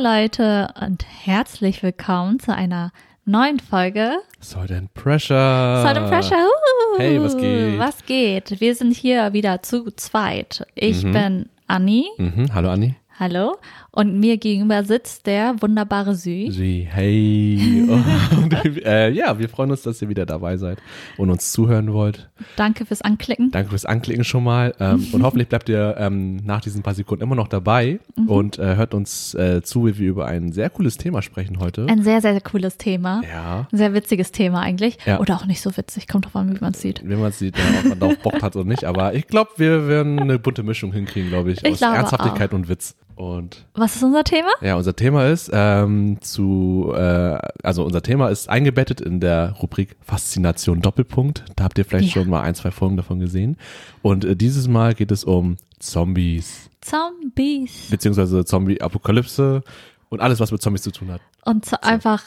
Leute und herzlich willkommen zu einer neuen Folge Salt and Pressure. Salt and Pressure. Uh, Hey, was geht? Was geht? Wir sind hier wieder zu zweit. Ich bin Anni. Mhm. Hallo Anni. Hallo. Und mir gegenüber sitzt der wunderbare Sü. Sie, hey. Und, äh, ja, wir freuen uns, dass ihr wieder dabei seid und uns zuhören wollt. Danke fürs Anklicken. Danke fürs Anklicken schon mal. Ähm, und hoffentlich bleibt ihr ähm, nach diesen paar Sekunden immer noch dabei und äh, hört uns äh, zu, wie wir über ein sehr cooles Thema sprechen heute. Ein sehr, sehr cooles Thema. ja. Ein sehr witziges Thema eigentlich. Ja. Oder auch nicht so witzig. Kommt drauf an, wie man es sieht. Wenn man sieht, ja, ob man darauf Bock hat oder nicht. Aber ich glaube, wir werden eine bunte Mischung hinkriegen, glaube ich. Ich aus Ernsthaftigkeit und Witz. Und Was ist unser Thema? Ja, unser Thema ist ähm, zu, äh, also unser Thema ist eingebettet in der Rubrik Faszination Doppelpunkt. Da habt ihr vielleicht Ja. schon mal ein, zwei Folgen davon gesehen. Und äh, dieses Mal geht es um Zombies, Zombies. beziehungsweise Zombie-Apokalypse und alles, was mit Zombies zu tun hat. Und so einfach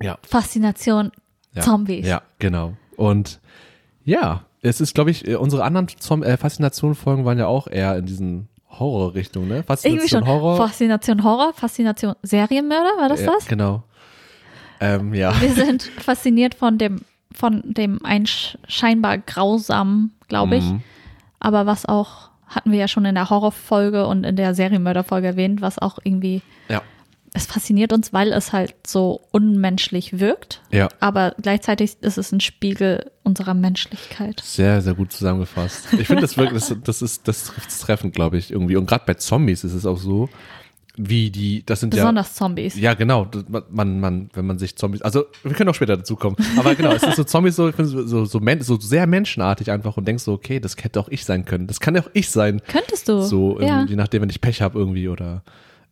Ja. Faszination ja. Zombies. Ja, genau. Und ja, es ist, glaube ich, äh, unsere anderen Zom äh, Faszination-Folgen waren ja auch eher in diesen Horror-Richtung, ne? Irgendwie Faszination schon. Horror. Faszination Horror, Faszination Serienmörder, war das ja, das? Genau. Ähm, ja. Wir sind fasziniert von dem, von dem ein scheinbar grausamen, glaube ich. Mhm. Aber was auch, hatten wir ja schon in der Horrorfolge und in der Serienmörderfolge erwähnt, was auch irgendwie. Es fasziniert uns, weil es halt so unmenschlich wirkt. Ja. Aber gleichzeitig ist es ein Spiegel unserer Menschlichkeit. Sehr, sehr gut zusammengefasst. Ich finde das wirklich, das, das ist, das trifft treffend, glaube ich, irgendwie. Und gerade bei Zombies ist es auch so, wie die, das sind Besonders Zombies. ja, ja, genau, man, man, wenn man sich Zombies, also wir können auch später dazu kommen, aber genau, es ist so Zombies so, so, so, so, so sehr menschenartig einfach und denkst so, okay, das hätte auch ich sein können, das kann ja auch ich sein, Könntest du. so, ja. je nachdem, wenn ich Pech habe irgendwie oder,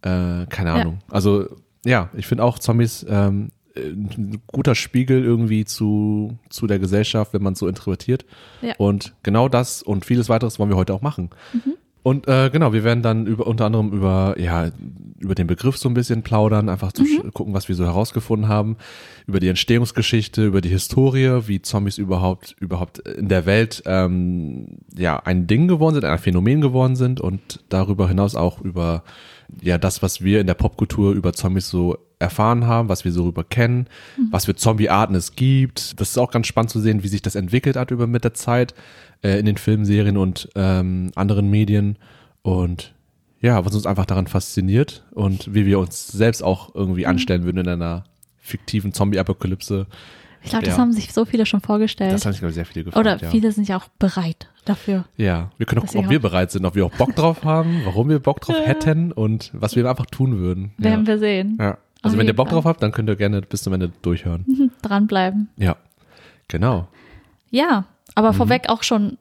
äh, keine Ja. Ahnung. Also, ja, ich finde auch Zombies, ähm, äh, ein guter Spiegel irgendwie zu, zu der Gesellschaft, wenn man es so interpretiert. Ja. Und genau das und vieles weiteres wollen wir heute auch machen. Und äh, genau, wir werden dann über, unter anderem über, ja, über den Begriff so ein bisschen plaudern, einfach zu sch- gucken, was wir so herausgefunden haben, über die Entstehungsgeschichte, über die Historie, wie Zombies überhaupt, überhaupt in der Welt ähm, ja ein Ding geworden sind, ein Phänomen geworden sind und darüber hinaus auch über ja das, was wir in der Popkultur über Zombies so erfahren haben, was wir so darüber kennen, was für Zombie-Arten es gibt. Das ist auch ganz spannend zu sehen, wie sich das entwickelt hat über mit der Zeit äh, in den Filmen, Serien und ähm, anderen Medien und ja, was uns einfach daran fasziniert und wie wir uns selbst auch irgendwie anstellen würden in einer fiktiven Zombie-Apokalypse. Ich glaube, das Ja. haben sich so viele schon vorgestellt. Das haben sich, glaube ich, sehr viele gefragt. Oder ja. viele sind ja auch bereit dafür. Ja, wir können auch gucken, ob wir bereit sind, ob wir auch Bock drauf haben, warum wir Bock drauf hätten und was wir einfach tun würden. Werden wir sehen. ja. Also Auf wenn ihr Bock Fall. drauf habt, dann könnt ihr gerne bis zum Ende durchhören. Mhm, Dranbleiben. Ja, genau. Ja, aber Mhm. vorweg auch schon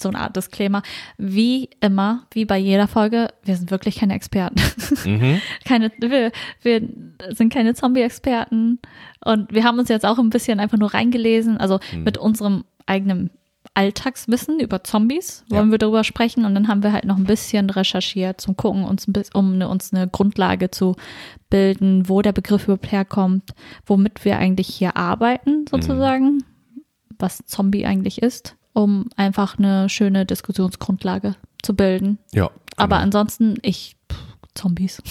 so eine Art Disclaimer. Wie immer, wie bei jeder Folge, wir sind wirklich keine Experten. Mhm. keine, wir, wir sind keine Zombie-Experten. Und wir haben uns jetzt auch ein bisschen einfach nur reingelesen. Also Mhm. mit unserem eigenen Alltagswissen über Zombies wollen Ja. wir darüber sprechen. Und dann haben wir halt noch ein bisschen recherchiert zum Gucken, uns um eine, uns eine Grundlage zu bilden, wo der Begriff überhaupt herkommt, womit wir eigentlich hier arbeiten, sozusagen, was Zombie eigentlich ist, um einfach eine schöne Diskussionsgrundlage zu bilden. Ja. Genau. Aber ansonsten, ich, pff, Zombies.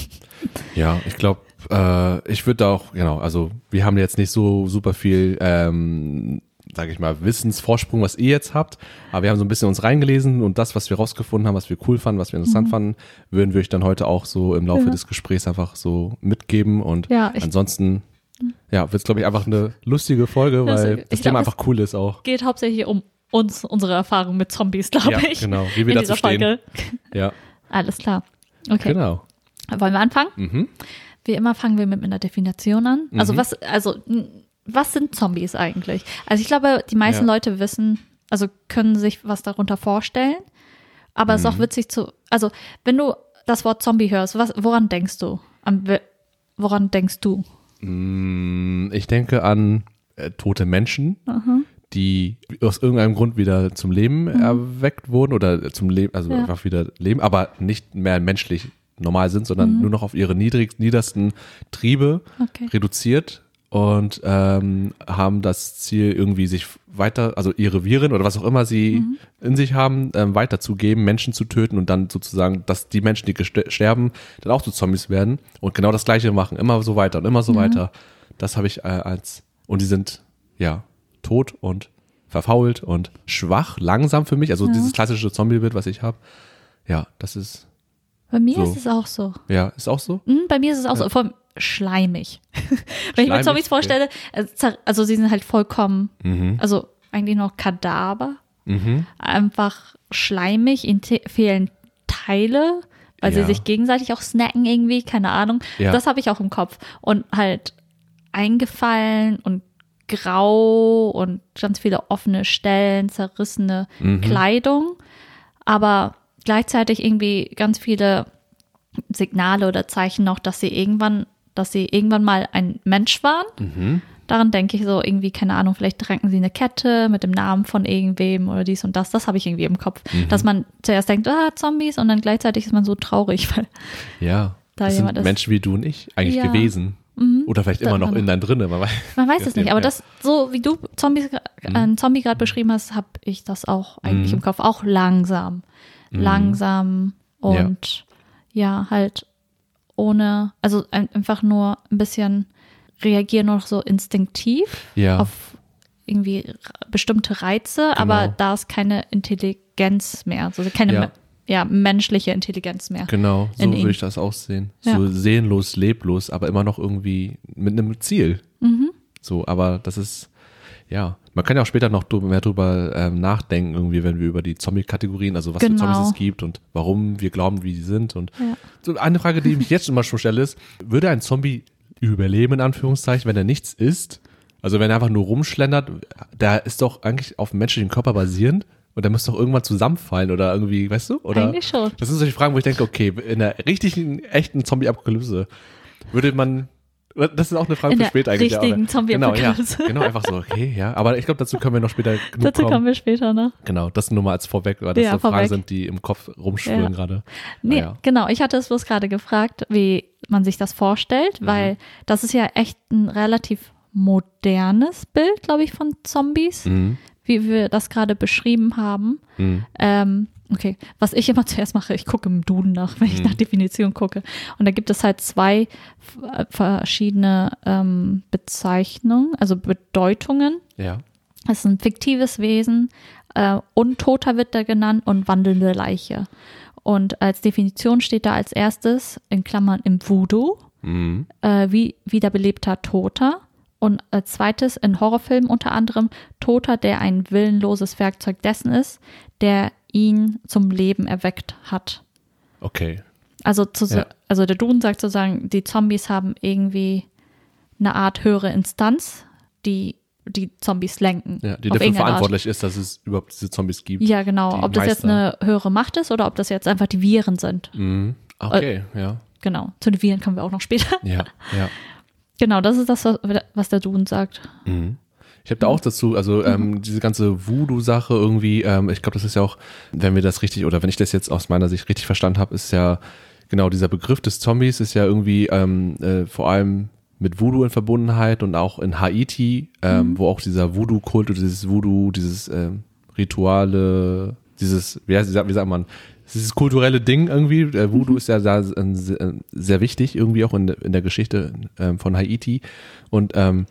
Ja, ich glaube, äh, ich würde da auch, genau, also wir haben jetzt nicht so super viel, ähm, sage ich mal, Wissensvorsprung, was ihr jetzt habt, aber wir haben so ein bisschen uns reingelesen und das, was wir rausgefunden haben, was wir cool fanden, was wir interessant fanden, würden wir euch dann heute auch so im Laufe Mhm. Ja. des Gesprächs einfach so mitgeben und Ja, ansonsten, ja, wird es, glaube ich, einfach eine lustige Folge, weil das Ich Thema glaub, einfach cool ist auch. Geht hauptsächlich um uns, unsere Erfahrung mit Zombies, glaube Ja, ich. genau, wie wir in dazu stehen. Folge. Ja, Alles klar. Okay. genau. Wollen wir anfangen? Mhm. Wie immer fangen wir mit einer Definition an. Also was, also n- was sind Zombies eigentlich? Also ich glaube, die meisten Ja. Leute wissen, also können sich was darunter vorstellen. Aber es ist Mhm. auch witzig zu, also wenn du das Wort Zombie hörst, was, woran denkst du? An, woran denkst du? Mm, Ich denke an äh, tote Menschen, die aus irgendeinem Grund wieder zum Leben erweckt wurden oder zum Leben, also Mhm. Ja. einfach wieder leben, aber nicht mehr menschlich normal sind, sondern Mhm. nur noch auf ihre niedrig, niedersten Triebe Okay. reduziert und ähm, haben das Ziel, irgendwie sich weiter, also ihre Viren oder was auch immer sie mhm. in sich haben, ähm, weiterzugeben, Menschen zu töten und dann sozusagen, dass die Menschen, die sterben, dann auch zu Zombies werden und genau das Gleiche machen, immer so weiter und immer so mhm. weiter. Das habe ich äh, als, und die sind, ja, tot und verfault und schwach, langsam für mich, also ja. dieses klassische Zombie-Bild, was ich habe. Ja, das ist. Bei mir so. ist es auch so. Ja, ist auch so? Mhm, bei mir ist es auch ja. so. Vor schleimig. Wenn ich mir Zombies vorstelle, äh, also sie sind halt vollkommen, mhm. also eigentlich noch Kadaver, mhm. einfach schleimig, ihnen fehlen Teile, weil ja. sie sich gegenseitig auch snacken irgendwie, keine Ahnung. Das habe ich auch im Kopf. Und halt eingefallen und grau und ganz viele offene Stellen, zerrissene mhm. Kleidung, aber gleichzeitig irgendwie ganz viele Signale oder Zeichen noch, dass sie irgendwann dass sie irgendwann mal ein Mensch waren. Mhm. Daran denke ich so irgendwie, keine Ahnung, vielleicht tranken sie eine Kette mit dem Namen von irgendwem oder dies und das. Das habe ich irgendwie im Kopf. Mhm. Dass man zuerst denkt, ah, Zombies und dann gleichzeitig ist man so traurig, weil ja, da das sind ist. Menschen wie du und ich eigentlich ja. gewesen. Mhm. Oder vielleicht immer noch in dein drinne. Man weiß, man weiß es nicht, aber das, so wie du Zombies, mhm. einen Zombie gerade beschrieben hast, habe ich das auch eigentlich mhm. im Kopf. Auch langsam. Mhm. Langsam und ja. ja, halt ohne, also einfach nur ein bisschen reagieren noch so instinktiv ja. auf irgendwie bestimmte Reize, genau. aber da ist keine Intelligenz mehr, also keine ja. Ja menschliche Intelligenz mehr. Genau, so würde ich das auch sehen. Ja. So seelenlos, leblos, aber immer noch irgendwie mit einem Ziel. Mhm. So, aber das ist, ja, man kann ja auch später noch mehr drüber ähm, nachdenken, irgendwie, wenn wir über die Zombie-Kategorien, also was genau. für Zombies es gibt und warum wir glauben, wie sie sind. Und ja. so eine Frage, die ich mich jetzt immer schon stelle, ist, würde ein Zombie überleben, in Anführungszeichen, wenn er nichts isst? Also wenn er einfach nur rumschlendert, der ist doch eigentlich auf dem menschlichen Körper basierend und der müsste doch irgendwann zusammenfallen oder irgendwie, weißt du? Oder? Eigentlich schon. Das sind solche Fragen, wo ich denke, okay, in der richtigen, echten Zombie-Apokalypse würde man das ist auch eine Frage In für später eigentlich. Richtigen zombie genau, ja, genau, einfach so, okay, ja. Aber ich glaube, dazu können wir noch später genug Dazu kommen. kommen wir später noch. Genau, das nur mal als vorweg, weil das ja, so Fragen sind, die im Kopf rumschwirren ja. gerade. Nee, ja. genau. Ich hatte es bloß gerade gefragt, wie man sich das vorstellt, mhm. weil das ist ja echt ein relativ modernes Bild, glaube ich, von Zombies, mhm. Wie wir das gerade beschrieben haben. Mhm. Ähm, Okay, was ich immer zuerst mache, ich gucke im Duden nach, wenn ich mhm. nach Definition gucke. Und da gibt es halt zwei verschiedene ähm, Bezeichnungen, also Bedeutungen. Ja. Es ist ein fiktives Wesen, äh, Untoter wird da genannt und wandelnde Leiche. Und als Definition steht da als erstes, in Klammern im Voodoo, mhm. äh, wie wiederbelebter Toter. Und als zweites in Horrorfilmen unter anderem Toter, der ein willenloses Werkzeug dessen ist, der ihn zum Leben erweckt hat. Okay. Also, zu, ja. also der Duden sagt sozusagen, die Zombies haben irgendwie eine Art höhere Instanz, die die Zombies lenken. Ja, die dafür verantwortlich Art. ist, dass es überhaupt diese Zombies gibt. Ja, genau. Ob das jetzt eine höhere Macht ist oder ob das jetzt einfach die Viren sind. Mhm. Okay, äh, ja. Genau. Zu den Viren kommen wir auch noch später. Ja, ja. Genau, das ist das, was der Duden sagt. Mhm. Ich habe da auch dazu, also ähm, mhm. diese ganze Voodoo-Sache irgendwie, ähm, ich glaube, das ist ja auch, wenn wir das richtig, oder wenn ich das jetzt aus meiner Sicht richtig verstanden habe, ist ja genau dieser Begriff des Zombies ist ja irgendwie ähm, äh, vor allem mit Voodoo in Verbundenheit und auch in Haiti, ähm, mhm. wo auch dieser Voodoo-Kult oder dieses Voodoo, dieses ähm, Rituale, dieses, wie, heißt, wie sagt man, dieses kulturelle Ding irgendwie. Der Voodoo mhm. ist ja da sehr wichtig irgendwie auch in, in der Geschichte ähm, von Haiti und ähm,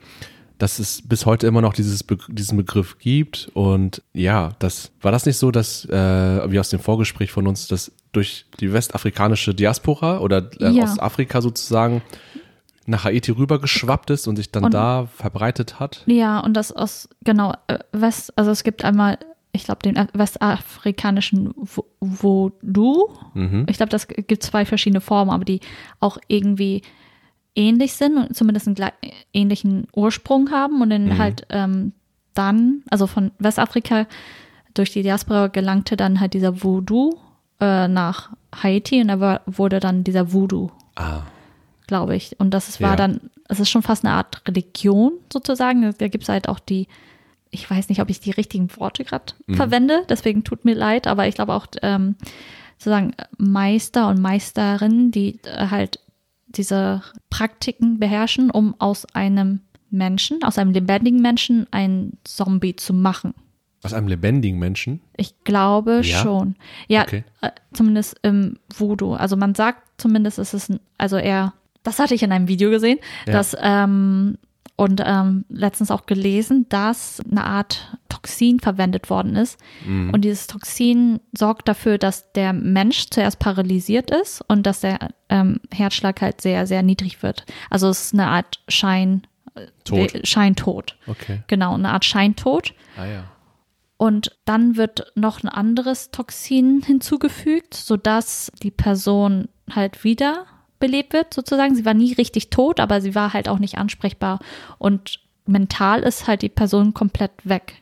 dass es bis heute immer noch dieses Be diesen Begriff gibt. Und ja, das war das nicht so, dass, äh, wie aus dem Vorgespräch von uns, dass durch die westafrikanische Diaspora oder äh, ja. Ostafrika sozusagen nach Haiti rübergeschwappt ist und sich dann und, da verbreitet hat. Ja, und das aus, genau, äh, West, also es gibt einmal, ich glaube, den westafrikanischen Voodoo. Mhm. Ich glaube, das gibt zwei verschiedene Formen, aber die auch irgendwie ähnlich sind und zumindest einen ähnlichen Ursprung haben und dann mhm. halt ähm, dann, also von Westafrika durch die Diaspora gelangte dann halt dieser Voodoo äh, nach Haiti und da war, wurde dann dieser Voodoo, ah. glaube ich. Und das war ja. dann, es ist schon fast eine Art Religion sozusagen. Da gibt es halt auch die, ich weiß nicht, ob ich die richtigen Worte gerade mhm. verwende, deswegen tut mir leid, aber ich glaube auch ähm, sozusagen Meister und Meisterinnen, die äh, halt diese Praktiken beherrschen, um aus einem Menschen, aus einem lebendigen Menschen, einen Zombie zu machen. Aus einem lebendigen Menschen? Ich glaube Ja? schon. Ja, Okay. äh, zumindest im Voodoo. Also man sagt zumindest, es ist ein, also er, das hatte ich in einem Video gesehen, Ja. dass ähm, und ähm, letztens auch gelesen, dass eine Art Toxin verwendet worden ist. Mhm. Und dieses Toxin sorgt dafür, dass der Mensch zuerst paralysiert ist und dass der ähm, Herzschlag halt sehr, sehr niedrig wird. Also es ist eine Art Schein, Tot. äh, Scheintod. Okay. Genau, eine Art Scheintod. Ah ja. Und dann wird noch ein anderes Toxin hinzugefügt, sodass die Person halt wieder belebt wird, sozusagen. Sie war nie richtig tot, aber sie war halt auch nicht ansprechbar. Und mental ist halt die Person komplett weg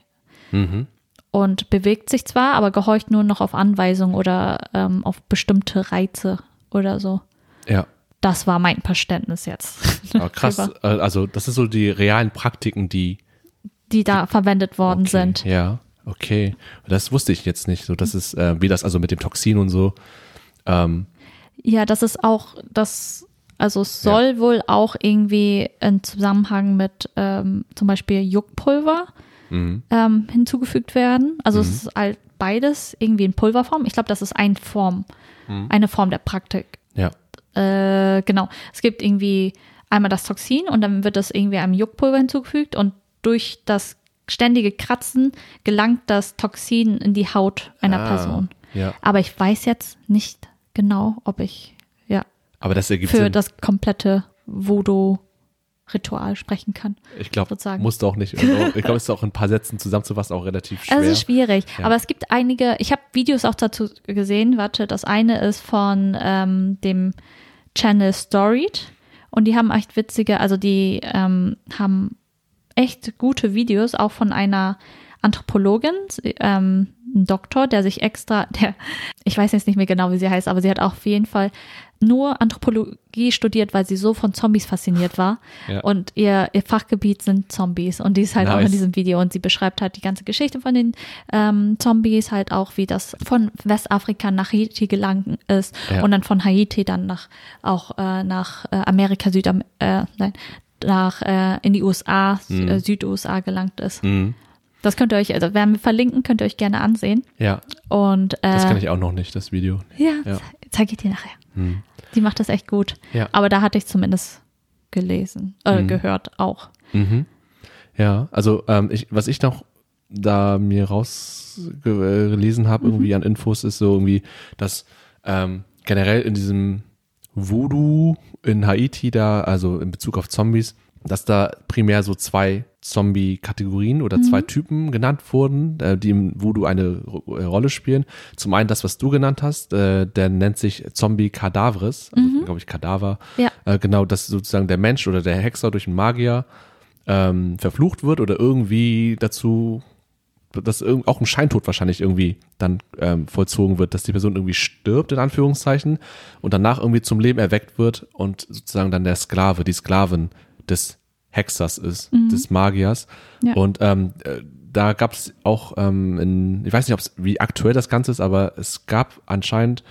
Mhm. und bewegt sich zwar, aber gehorcht nur noch auf Anweisung oder ähm, auf bestimmte Reize oder so. Ja. Das war mein Verständnis jetzt. Aber krass. Über- äh, Also, das sind so die realen Praktiken, die Die da verwendet worden okay, sind. Ja, okay. Das wusste ich jetzt nicht. So, das ist, äh, wie das also mit dem Toxin und so. Ähm, Ja, das ist auch, das, also es soll wohl auch irgendwie in Zusammenhang mit ähm, zum Beispiel Juckpulver mhm. ähm, hinzugefügt werden. Also es ist halt beides irgendwie in Pulverform. Ich glaube, das ist eine Form, eine Form der Praktik. ja. Äh, genau. Es gibt irgendwie einmal das Toxin und dann wird das irgendwie einem Juckpulver hinzugefügt und durch das ständige Kratzen gelangt das Toxin in die Haut einer Ah, Person. Ja. Aber ich weiß jetzt nicht genau, ob ich ja Aber das ergibt für Sinn. das komplette Voodoo-Ritual sprechen kann. ich glaube, musst du auch nicht. Auch, ich glaube, es ist auch in ein paar Sätzen zusammenzufassen auch relativ schwer. Es ist schwierig, Ja. aber es gibt einige, ich habe Videos auch dazu gesehen, warte, das eine ist von ähm, dem Channel Storied und die haben echt witzige, also die ähm, haben echt gute Videos, auch von einer Anthropologin, ähm, ein Doktor, der sich extra, der, ich weiß jetzt nicht mehr genau, wie sie heißt, aber sie hat auch auf jeden Fall nur Anthropologie studiert, weil sie so von Zombies fasziniert war. Ja. Und ihr, ihr Fachgebiet sind Zombies. Und die ist halt auch in Nice. diesem Video und sie beschreibt halt die ganze Geschichte von den ähm, Zombies, halt auch, wie das von Westafrika nach Haiti gelangt ist Ja. und dann von Haiti dann nach auch äh, nach äh, Amerika, Südam äh, nein, nach äh, in die USA, Mhm. Süd-USA gelangt ist. Mhm. Das könnt ihr euch, also werden wir verlinken, könnt ihr euch gerne ansehen. Ja, Und äh, das kann ich auch noch nicht, das Video. ja, Ja. zeige ich dir nachher. Mhm. Die macht das echt gut. Ja. Aber da hatte ich zumindest gelesen, äh, Mhm. gehört auch. Mhm. Ja, also ähm, ich, was ich noch da mir rausgelesen habe, irgendwie an Infos, ist so irgendwie, dass ähm, generell in diesem Voodoo in Haiti da, also in Bezug auf Zombies, dass da primär so zwei Zombie-Kategorien oder zwei Typen genannt wurden, äh, die im Voodoo eine äh, Rolle spielen. Zum einen das, was du genannt hast, äh, der nennt sich Zombie Cadavres, also glaube ich Kadaver. Ja. Äh, genau, dass sozusagen der Mensch oder der Hexer durch einen Magier ähm, verflucht wird oder irgendwie dazu, dass auch ein Scheintod wahrscheinlich irgendwie dann ähm, vollzogen wird, dass die Person irgendwie stirbt, in Anführungszeichen, und danach irgendwie zum Leben erweckt wird und sozusagen dann der Sklave, die Sklavin des Hexers ist, des Magiers. Ja. Und ähm, äh, da gab es auch, ähm, in, ich weiß nicht, ob's, wie aktuell das Ganze ist, aber es gab anscheinend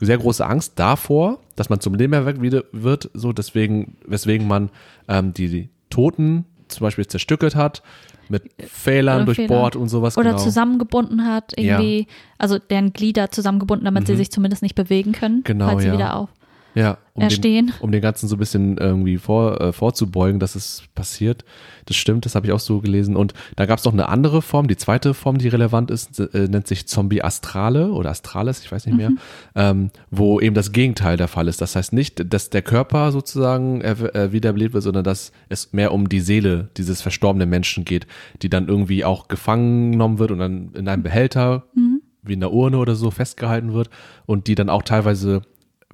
sehr große Angst davor, dass man zum Leben erweckt wieder wird, so deswegen, weswegen man ähm, die, Toten zum Beispiel zerstückelt hat, mit Fehlern Oder durchbohrt Fehlern. und sowas. Oder genau. zusammengebunden hat, irgendwie, also deren Glieder zusammengebunden, damit sie sich zumindest nicht bewegen können, Mhm. Genau, falls sie ja. wieder auf. Ja, um erstehen. Den, um den Ganzen so ein bisschen irgendwie vor, äh, vorzubeugen, dass es passiert. Das stimmt, das habe ich auch so gelesen. Und da gab es noch eine andere Form, die zweite Form, die relevant ist, äh, nennt sich Zombie Astrale oder Astralis, ich weiß nicht mehr, ähm, wo eben das Gegenteil der Fall ist. Das heißt nicht, dass der Körper sozusagen äh, wiederbelebt wird, sondern dass es mehr um die Seele dieses verstorbenen Menschen geht, die dann irgendwie auch gefangen genommen wird und dann in einem Behälter, wie in der Urne oder so, festgehalten wird und die dann auch teilweise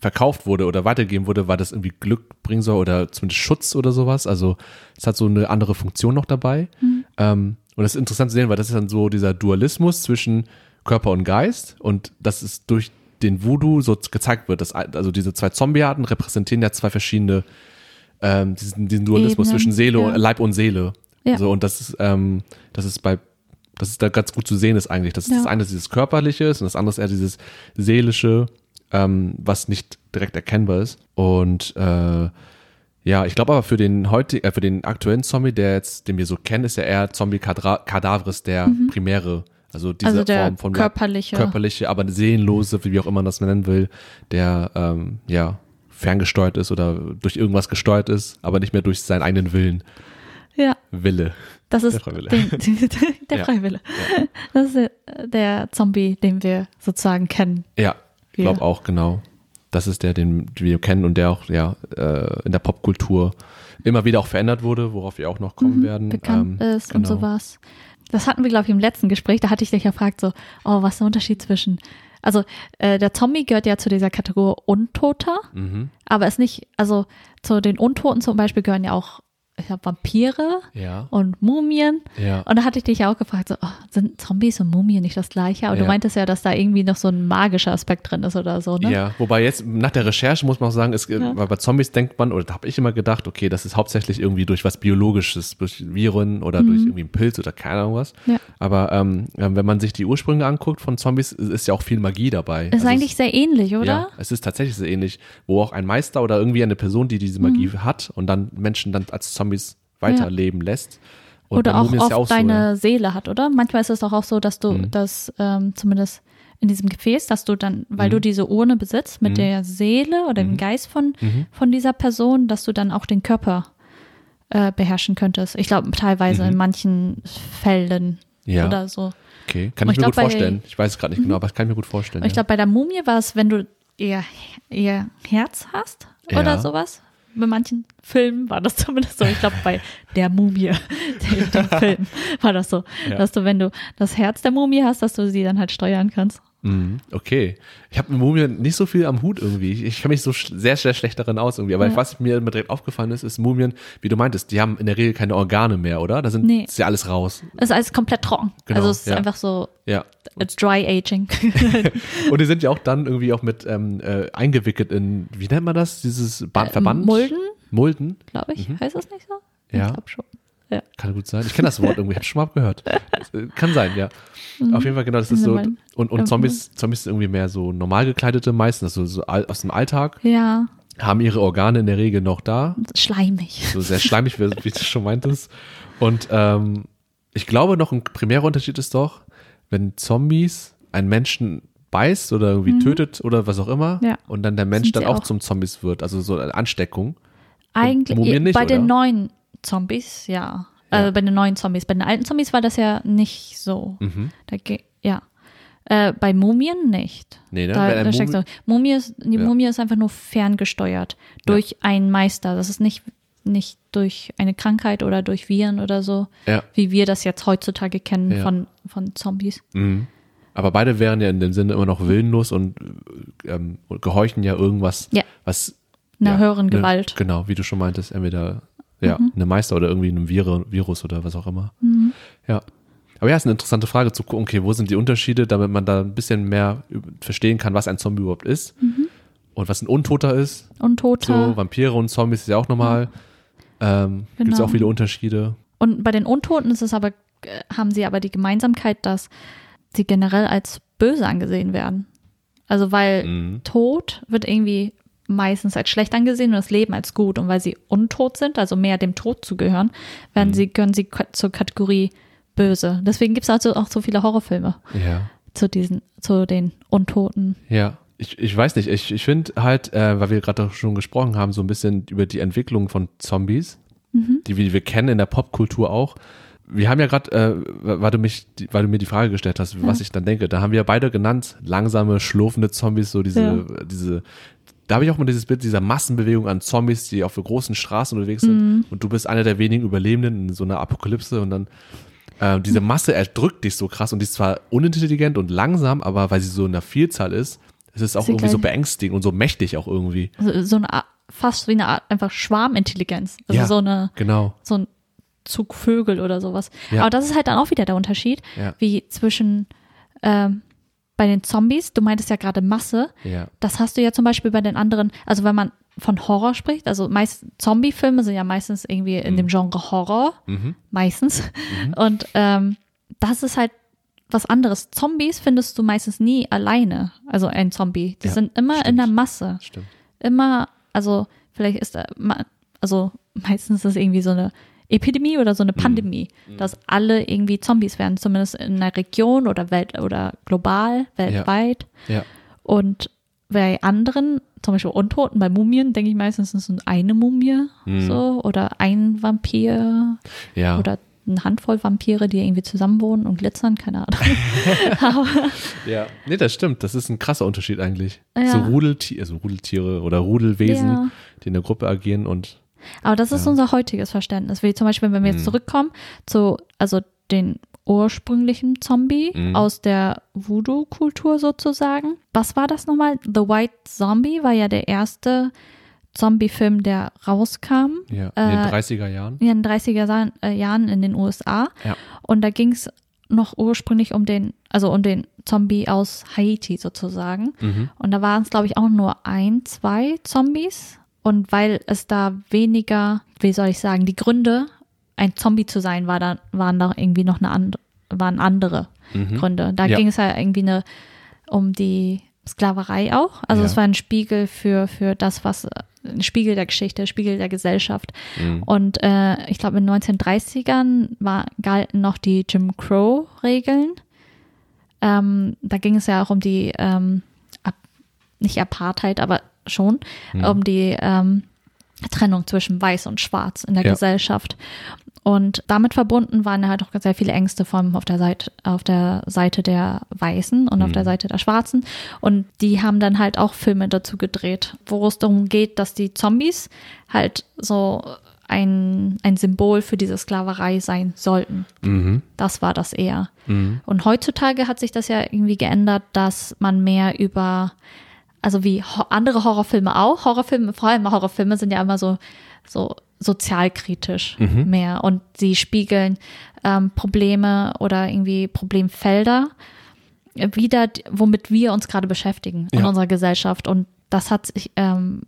verkauft wurde oder weitergegeben wurde, weil das irgendwie Glück bringen soll oder zumindest Schutz oder sowas. Also es hat so eine andere Funktion noch dabei. Ähm, und das ist interessant zu sehen, weil das ist dann so dieser Dualismus zwischen Körper und Geist und das ist durch den Voodoo so gezeigt wird. Dass, also diese zwei Zombiearten repräsentieren ja zwei verschiedene, ähm, diesen, diesen Dualismus Ebenen, zwischen Seele, ja. Leib und Seele. Ja. So, und das ist, ähm, das ist bei das ist da ganz gut zu sehen ist eigentlich. Das, ist Ja. das eine ist dieses körperliche ist und das andere ist eher dieses seelische, ähm, was nicht direkt erkennbar ist. Und äh, Ja, ich glaube aber für den heute, äh, für den aktuellen Zombie, der jetzt, den wir so kennen, ist ja eher Zombie Cadavres der primäre. Also diese Mhm. Also Form von körperliche. körperliche, aber seelenlose, wie auch immer man das nennen will, der ähm, ja ferngesteuert ist oder durch irgendwas gesteuert ist, aber nicht mehr durch seinen eigenen Willen. Ja, Wille. das ist Der Freiwille. Den, der Ja. Freiwille. Das ist der, der Zombie, den wir sozusagen kennen. Ja, ich Ja. glaube auch, genau. Das ist der, den wir kennen und der auch ja äh, in der Popkultur immer wieder auch verändert wurde, worauf wir auch noch kommen werden. Mhm, bekannt Ähm, ist und genau. sowas. Das hatten wir, glaube ich, im letzten Gespräch. Da hatte ich dich gefragt, so, oh, was ist der Unterschied zwischen. Also, äh, der Zombie gehört ja zu dieser Kategorie Untoter, Mhm. aber ist nicht, also zu den Untoten zum Beispiel gehören ja auch, ich glaube, Vampire Ja, und Mumien. ja. Und da hatte ich dich ja auch gefragt, so, oh, sind Zombies und Mumien nicht das gleiche? Aber Ja. du meintest ja, dass da irgendwie noch so ein magischer Aspekt drin ist oder so, ne? Ja, wobei jetzt nach der Recherche muss man auch sagen, Ja. weil bei Zombies denkt man, oder da habe ich immer gedacht, okay, das ist hauptsächlich irgendwie durch was Biologisches, durch Viren oder durch irgendwie einen Pilz oder keine Ahnung was. Mhm. Aber ähm, ähm, wenn man sich die Ursprünge anguckt von Zombies, ist, ist ja auch viel Magie dabei. Ist Also eigentlich es, sehr ähnlich, oder? Ja, es ist tatsächlich so ähnlich, wo auch ein Meister oder irgendwie eine Person, die diese Magie Mhm. hat und dann Menschen dann als Zombies weiterleben lässt. Und oder bei auch oft ja auch deine so, Mhm. Seele hat, oder? Manchmal ist es doch auch so, dass du das ähm, zumindest in diesem Gefäß, dass du dann, weil Mhm. du diese Urne besitzt mit der Seele oder dem Geist von, Mhm. von dieser Person, dass du dann auch den Körper äh, beherrschen könntest. Ich glaube, teilweise in manchen Fällen Mhm. Ja. oder so. okay, kann ich ich mir gut glaub, bei- vorstellen. Ich weiß es gerade nicht genau, aber das kann ich mir gut vorstellen. Und ich ja. glaube, bei der Mumie war es, wenn du ihr, ihr Herz hast oder Ja. sowas. Bei manchen Filmen war das zumindest so. Ich glaube, bei der Mumie, dem, Film, war das so, Ja. dass du, wenn du das Herz der Mumie hast, dass du sie dann halt steuern kannst. Mhm, Okay. Ich habe mit Mumien nicht so viel am Hut irgendwie. Ich, ich kenne mich so sch sehr, sehr schlecht darin aus irgendwie. Aber Ja. was mir immer direkt aufgefallen ist, ist Mumien, wie du meintest, die haben in der Regel keine Organe mehr, oder? Da sind Nee. ist ja alles raus. Es ist alles komplett trocken. Genau, also es ist ja. einfach so, Ja. it's dry aging. Und die sind ja auch dann irgendwie auch mit ähm, äh, eingewickelt in, wie nennt man das? Dieses ba Verband? Äh, Mulden, Mulden? glaube ich. Heißt das nicht so? Mhm. Ja. Ich glaube schon. Ja. Kann gut sein. Ich kenne das Wort irgendwie, hab schon mal gehört. Kann sein, ja. Auf jeden Fall, genau, das ist so. Und, und Mhm. Zombies, Zombies sind irgendwie mehr so normal gekleidete meistens, also so aus dem Alltag, Ja, haben ihre Organe in der Regel noch da. schleimig. so sehr schleimig, wie, wie du schon meintest. Und ähm, ich glaube, noch ein primärer Unterschied ist doch, wenn Zombies einen Menschen beißt oder irgendwie tötet oder was auch immer Mhm. Ja. und dann der Mensch dann auch, auch. zum Zombies wird, also so eine Ansteckung. Eigentlich Mumien nicht, bei den oder? neuen Zombies, ja. Ja. Also bei den neuen Zombies. Bei den alten Zombies war das ja nicht so. Mhm. Da ja. Äh, bei Mumien nicht. Nee, ne? Da, da steckst Mumie- du. Mumie ist, die Ja. Mumie ist einfach nur ferngesteuert durch einen Meister. Das ist nicht, nicht durch eine Krankheit oder durch Viren oder so, Ja. wie wir das jetzt heutzutage kennen Ja. von, von Zombies. Mhm. Aber beide wären ja in dem Sinne immer noch willenlos und ähm, gehorchen ja irgendwas, Ja. was Einer ja, höheren ne- Gewalt. Genau, wie du schon meintest, entweder ja, Mhm. eine Meister oder irgendwie einem Vir Virus oder was auch immer. Ja. Aber ja, ist eine interessante Frage zu gucken, okay, wo sind die Unterschiede, damit man da ein bisschen mehr verstehen kann, was ein Zombie überhaupt ist Mhm. und was ein Untoter ist. Und Tote. So, Vampire und Zombies ist ja auch normal. Ähm, Gibt es Genau. auch viele Unterschiede. Und bei den Untoten ist es aber, äh, haben sie aber die Gemeinsamkeit, dass sie generell als böse angesehen werden. Also weil Mhm. Tod wird irgendwie meistens als schlecht angesehen und das Leben als gut. Und weil sie untot sind, also mehr dem Tod zugehören, werden sie, gehören sie zur Kategorie böse. Deswegen gibt es also auch so viele Horrorfilme Ja. zu diesen, zu den Untoten. Ja, ich, ich weiß nicht. Ich, ich finde halt, äh, weil wir gerade auch schon gesprochen haben, so ein bisschen über die Entwicklung von Zombies, die wir, wir kennen in der Popkultur auch. Wir haben ja gerade, äh, weil du mich, die- weil du mir die Frage gestellt hast, was ich dann denke, da haben wir ja beide genannt, langsame, schlurfende Zombies, so diese, diese, da habe ich auch mal dieses Bild dieser Massenbewegung an Zombies, die auf so großen Straßen unterwegs sind und du bist einer der wenigen Überlebenden in so einer Apokalypse und dann äh, diese Masse erdrückt dich so krass und die ist zwar unintelligent und langsam, aber weil sie so in der Vielzahl ist, es ist auch Sie irgendwie so beängstigend und so mächtig auch irgendwie. Also so eine Art, fast wie eine Art einfach Schwarmintelligenz. Also Ja. so eine, Genau. so ein Zug Vögel oder sowas. Ja. Aber das ist halt dann auch wieder der Unterschied, Ja. wie zwischen ähm, bei den Zombies, du meintest ja gerade Masse, Ja. das hast du ja zum Beispiel bei den anderen, also wenn man von Horror spricht, also meist Zombie-Filme sind ja meistens irgendwie in dem Genre Horror, Mhm. meistens. Und ähm, das ist halt was anderes. Zombies findest du meistens nie alleine, also ein Zombie. Die Ja, sind immer in stimmt. der Masse Stimmt. immer, also vielleicht ist da also meistens ist es irgendwie so eine Epidemie oder so eine Pandemie, dass alle irgendwie Zombies werden, zumindest in einer Region oder Welt oder global, weltweit. Ja. Und bei anderen, zum Beispiel Untoten, bei Mumien, denke ich meistens, es ist eine Mumie so oder ein Vampir Ja. oder eine Handvoll Vampire, die irgendwie zusammenwohnen und glitzern, keine Ahnung. Ja. Nee, das stimmt. Das ist ein krasser Unterschied eigentlich. Ja. So Rudeltiere, also Rudeltiere oder Rudelwesen, Ja. die in der Gruppe agieren und Aber das ist Ja. unser heutiges Verständnis. Wie zum Beispiel, wenn wir jetzt Mhm. zurückkommen zu, also den ursprünglichen Zombie Mhm. aus der Voodoo-Kultur sozusagen. Was war das nochmal? The White Zombie war ja der erste Zombie-Film, der rauskam. ja, in den Äh, 30er Jahren. in den 30er Sa- äh, Jahren in den USA. Ja. Und da ging es noch ursprünglich um den, also um den Zombie aus Haiti sozusagen. Mhm. Und da waren es, glaube ich, auch nur ein, zwei Zombies. Und weil es da weniger, wie soll ich sagen, die Gründe, ein Zombie zu sein, war da, waren da irgendwie noch eine andere, waren andere Mhm. Gründe. Da Ja. ging es ja irgendwie eine, um die Sklaverei auch. Also Ja. es war ein Spiegel für, für das, was, ein Spiegel der Geschichte, Spiegel der Gesellschaft. Mhm. Und äh, ich glaube, in den 1930ern war, galten noch die Jim Crow-Regeln. Ähm, da ging es ja auch um die, ähm, nicht Apartheid, aber schon, Mhm. um die ähm, Trennung zwischen Weiß und Schwarz in der Ja. Gesellschaft. Und damit verbunden waren halt auch sehr viele Ängste, vor allem auf der Seite, auf der Seite der Weißen und auf Mhm. der Seite der Schwarzen. Und die haben dann halt auch Filme dazu gedreht, wo es darum geht, dass die Zombies halt so ein, ein Symbol für diese Sklaverei sein sollten. Mhm. Das war das eher. Mhm. Und heutzutage hat sich das ja irgendwie geändert, dass man mehr über, also wie ho andere Horrorfilme auch, Horrorfilme, vor allem Horrorfilme sind ja immer so, so sozialkritisch Mhm. mehr und sie spiegeln ähm, Probleme oder irgendwie Problemfelder wieder, womit wir uns gerade beschäftigen in Ja. unserer Gesellschaft. Und das hat sich, ähm,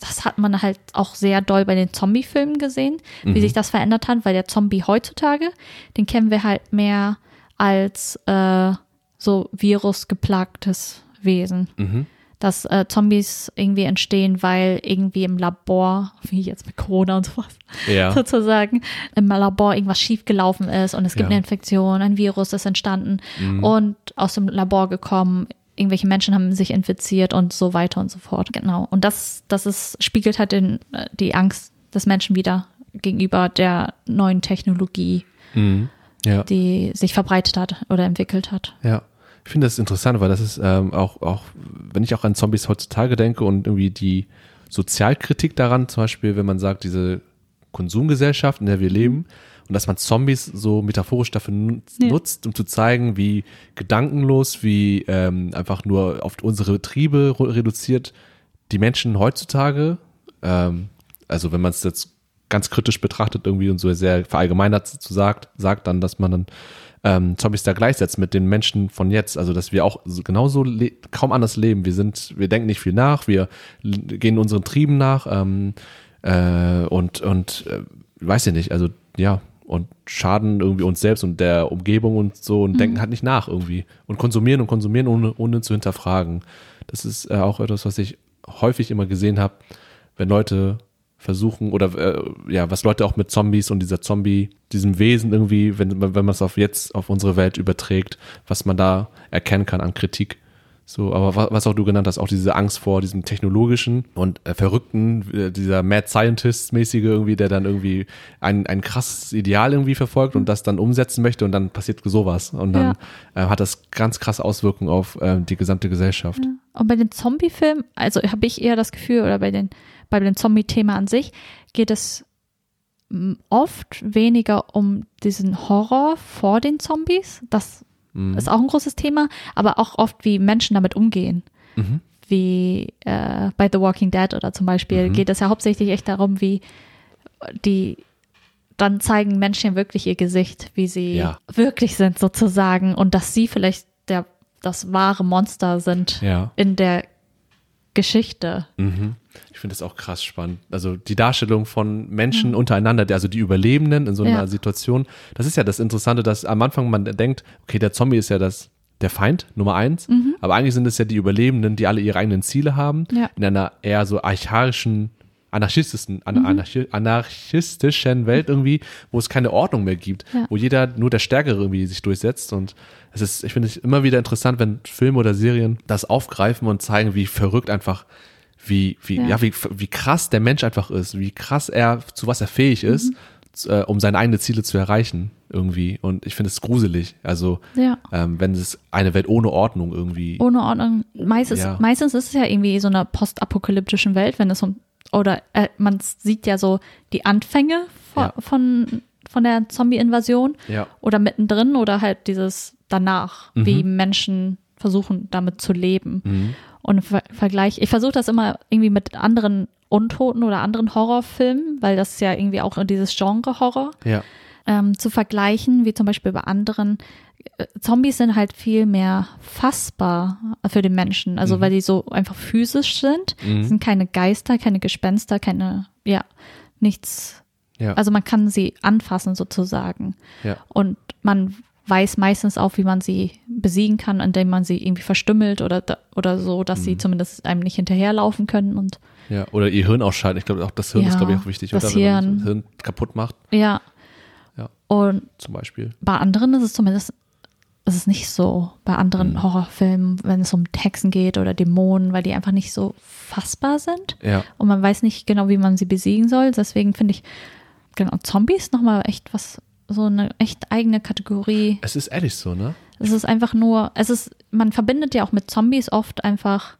das hat man halt auch sehr doll bei den Zombie-Filmen gesehen, wie Mhm. sich das verändert hat, weil der Zombie heutzutage, den kennen wir halt mehr als äh, so virusgeplagtes Wesen. Mhm. Dass äh, Zombies irgendwie entstehen, weil irgendwie im Labor, wie jetzt mit Corona und sowas, Ja. sozusagen, im Labor irgendwas schiefgelaufen ist und es gibt Ja. eine Infektion, ein Virus ist entstanden Mhm. und aus dem Labor gekommen, irgendwelche Menschen haben sich infiziert und so weiter und so fort. Genau. Und das, das ist, spiegelt halt den, äh, die Angst des Menschen wieder gegenüber der neuen Technologie, Mhm. Ja. die sich verbreitet hat oder entwickelt hat. Ja. Ich finde das interessant, weil das ist ähm, auch, auch, wenn ich auch an Zombies heutzutage denke und irgendwie die Sozialkritik daran, zum Beispiel, wenn man sagt, diese Konsumgesellschaft, in der wir leben, und dass man Zombies so metaphorisch dafür nutzt, Ja. um zu zeigen, wie gedankenlos, wie ähm, einfach nur auf unsere Triebe reduziert die Menschen heutzutage, ähm, also wenn man es jetzt ganz kritisch betrachtet irgendwie und so sehr verallgemeinert zu sagt, sagt dann, dass man dann ähm, Zombies da gleichsetzt mit den Menschen von jetzt, also dass wir auch so, genauso kaum anders leben. Wir sind, wir denken nicht viel nach, wir gehen unseren Trieben nach. Ähm, äh, und und äh, weiß ich nicht, also ja. Und schaden irgendwie uns selbst und der Umgebung und so und denken halt nicht nach irgendwie. Und konsumieren und konsumieren ohne ohne zu hinterfragen. Das ist äh, auch etwas, was ich häufig immer gesehen habe, wenn Leute versuchen oder äh, ja, was Leute auch mit Zombies und dieser Zombie, diesem Wesen irgendwie, wenn, wenn man es auf jetzt auf unsere Welt überträgt, was man da erkennen kann an Kritik. So, aber wa- was auch du genannt hast, auch diese Angst vor diesem technologischen und äh, verrückten, äh, dieser Mad Scientist-mäßige irgendwie, der dann irgendwie ein, ein krasses Ideal irgendwie verfolgt und das dann umsetzen möchte und dann passiert sowas. Und dann äh, hat das ganz krasse Auswirkungen auf äh, die gesamte Gesellschaft. Und bei den Zombie-Filmen, also habe ich eher das Gefühl, oder bei den, bei dem Zombie-Thema an sich, geht es m, oft weniger um diesen Horror vor den Zombies. Das Mhm. ist auch ein großes Thema, aber auch oft, wie Menschen damit umgehen. Mhm. Wie äh, bei The Walking Dead oder zum Beispiel Mhm. geht es ja hauptsächlich echt darum, wie die dann zeigen Menschen wirklich ihr Gesicht, wie sie Ja. wirklich sind sozusagen und dass sie vielleicht der, das wahre Monster sind Ja. in der Geschichte. Mhm. Ich finde das auch krass spannend. Also die Darstellung von Menschen untereinander, also die Überlebenden in so einer Ja. Situation. Das ist ja das Interessante, dass am Anfang man denkt, okay, der Zombie ist ja das der Feind Nummer eins, aber eigentlich sind es ja die Überlebenden, die alle ihre eigenen Ziele haben, Ja. in einer eher so archaischen anarchistischen, an, anarchi anarchistischen Welt irgendwie, wo es keine Ordnung mehr gibt, Ja. wo jeder nur der Stärkere irgendwie sich durchsetzt und es ist, ich finde es immer wieder interessant, wenn Filme oder Serien das aufgreifen und zeigen, wie verrückt einfach, wie, wie, ja, Ja. wie, wie krass der Mensch einfach ist, wie krass er, zu was er fähig ist, z- äh, um seine eigenen Ziele zu erreichen irgendwie und ich finde es gruselig, also Ja. ähm, wenn es eine Welt ohne Ordnung irgendwie Ohne Ordnung. Meistens, Ja. meistens ist es ja irgendwie so eine postapokalyptischen Welt, wenn es um, oder äh, man sieht ja so die Anfänge von, von, von der Zombie-Invasion oder mittendrin oder halt dieses danach, Mhm. wie Menschen versuchen damit zu leben. Und Ver Vergleich, ich versuche das immer irgendwie mit anderen Untoten oder anderen Horrorfilmen, weil das ist ja irgendwie auch dieses Genre Horror ja, ähm, zu vergleichen, wie zum Beispiel bei anderen. Äh, Zombies sind halt viel mehr fassbar für den Menschen, also weil die so einfach physisch sind. Mhm. sind keine Geister, keine Gespenster, keine, ja, nichts. ja, Also man kann sie anfassen sozusagen. ja, Und man weiß meistens auch, wie man sie besiegen kann, indem man sie irgendwie verstümmelt oder, oder so, dass Mhm. sie zumindest einem nicht hinterherlaufen können. Und ja, oder ihr Hirn ausschalten, ich glaube auch das Hirn ist Ja, glaube ich auch wichtig, das oder? Wenn man das Hirn kaputt macht, ja. Ja. Und zum Beispiel. bei anderen ist es zumindest, ist es nicht so. Bei anderen Mhm. Horrorfilmen, wenn es um Hexen geht oder Dämonen, weil die einfach nicht so fassbar sind. Ja, Und man weiß nicht genau, wie man sie besiegen soll. Deswegen finde ich, genau, Zombies nochmal echt was, so eine echt eigene Kategorie. es ist ehrlich so, ne? Es ist einfach nur, es ist, man verbindet ja auch mit Zombies oft einfach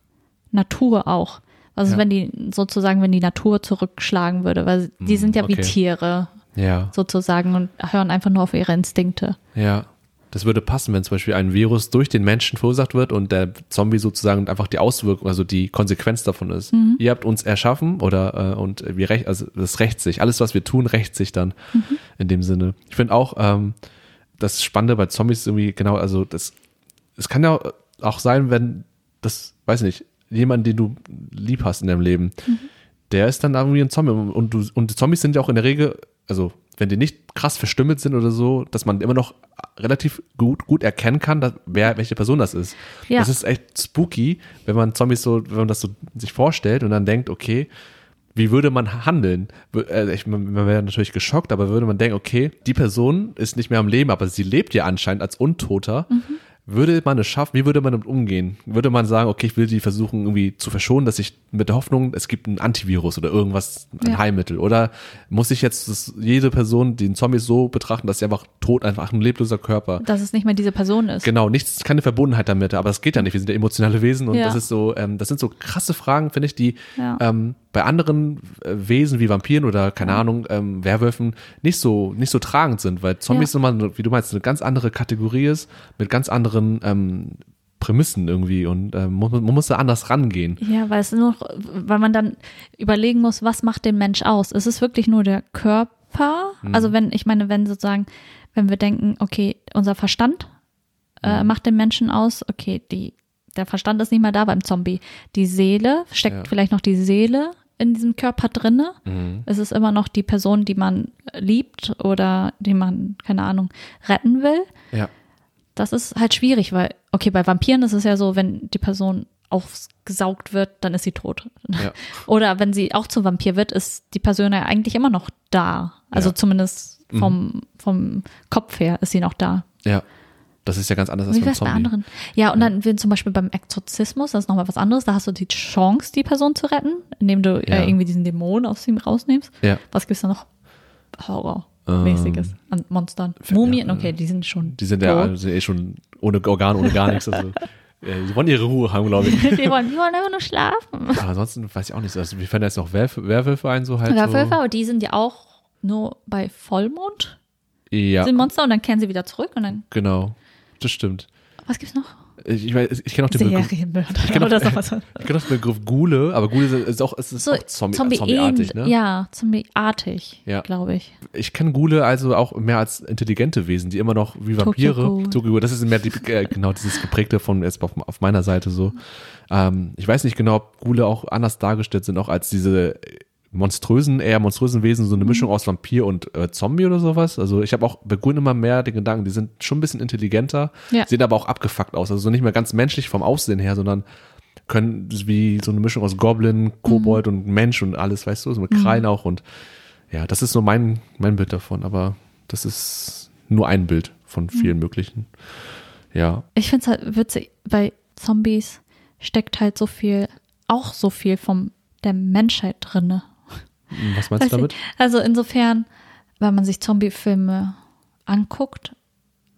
Natur auch. Also Ja. wenn die sozusagen, wenn die Natur zurückschlagen würde, weil die Mm, sind ja wie okay. Tiere Ja, sozusagen und hören einfach nur auf ihre Instinkte. ja. Das würde passen, wenn zum Beispiel ein Virus durch den Menschen verursacht wird und der Zombie sozusagen einfach die Auswirkung, also die Konsequenz davon ist. Mhm. Ihr habt uns erschaffen oder äh, und wir recht, also das rächt sich. Alles, was wir tun, rächt sich dann Mhm. in dem Sinne. Ich finde auch ähm, das Spannende bei Zombies ist irgendwie genau, also das es kann ja auch sein, wenn das, weiß nicht, jemand, den du lieb hast in deinem Leben, der ist dann irgendwie ein Zombie und du und Zombies sind ja auch in der Regel, also wenn die nicht krass verstümmelt sind oder so, dass man immer noch relativ gut gut erkennen kann, dass, wer welche Person das ist. Ja. Das ist echt spooky, wenn man Zombies so, wenn man das so sich vorstellt und dann denkt, okay, wie würde man handeln? Äh, Ich, man man wäre natürlich geschockt, aber würde man denken, okay, die Person ist nicht mehr am Leben, aber sie lebt ja anscheinend als Untoter. Würde man es schaffen, wie würde man damit umgehen? Würde man sagen, okay, ich will die versuchen irgendwie zu verschonen, dass ich mit der Hoffnung, es gibt ein Antivirus oder irgendwas, ein Ja. Heilmittel? Oder muss ich jetzt jede Person, den Zombies so betrachten, dass sie einfach tot, einfach ein lebloser Körper? Dass es nicht mehr diese Person ist. Genau, nichts, keine Verbundenheit damit, aber das geht ja nicht. Wir sind ja emotionale Wesen und Ja. das ist so, ähm, das sind so krasse Fragen, finde ich, die Ja. ähm, bei anderen äh, Wesen wie Vampiren oder keine Ahnung, ähm, Werwölfen nicht so, nicht so tragend sind, weil Zombies Ja. nochmal, wie du meinst, eine ganz andere Kategorie ist, mit ganz anderen ähm, Prämissen irgendwie und ähm, man, man muss da anders rangehen. Ja, weil es nur, weil man dann überlegen muss, was macht den Mensch aus? Ist es wirklich nur der Körper? Mhm. Also wenn, ich meine, wenn sozusagen, wenn wir denken, okay, unser Verstand äh, Mhm. macht den Menschen aus, okay, die, der Verstand ist nicht mehr da beim Zombie. Die Seele, steckt Ja. vielleicht noch die Seele in diesem Körper drinne? Mhm. Es ist immer noch die Person, die man liebt oder die man, keine Ahnung, retten will Ja, das ist halt schwierig, weil, okay, bei Vampiren ist es ja so, wenn die Person aufgesaugt wird, dann ist sie tot. Ja. Oder wenn sie auch zum Vampir wird, ist die Person ja eigentlich immer noch da. Also Ja. Mhm. zumindest vom, vom Kopf her ist sie noch da. ja. Das ist ja ganz anders als beim wär's bei Zombie. anderen? Ja, und dann wenn zum Beispiel beim Exorzismus, das ist nochmal was anderes, da hast du die Chance, die Person zu retten, indem du Ja. äh, irgendwie diesen Dämon aus ihm rausnimmst. Ja. Was gibt's da noch? Horrormäßiges an Monstern. Mumien, okay, die sind schon. Ähm, Die sind ja tot. also eh schon ohne Organ, ohne gar nichts. Also, äh, die wollen ihre Ruhe haben, glaube ich. die, wollen, die wollen einfach nur schlafen. Aber ansonsten weiß ich auch nicht. Also, wir fällen da jetzt noch Werf Werwölfe ein, so halt. Werwölfe, so. aber die sind ja auch nur bei Vollmond Ja, sind Monster und dann kehren sie wieder zurück und dann, genau. Das stimmt. was gibt's noch? Ich, ich, weiß, ich kenne auch den Begriff. Serienmörder kenn auch-. Ich kenne auch den Begriff Gule, aber Gule ist auch, ist So, auch Zombie, Zombie Zombieartig, ne? Ja, Zombieartig, Ja. glaube ich. Ich kenne Gule also auch mehr als intelligente Wesen, die immer noch wie Vampire. Tokyo das ist mehr die, äh, genau dieses geprägte von jetzt auf, auf meiner Seite so. Ähm, ich weiß nicht genau, ob Gule auch anders dargestellt sind, auch als diese monströsen, eher monströsen Wesen, so eine Mischung aus Vampir und äh, Zombie oder sowas. Also ich habe auch bei Ghoul immer mehr den Gedanken, die sind schon ein bisschen intelligenter, Ja. sehen aber auch abgefuckt aus. Also so nicht mehr ganz menschlich vom Aussehen her, sondern können wie so eine Mischung aus Goblin, Kobold und Mensch und alles, weißt du, so mit Krallen auch und ja, das ist so mein, mein Bild davon, aber das ist nur ein Bild von vielen möglichen. Ja. Ich finde es halt witzig, bei Zombies steckt halt so viel, auch so viel von der Menschheit drinne. Was meinst du damit? ich. Also insofern, wenn man sich Zombie-Filme anguckt,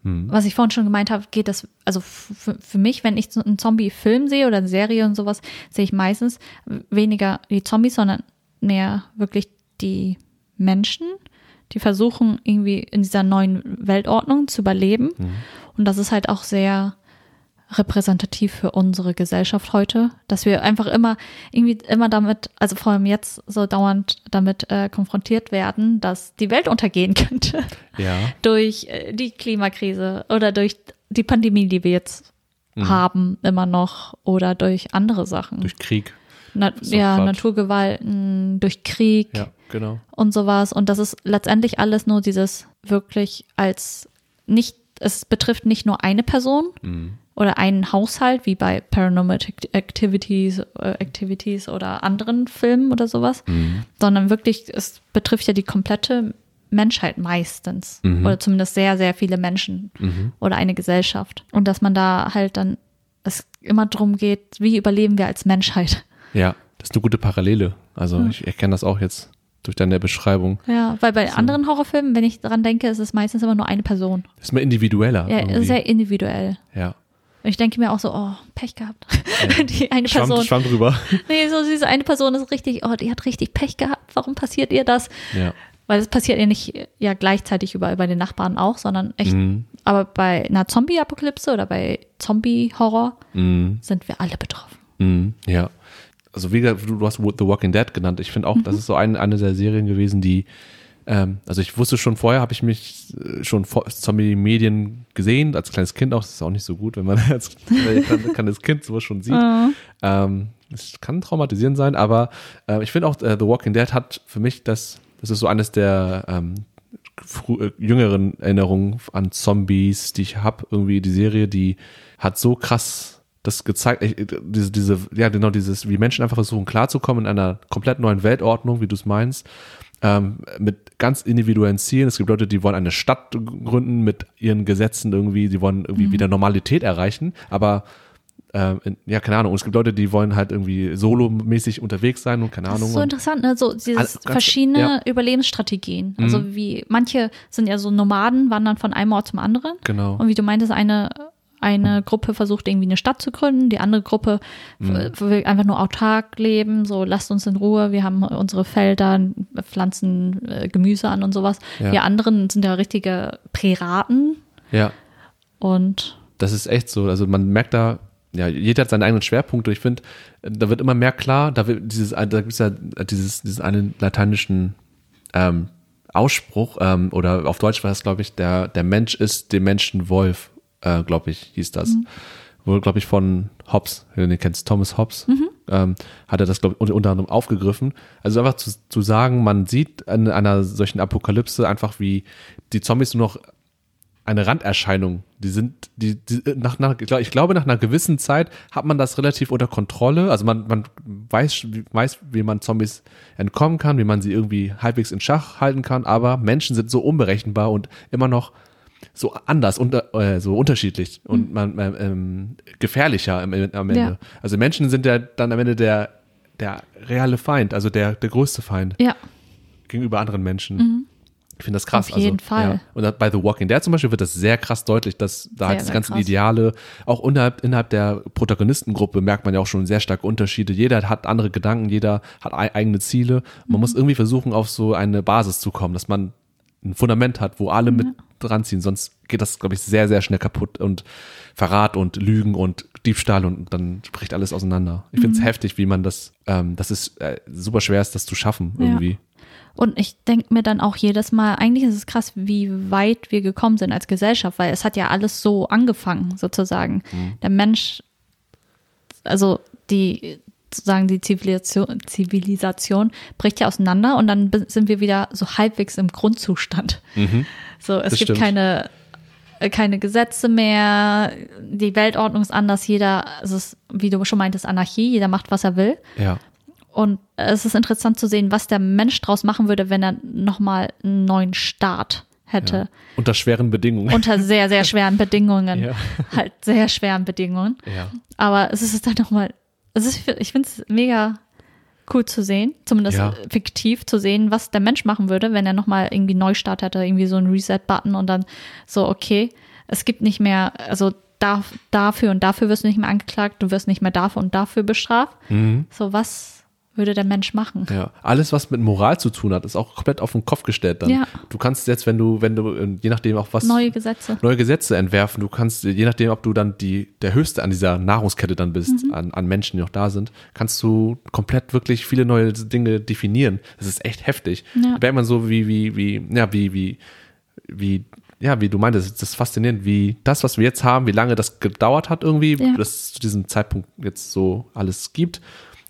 Hm. was ich vorhin schon gemeint habe, geht das, also für, mich, wenn ich einen Zombie-Film sehe oder eine Serie und sowas, sehe ich meistens weniger die Zombies, sondern mehr wirklich die Menschen, die versuchen irgendwie in dieser neuen Weltordnung zu überleben. Und das ist halt auch sehr repräsentativ für unsere Gesellschaft heute, dass wir einfach immer irgendwie immer damit, also vor allem jetzt so dauernd damit äh, konfrontiert werden, dass die Welt untergehen könnte Ja. durch äh, die Klimakrise oder durch die Pandemie, die wir jetzt haben, immer noch oder durch andere Sachen. Durch Krieg. Na, ja, grad- Naturgewalten, durch Krieg Ja, genau. und sowas. Und das ist letztendlich alles nur dieses wirklich als nicht, es betrifft nicht nur eine Person Mhm. oder einen Haushalt, wie bei Paranormal Act- Activities, äh, Activities oder anderen Filmen oder sowas, Mhm. sondern wirklich, es betrifft ja die komplette Menschheit meistens. Mhm. Oder zumindest sehr, sehr viele Menschen oder eine Gesellschaft. Und dass man da halt dann, es immer darum geht, wie überleben wir als Menschheit. Ja, das ist eine gute Parallele. Also ich erkenne das auch jetzt durch deine Beschreibung. Ja, weil bei anderen Horrorfilmen, wenn ich daran denke, ist es meistens immer nur eine Person. Das ist mehr individueller. Ja, irgendwie. sehr individuell. ja. Und ich denke mir auch so, oh, Pech gehabt. Die eine Schwamm, Person. Schwamm drüber. Nee, so diese eine Person ist richtig, oh, die hat richtig Pech gehabt. Warum passiert ihr das? Ja. Weil es passiert ja nicht ja gleichzeitig überall bei den Nachbarn auch, sondern echt. Mhm. Aber bei einer Zombie-Apokalypse oder bei Zombie-Horror Mhm. sind wir alle betroffen. Mhm. Ja. Also wie du hast The Walking Dead genannt. Ich finde auch, das ist so ein, eine der Serien gewesen, die ähm, also ich wusste schon vorher, habe ich mich äh, schon vor Zombie-Medien gesehen, als kleines Kind auch. Das ist auch nicht so gut, wenn man als kleines Kind sowas schon sieht. Ähm, es kann traumatisierend sein, aber äh, ich finde auch, äh, The Walking Dead hat für mich das, das ist so eines der ähm, äh, jüngeren Erinnerungen an Zombies, die ich habe. Irgendwie die Serie, die hat so krass das gezeigt, ich, diese, diese, ja genau dieses, wie Menschen einfach versuchen klarzukommen in einer komplett neuen Weltordnung, wie du es meinst, ähm, mit ganz individuellen Zielen. Es gibt Leute, die wollen eine Stadt gründen mit ihren Gesetzen irgendwie, die wollen irgendwie wieder Normalität erreichen, aber ähm, in, ja, keine Ahnung. Und es gibt Leute, die wollen halt irgendwie solomäßig unterwegs sein und keine Das Ahnung. ist so interessant, ne? So dieses ganz- verschiedene ja. Mhm. Überlebensstrategien. Also wie manche sind ja so Nomaden, wandern von einem Ort zum anderen. Genau. Und wie du meintest, eine, eine Gruppe versucht irgendwie eine Stadt zu gründen, die andere Gruppe Mhm. will einfach nur autark leben, so lasst uns in Ruhe, wir haben unsere Felder, pflanzen äh, Gemüse an und sowas. Ja. Die anderen sind ja richtige Piraten ja. und Das ist echt so. Also man merkt da, ja, jeder hat seinen eigenen Schwerpunkt. Und ich finde, da wird immer mehr klar, da wird dieses, da gibt es ja dieses, diesen einen lateinischen ähm, Ausspruch, ähm, oder auf Deutsch war das, glaube ich, der, der Mensch ist dem Menschen Wolf, äh, glaube ich, hieß das. Wohl, glaube ich, von Hobbes, wenn du den kennst, Thomas Hobbes, ähm, hat er das, glaube ich, unter, unter anderem aufgegriffen. Also einfach zu, zu sagen, man sieht in einer solchen Apokalypse einfach, wie die Zombies nur noch eine Randerscheinung. Die sind, die, die nach, nach, ich glaub- ich glaube, nach einer gewissen Zeit hat man das relativ unter Kontrolle. Also man, man weiß, weiß, wie man Zombies entkommen kann, wie man sie irgendwie halbwegs in Schach halten kann. Aber Menschen sind so unberechenbar und immer noch so anders und äh, so unterschiedlich und man ähm, ähm, gefährlicher am, am Ende. Ja. Also Menschen sind ja dann am Ende der der reale Feind, also der der größte Feind ja, gegenüber anderen Menschen. Ich finde das krass. Auf jeden also, Fall. Ja. Und bei The Walking Dead zum Beispiel wird das sehr krass deutlich, dass da Sehr, halt diese ganzen krass. Ideale, auch innerhalb, innerhalb der Protagonistengruppe merkt man ja auch schon sehr starke Unterschiede. Jeder hat andere Gedanken, jeder hat ei- eigene Ziele. Man Mhm. muss irgendwie versuchen, auf so eine Basis zu kommen, dass man ein Fundament hat, wo alle Mhm. mit dran ziehen. Sonst geht das, glaube ich, sehr, sehr schnell kaputt und Verrat und Lügen und Diebstahl und dann bricht alles auseinander. Ich Mhm. finde es heftig, wie man das, ähm, das ist äh, super schwer ist, das zu schaffen Ja. irgendwie. Und ich denke mir dann auch jedes Mal, eigentlich ist es krass, wie weit wir gekommen sind als Gesellschaft, weil es hat ja alles so angefangen, sozusagen. Der Mensch, also die, sozusagen die Zivilisation, Zivilisation bricht ja auseinander und dann sind wir wieder so halbwegs im Grundzustand. So, es Das gibt stimmt. keine äh, keine Gesetze mehr, die Weltordnung ist anders, jeder, es ist, wie du schon meintest, Anarchie, jeder macht, was er will. Ja. Und es ist interessant zu sehen, was der Mensch draus machen würde, wenn er nochmal einen neuen Start hätte. ja. Unter schweren Bedingungen. Unter sehr, sehr schweren Bedingungen. Ja. Halt sehr schweren Bedingungen. ja. Aber es ist dann nochmal, es ist, ich finde es mega cool zu sehen, zumindest Ja. fiktiv zu sehen, was der Mensch machen würde, wenn er nochmal irgendwie Neustart hätte, irgendwie so ein Reset-Button und dann so, okay, es gibt nicht mehr, also da, dafür und dafür wirst du nicht mehr angeklagt, du wirst nicht mehr dafür und dafür bestraft. Mhm. So, was würde der Mensch machen? Ja, alles, was mit Moral zu tun hat, ist auch komplett auf den Kopf gestellt dann. Ja. Du kannst jetzt, wenn du, wenn du, äh, je nachdem auch was, Neue Gesetze. neue Gesetze entwerfen, du kannst, je nachdem, ob du dann die, der Höchste an dieser Nahrungskette dann bist, Mhm. an, an Menschen, die noch da sind, kannst du komplett wirklich viele neue Dinge definieren. Das ist echt heftig. Ja. Da merkt man so, wie, wie, wie, ja, wie, wie, wie, ja, wie du meintest, das ist faszinierend, wie das, was wir jetzt haben, wie lange das gedauert hat irgendwie, Ja. dass es zu diesem Zeitpunkt jetzt so alles gibt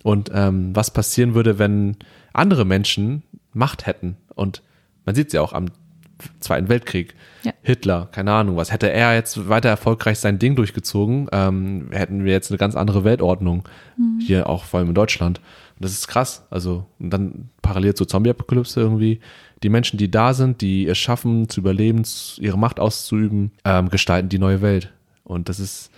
und ähm, was passieren würde, wenn andere Menschen Macht hätten. Und man sieht es ja auch am Zweiten Weltkrieg. Ja. Hitler, keine Ahnung was. Hätte er jetzt weiter erfolgreich sein Ding durchgezogen, ähm, hätten wir jetzt eine ganz andere Weltordnung. Hier auch vor allem in Deutschland. Und das ist krass. Also, und dann parallel zur Zombie-Apokalypse irgendwie. Die Menschen, die da sind, die es schaffen, zu überleben, ihre Macht auszuüben, ähm, gestalten die neue Welt. Und das ist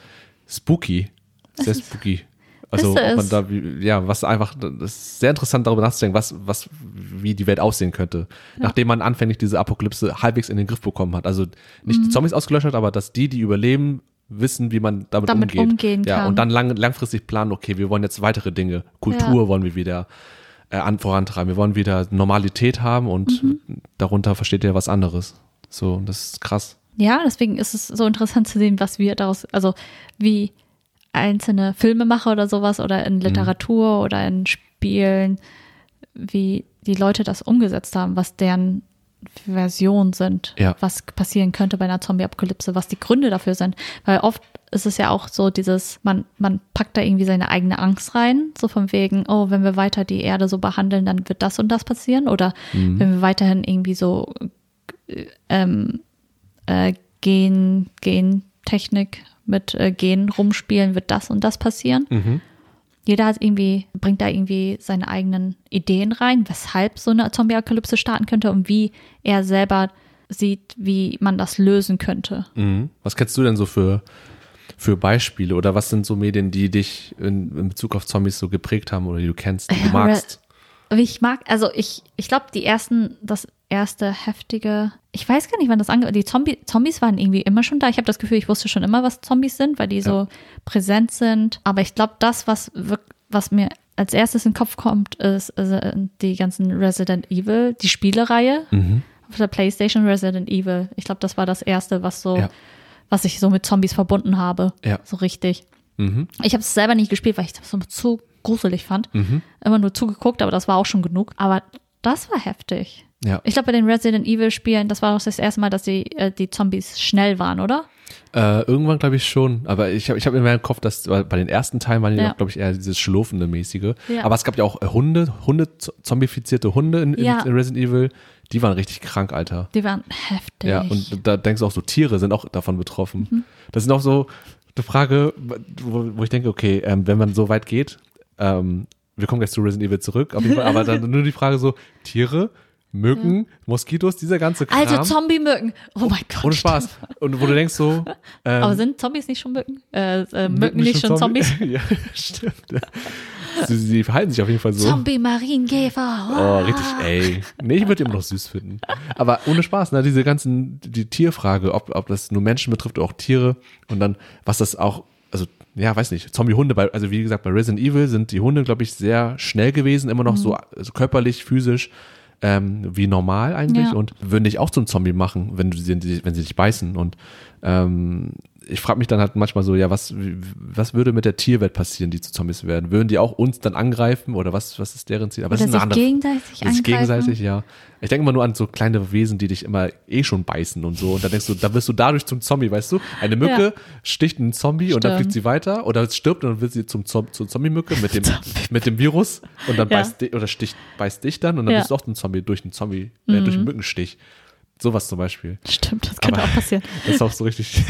spooky. Sehr spooky. Also, man da, ja, was einfach, das ist sehr interessant darüber nachzudenken, was, was, wie die Welt aussehen könnte. Nachdem man anfänglich diese Apokalypse halbwegs in den Griff bekommen hat. Also nicht Mhm. die Zombies ausgelöscht hat, aber dass die, die überleben, wissen, wie man damit, Damit umgeht. umgehen ja, kann. und dann lang, langfristig planen, okay, wir wollen jetzt weitere Dinge. Kultur Ja. wollen wir wieder äh, an, vorantreiben. Wir wollen wieder Normalität haben und Mhm. darunter versteht ihr was anderes. So, das ist krass. Ja, deswegen ist es so interessant zu sehen, was wir daraus, also wie einzelne Filmemacher oder sowas oder Mhm. in Literatur oder in Spielen, wie die Leute das umgesetzt haben, was deren Versionen sind, Ja. was passieren könnte bei einer Zombie-Apokalypse, was die Gründe dafür sind. Weil oft ist es ja auch so dieses, man, man packt da irgendwie seine eigene Angst rein, so von wegen, oh, wenn wir weiter die Erde so behandeln, dann wird das und das passieren. Oder Mhm. wenn wir weiterhin irgendwie so ähm, äh, Gen, Gentechnik mit äh, Genen rumspielen, wird das und das passieren. Mhm. Jeder hat irgendwie, bringt da irgendwie seine eigenen Ideen rein, weshalb so eine Zombie-Apokalypse starten könnte und wie er selber sieht, wie man das lösen könnte. Mhm. Was kennst du denn so für, für Beispiele oder was sind so Medien, die dich in, in Bezug auf Zombies so geprägt haben oder die du kennst, die du magst? Ich mag, also ich, ich glaube, die ersten, das erste heftige, ich weiß gar nicht, wann das angefangen Die Zombie, Zombies waren irgendwie immer schon da. Ich habe das Gefühl, ich wusste schon immer, was Zombies sind, weil die so präsent sind. Aber ich glaube, das, was, was mir als erstes in den Kopf kommt, ist, äh, die ganzen Resident Evil, die Spielereihe Mhm. auf der Playstation Resident Evil. Ich glaube, das war das erste, was so, Ja. was ich so mit Zombies verbunden habe. Ja. So richtig. Mhm. Ich habe es selber nicht gespielt, weil ich das so zu gruselig fand. Mhm. Immer nur zugeguckt, aber das war auch schon genug. Aber das war heftig. Ja. Ich glaube, bei den Resident Evil Spielen, das war auch das erste Mal, dass die, äh, die Zombies schnell waren, oder? Äh, irgendwann glaube ich schon, aber ich habe ich hab in meinem Kopf, dass bei den ersten Teilen waren die Ja. glaube ich, eher dieses schlurfende mäßige. Ja. Aber es gab ja auch äh, Hunde, Hunde, zombifizierte Hunde in, Ja. in Resident Evil. Die waren richtig krank, Alter. Die waren heftig. Ja, und da denkst du auch so, Tiere sind auch davon betroffen. Mhm. Das sind auch so eine Frage, wo, wo ich denke, okay, ähm, wenn man so weit geht, ähm, wir kommen gleich zu Resident Evil zurück, aber dann nur die Frage so, Tiere, Mücken, Moskitos, dieser ganze Kram. also Zombie-Mücken. Oh mein Gott. ohne Spaß. Und wo du denkst so, ähm, Aber sind Zombies nicht schon Mücken? Äh, äh, Mücken nicht schon Zombies? ja, stimmt. Sie, sie verhalten sich auf jeden Fall so. Zombie-Marienkäfer. Oh, richtig, ey. Nee, ich würde immer noch süß finden. Aber ohne Spaß, ne, diese ganzen, die Tierfrage, ob, ob das nur Menschen betrifft oder auch Tiere und dann, was das auch, also, ja, weiß nicht, Zombie-Hunde, bei, also wie gesagt, bei Resident Evil sind die Hunde, glaube ich, sehr schnell gewesen, immer noch so also körperlich, physisch, ähm, wie normal eigentlich Ja. und würden dich auch zum Zombie machen, wenn du sie, wenn sie dich beißen und ähm, ich frage mich dann halt manchmal so, ja, was, was würde mit der Tierwelt passieren, die zu Zombies werden? Würden die auch uns dann angreifen oder was, was ist deren Ziel? Aber Oder das ist eine sich andere gegenseitig angreifen. gegenseitig, ja. Ich denke immer nur an so kleine Wesen, die dich immer eh schon beißen und so. Und dann denkst du, da wirst du dadurch zum Zombie, weißt du? Eine Mücke Ja. sticht einen Zombie und dann Stimmt. fliegt sie weiter oder stirbt und dann wird sie zum Zom zur Zombie-Mücke mit dem, mit dem Virus und dann Ja. beißt, oder sticht, beißt dich dann und dann Ja. Mhm. bist du auch ein Zombie durch einen Zombie, äh, durch einen Mückenstich. Sowas zum Beispiel. Stimmt, das könnte Aber- auch passieren. Das ist auch so richtig.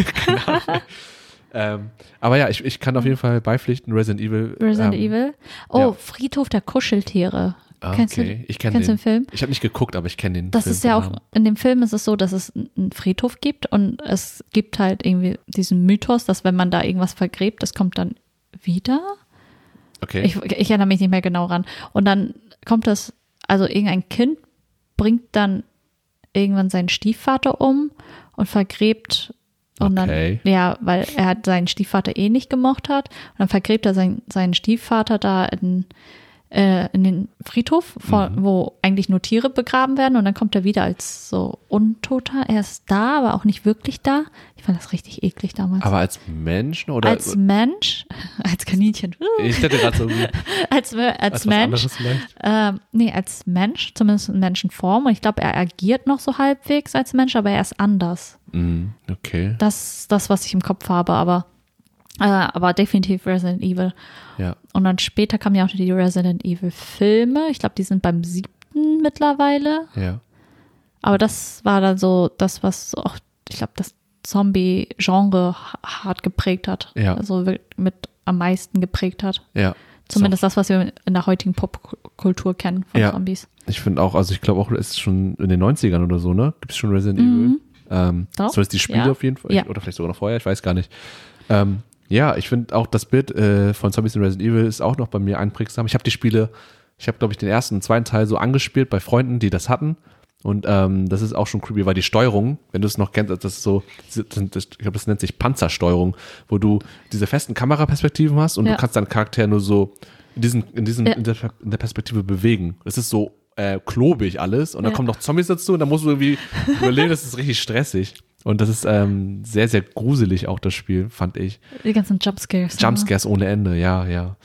ähm, aber ja, ich, ich kann auf jeden Fall beipflichten, Resident Evil. Resident ähm, Evil. Oh, ja. Friedhof der Kuscheltiere. ah, Kennst du- okay, ich kenne Kennst du den. den Film? Ich habe nicht geguckt, aber ich kenne den. Das Film ist ja auch, in dem Film ist es so, dass es einen Friedhof gibt und es gibt halt irgendwie diesen Mythos, dass wenn man da irgendwas vergräbt, das kommt dann wieder. Okay. Ich, ich erinnere mich nicht mehr genau ran. Und dann kommt das, also irgendein Kind bringt dann irgendwann seinen Stiefvater um und vergräbt und Okay. dann, ja, weil er hat seinen Stiefvater eh nicht gemocht hat. Und dann vergräbt er seinen, seinen Stiefvater da in, äh, in den Friedhof, vor, Mhm. wo eigentlich nur Tiere begraben werden. Und dann kommt er wieder als so Untoter. Er ist da, aber auch nicht wirklich da. Ich fand das richtig eklig damals. aber als Menschen oder? als Mensch, als Kaninchen, ich hätte gerade so irgendwie als, als, als Mensch, ähm, nee, als Mensch, zumindest in Menschenform. Und ich glaube, er agiert noch so halbwegs als Mensch, aber er ist anders. Mhm, okay. Das ist das, was ich im Kopf habe, aber, äh, aber definitiv Resident Evil. Ja. Und dann später kamen ja auch die Resident Evil Filme. Ich glaube, die sind beim siebten mittlerweile. Ja. Aber das war dann so das, was auch, ich glaube, das Zombie-Genre ha- hart geprägt hat. Ja. Also mit am meisten geprägt hat. Ja. Zumindest das, was wir in der heutigen Popkultur kennen von Ja. Zombies. Ich finde auch, also ich glaube auch, es ist schon in den 90ern oder so, ne? Gibt es schon Resident Evil? Ähm, Doch. zumindest die Spiele Ja. auf jeden Fall. Ja. Oder vielleicht sogar noch vorher, ich weiß gar nicht. Ähm, ja, ich finde auch das Bild äh, von Zombies in Resident Evil ist auch noch bei mir einprägsam. Ich habe die Spiele, ich habe glaube ich den ersten und zweiten Teil so angespielt bei Freunden, die das hatten. Und ähm, das ist auch schon creepy, weil die Steuerung, wenn du es noch kennst, das ist so, das, das, ich glaube, das nennt sich Panzersteuerung, wo du diese festen Kameraperspektiven hast und Ja. du kannst deinen Charakter nur so in, diesen, in, diesen, Ja. in, der, in der Perspektive bewegen. Das ist so äh, klobig alles und dann Ja. kommen noch Zombies dazu und dann musst du irgendwie überleben, das ist richtig stressig. Und das ist ähm, sehr, sehr gruselig auch das Spiel, fand ich. Die ganzen Jumpscares. ne? Jumpscares ohne Ende, ja, ja.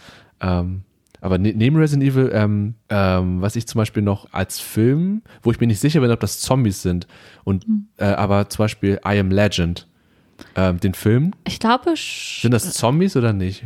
Ähm, aber ne, neben Resident Evil, ähm, ähm, was ich zum Beispiel noch als Film, wo ich mir nicht sicher bin, ob das Zombies sind, und Hm. äh, aber zum Beispiel I Am Legend, ähm, den Film, Ich glaube, sind das Zombies oder nicht?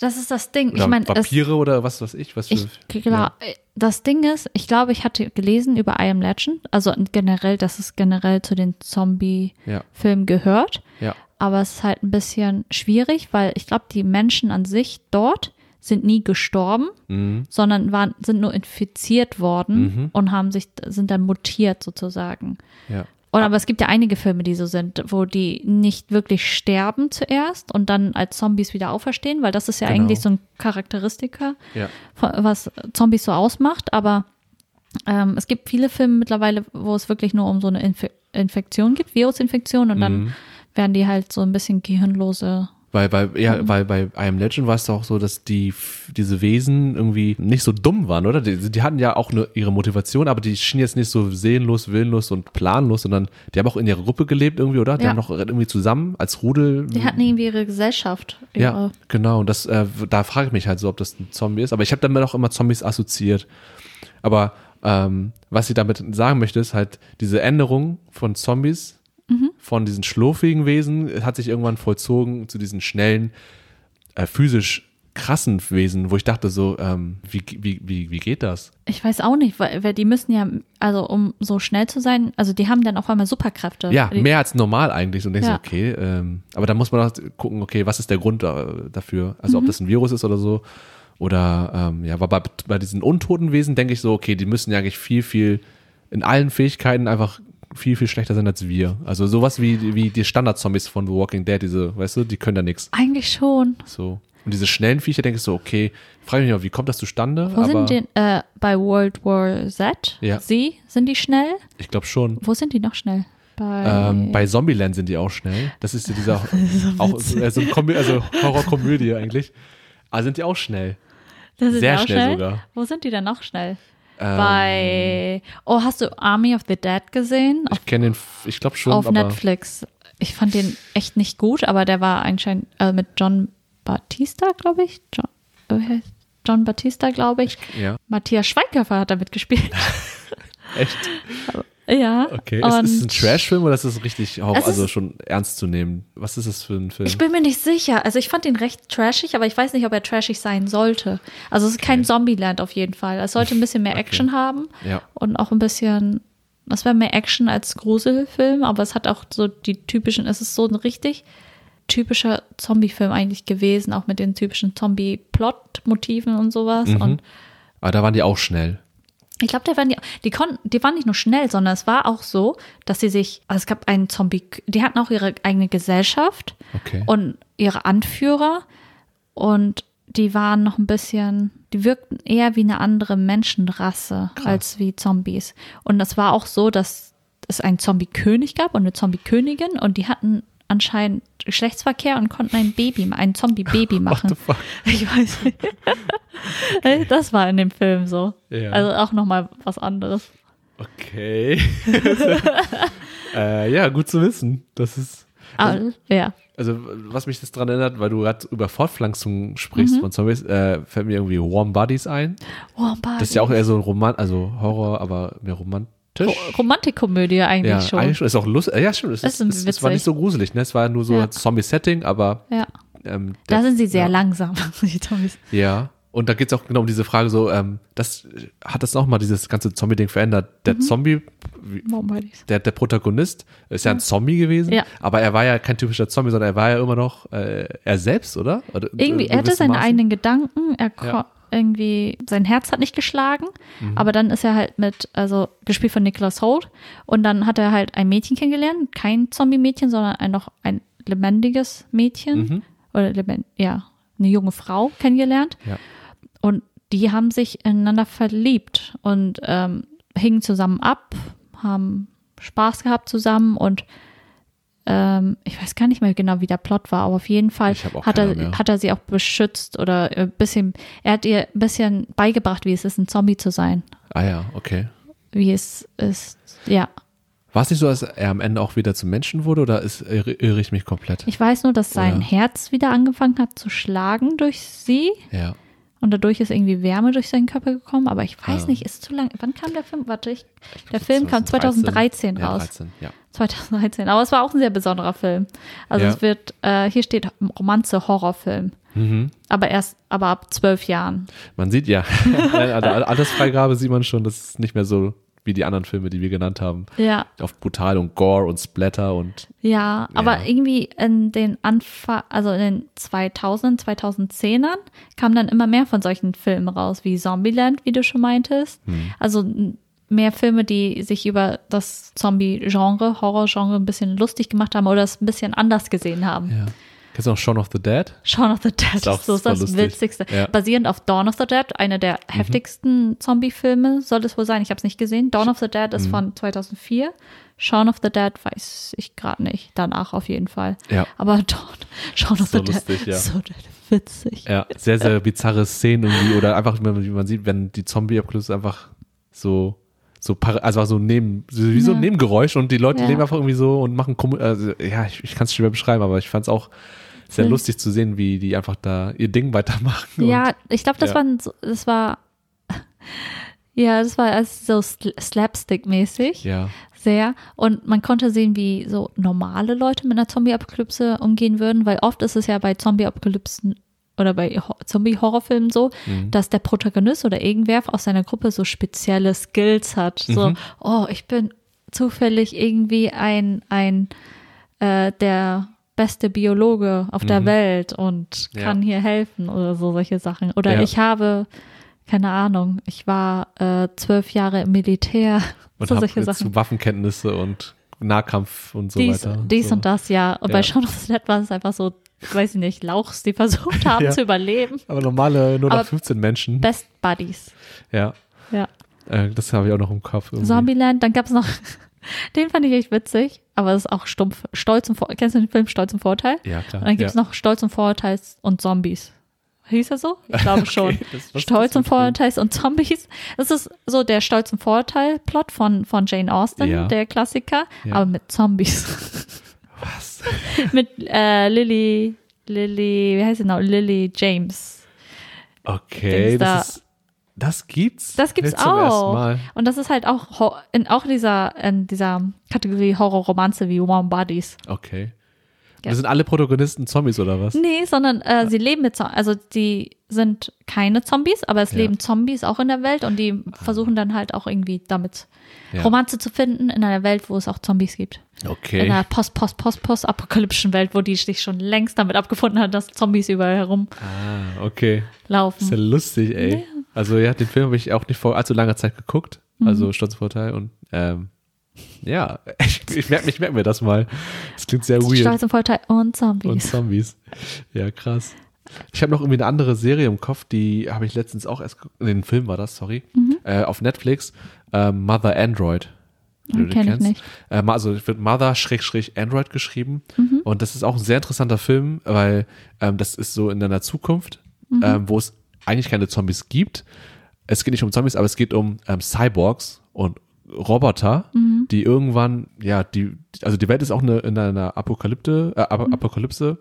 das ist das Ding. Oder ich meine, Vampire oder was weiß ich? Was für, Ich glaube, das Ding ist, ich glaube, ich hatte gelesen über I Am Legend, also generell, dass es generell zu den Zombie-Filmen ja, gehört, ja, aber es ist halt ein bisschen schwierig, weil ich glaube, die Menschen an sich dort sind nie gestorben, mhm. sondern waren, sind nur infiziert worden Mhm. und haben sich, sind dann mutiert sozusagen. ja. Und aber es gibt ja einige Filme, die so sind, wo die nicht wirklich sterben zuerst und dann als Zombies wieder auferstehen, weil das ist ja Genau. eigentlich so ein Charakteristika Ja, was Zombies so ausmacht, aber ähm, es gibt viele Filme mittlerweile, wo es wirklich nur um so eine Infe Infektion geht, Virusinfektion und dann Mhm. werden die halt so ein bisschen gehirnlose. Weil bei, ja, Mhm. weil bei I Am Legend war es auch so, dass die, diese Wesen irgendwie nicht so dumm waren, oder? Die, die hatten ja auch nur ihre Motivation, aber die schienen jetzt nicht so seelenlos, willenlos und planlos, sondern die haben auch in ihrer Gruppe gelebt irgendwie, oder? Die Ja. haben noch irgendwie zusammen als Rudel. Die hatten irgendwie ihre Gesellschaft. Ihre, ja, genau. Und das, äh, da frage ich mich halt so, ob das ein Zombie ist. Aber ich habe damit auch immer Zombies assoziiert. Aber ähm, was ich damit sagen möchte, ist halt diese Änderung von Zombies, von diesen schlurfigen Wesen, hat sich irgendwann vollzogen zu diesen schnellen, äh, physisch krassen Wesen, wo ich dachte so, ähm, wie, wie, wie, wie geht das? Ich weiß auch nicht, weil, weil die müssen ja, also um so schnell zu sein, also die haben dann auf einmal Superkräfte. Ja, die, mehr als normal eigentlich. Und denkst Ja. du, okay, ähm, aber da muss man auch gucken, okay, was ist der Grund da, dafür? Also Mhm. ob das ein Virus ist oder so. Oder ähm, ja, aber bei, bei diesen untoten Wesen denke ich so, okay, die müssen ja eigentlich viel, viel in allen Fähigkeiten einfach viel, viel schlechter sein als wir. Also sowas wie, wie die Standard-Zombies von The Walking Dead, diese, weißt du, die können da nichts. Eigentlich schon. So. Und diese schnellen Viecher denke ich so, okay, frage mich mal, wie kommt das zustande? Wo aber sind die, äh, bei World War Z? Ja. Sie, sind die schnell? ich glaube schon. Wo sind die noch schnell? Bei, Ähm, bei Zombieland sind die auch schnell. Das ist ja dieser auch äh, so Komö also Horrorkomödie eigentlich. Aber sind die auch schnell? sehr auch schnell sogar. Wo sind die denn noch schnell? Ähm, Bei, oh, hast du Army of the Dead gesehen? Auf, Ich kenne den, ich glaube schon, auf aber Netflix. Ich fand den echt nicht gut, aber der war anscheinend äh, mit John Batista, glaube ich. John, äh, John Batista, glaube ich. ja, Matthias Schweighöfer hat da mitgespielt. echt. Ja. Okay. Ist, ist es ein Trashfilm oder ist es richtig Es ist- also schon ernst zu nehmen? Was ist das für ein Film? Ich bin mir nicht sicher. Also ich fand ihn recht trashig, aber ich weiß nicht, ob er trashig sein sollte. Also es ist kein Zombieland auf jeden Fall. Es sollte ein bisschen mehr Action haben ja, und auch ein bisschen Das war mehr Action als Gruselfilm, aber es hat auch so die typischen, es ist so ein richtig typischer Zombie-Film eigentlich gewesen, auch mit den typischen Zombie-Plot-Motiven und sowas. Mhm. Und Aber da waren die auch schnell. Ich glaube, die, die, konnten- die waren nicht nur schnell, sondern es war auch so, dass sie sich, also es gab einen Zombie, die hatten auch ihre eigene Gesellschaft Okay. und ihre Anführer und die waren noch ein bisschen, die wirkten eher wie eine andere Menschenrasse als wie Zombies. Und das war auch so, dass es einen Zombie-König gab und eine Zombie-Königin und die hatten anscheinend Geschlechtsverkehr und konnten ein Baby, ein Zombie-Baby machen. fuck? Ich weiß nicht. Das war in dem Film so. Ja. Also auch nochmal was anderes. Okay. äh, ja, gut zu wissen. Das ist. Aber, ja. Also, was mich das dran erinnert, weil du gerade über Fortpflanzung sprichst Mhm. von Zombies, äh, fällt mir irgendwie Warm Bodies ein. Oh, Das ist ja auch eher so ein Roman, also Horror, aber mehr romantisch. Romantikkomödie eigentlich ja, schon. eigentlich schon. Ist auch lustig. Ja, stimmt. Es, Ist ist, es, war nicht so gruselig, ne? Es war nur so Ja. ein Zombie-Setting, aber ja. ähm, Da sind sie sehr ja. langsam, die Zombies. Ja. Und da geht es auch genau um diese Frage so, ähm, das hat das nochmal dieses ganze Zombie-Ding verändert. Der Mhm. Zombie, der, der Protagonist ist ja ein Zombie gewesen, Ja. aber er war ja kein typischer Zombie, sondern er war ja immer noch äh, er selbst, oder? oder Irgendwie, er hatte seine eigenen Gedanken, er Ja. Irgendwie, sein Herz hat nicht geschlagen, Mhm. aber dann ist er halt mit, also gespielt von Nicholas Holt und dann hat er halt ein Mädchen kennengelernt, kein Zombie-Mädchen, sondern ein, noch ein lebendiges Mädchen Mhm. oder lebend, ja, eine junge Frau kennengelernt Ja. und die haben sich ineinander verliebt und ähm, hingen zusammen ab, haben Spaß gehabt zusammen und ähm, ich weiß gar nicht mehr genau, wie der Plot war, aber auf jeden Fall hat er, mehr. hat er sie auch beschützt oder ein bisschen, er hat ihr ein bisschen beigebracht, wie es ist, ein Zombie zu sein. Ah ja, okay. Wie es ist, ja. War es nicht so, dass er am Ende auch wieder zum Menschen wurde oder ist, irre, irre ich mich komplett? Ich weiß nur, dass sein Oder- Herz wieder angefangen hat zu schlagen durch sie ja. Und dadurch ist irgendwie Wärme durch seinen Körper gekommen, aber ich weiß Ah. nicht, ist zu lang. Wann kam der Film? Warte, ich, der Film kam 2013 ja, raus. 13, ja. 2013. Aber es war auch ein sehr besonderer Film. Also Ja. es wird, äh, hier steht Romanze-Horrorfilm. Mhm. Aber erst, aber ab zwölf Jahren. Man sieht ja, also alles Freigabe sieht man schon, das ist nicht mehr so wie die anderen Filme, die wir genannt haben. Ja, Auf brutal und Gore und Splatter und ja. Aber Ja. irgendwie in den Anfang, also in den 2000, 2010ern kamen dann immer mehr von solchen Filmen raus, wie Zombieland, wie du schon meintest. Hm. Also mehr Filme, die sich über das Zombie-Genre, Horror-Genre ein bisschen lustig gemacht haben oder es ein bisschen anders gesehen haben. ja. Kennst du noch Shaun of the Dead? Shaun of the Dead Ist auch ist so das lustig. Witzigste. Ja. Basierend auf Dawn of the Dead, einer der heftigsten Zombie-Filme soll es wohl sein. Ich habe es nicht gesehen. Dawn of the Dead Mhm. ist von 2004. Shaun of the Dead weiß ich gerade nicht. Danach auf jeden Fall. Ja. Aber Dawn, Shaun of So the Dead lustig, ja. so witzig. Ja, sehr, sehr bizarre Szenen irgendwie oder einfach, wie man, sieht, wenn die Zombie-Apokalypse einfach so, so, also so neben, wie so ein Ja. Nebengeräusch und die Leute Ja. leben einfach irgendwie so und machen, also, ja, ich, ich kann es schwer beschreiben, aber ich fand es auch sehr Hm. lustig zu sehen, wie die einfach da ihr Ding weitermachen. Ja, ich glaube, das ja. war, ein so- das war, ja, das war also so sl- slapstick-mäßig. Ja, Sehr. Und man konnte sehen, wie so normale Leute mit einer Zombie-Apokalypse umgehen würden, weil oft ist es ja bei Zombie-Apokalypsen oder bei Ho- Zombie-Horrorfilmen so, Mhm. dass der Protagonist oder irgendwer aus seiner Gruppe so spezielle Skills hat. So, Mhm. oh, ich bin zufällig irgendwie ein, ein äh, der beste Biologe auf der Mhm. Welt und Ja. kann hier helfen oder so solche Sachen. Oder Ja. ich habe, keine Ahnung, ich war äh, zwölf Jahre im Militär. und so hab solche Sachen. Waffenkenntnisse und Nahkampf und so dies, weiter. dies so. und das, ja. Und Ja. bei Shaun of the Dead war es einfach so, weiß ich nicht, Lauchs, die versucht haben Ja. zu überleben. Aber normale, nur noch Aber 15 Menschen. Best Buddies. Ja, Ja. äh, das habe ich auch noch im Kopf. irgendwie. Zombieland, dann gab es noch, den fand ich echt witzig, aber das ist auch stumpf. Stolz und Vor kennst du den Film Stolz und Vorteil? Ja, klar. Und dann gibt es ja. noch Stolz und Vorurteil und Zombies. Hieß er so? Ich glaube schon. Okay, das- was ist Stolz das und? Vorurteil und Zombies. Das ist so der Stolz und Vorurteil-Plot von, von Jane Austen, Ja. der Klassiker, Ja. aber mit Zombies. Was? mit äh, Lily, Lily, wie heißt sie noch? Lily James. Okay, Dings da. das ist, das gibt's? Das gibt's ersten auch. Und das ist halt auch in auch dieser, in dieser Kategorie Horror-Romanze wie Warm Bodies. Okay. Ja. sind alle Protagonisten Zombies oder was? Nee, sondern äh, sie leben mit Zombies. Also die sind keine Zombies, aber es Ja. leben Zombies auch in der Welt und die versuchen dann halt auch irgendwie damit Ja. Romanze zu finden in einer Welt, wo es auch Zombies gibt. In Okay. einer post, post, post, post apokalyptischen Welt, wo die sich schon längst damit abgefunden hat, dass Zombies überall herumlaufen. Ah, okay. Ist ja lustig, ey. Also ja, den Film habe ich auch nicht vor allzu langer Zeit geguckt. Mhm. Also Stolzvorteil und ähm, ja, ich, ich merke ich merk mir das mal. Das klingt sehr weird. Stolz und Vorteil und Und Zombies. Zombies. Ja, krass. Ich habe noch irgendwie eine andere Serie im Kopf, die habe ich letztens auch erst, ge- den Film war das, sorry, äh, auf Netflix, äh, Mother Android. den Kenn ich kennst. nicht. Äh, also wird Mother-Android geschrieben. Mhm. Und das ist auch ein sehr interessanter Film, weil ähm, das ist so in einer Zukunft, Mhm. ähm, wo es eigentlich keine Zombies gibt. Es geht nicht um Zombies, aber es geht um ähm, Cyborgs und Roboter, Mhm. die irgendwann, ja, die, also die Welt ist auch eine, in einer Apokalypte, äh, Ap- Apokalypse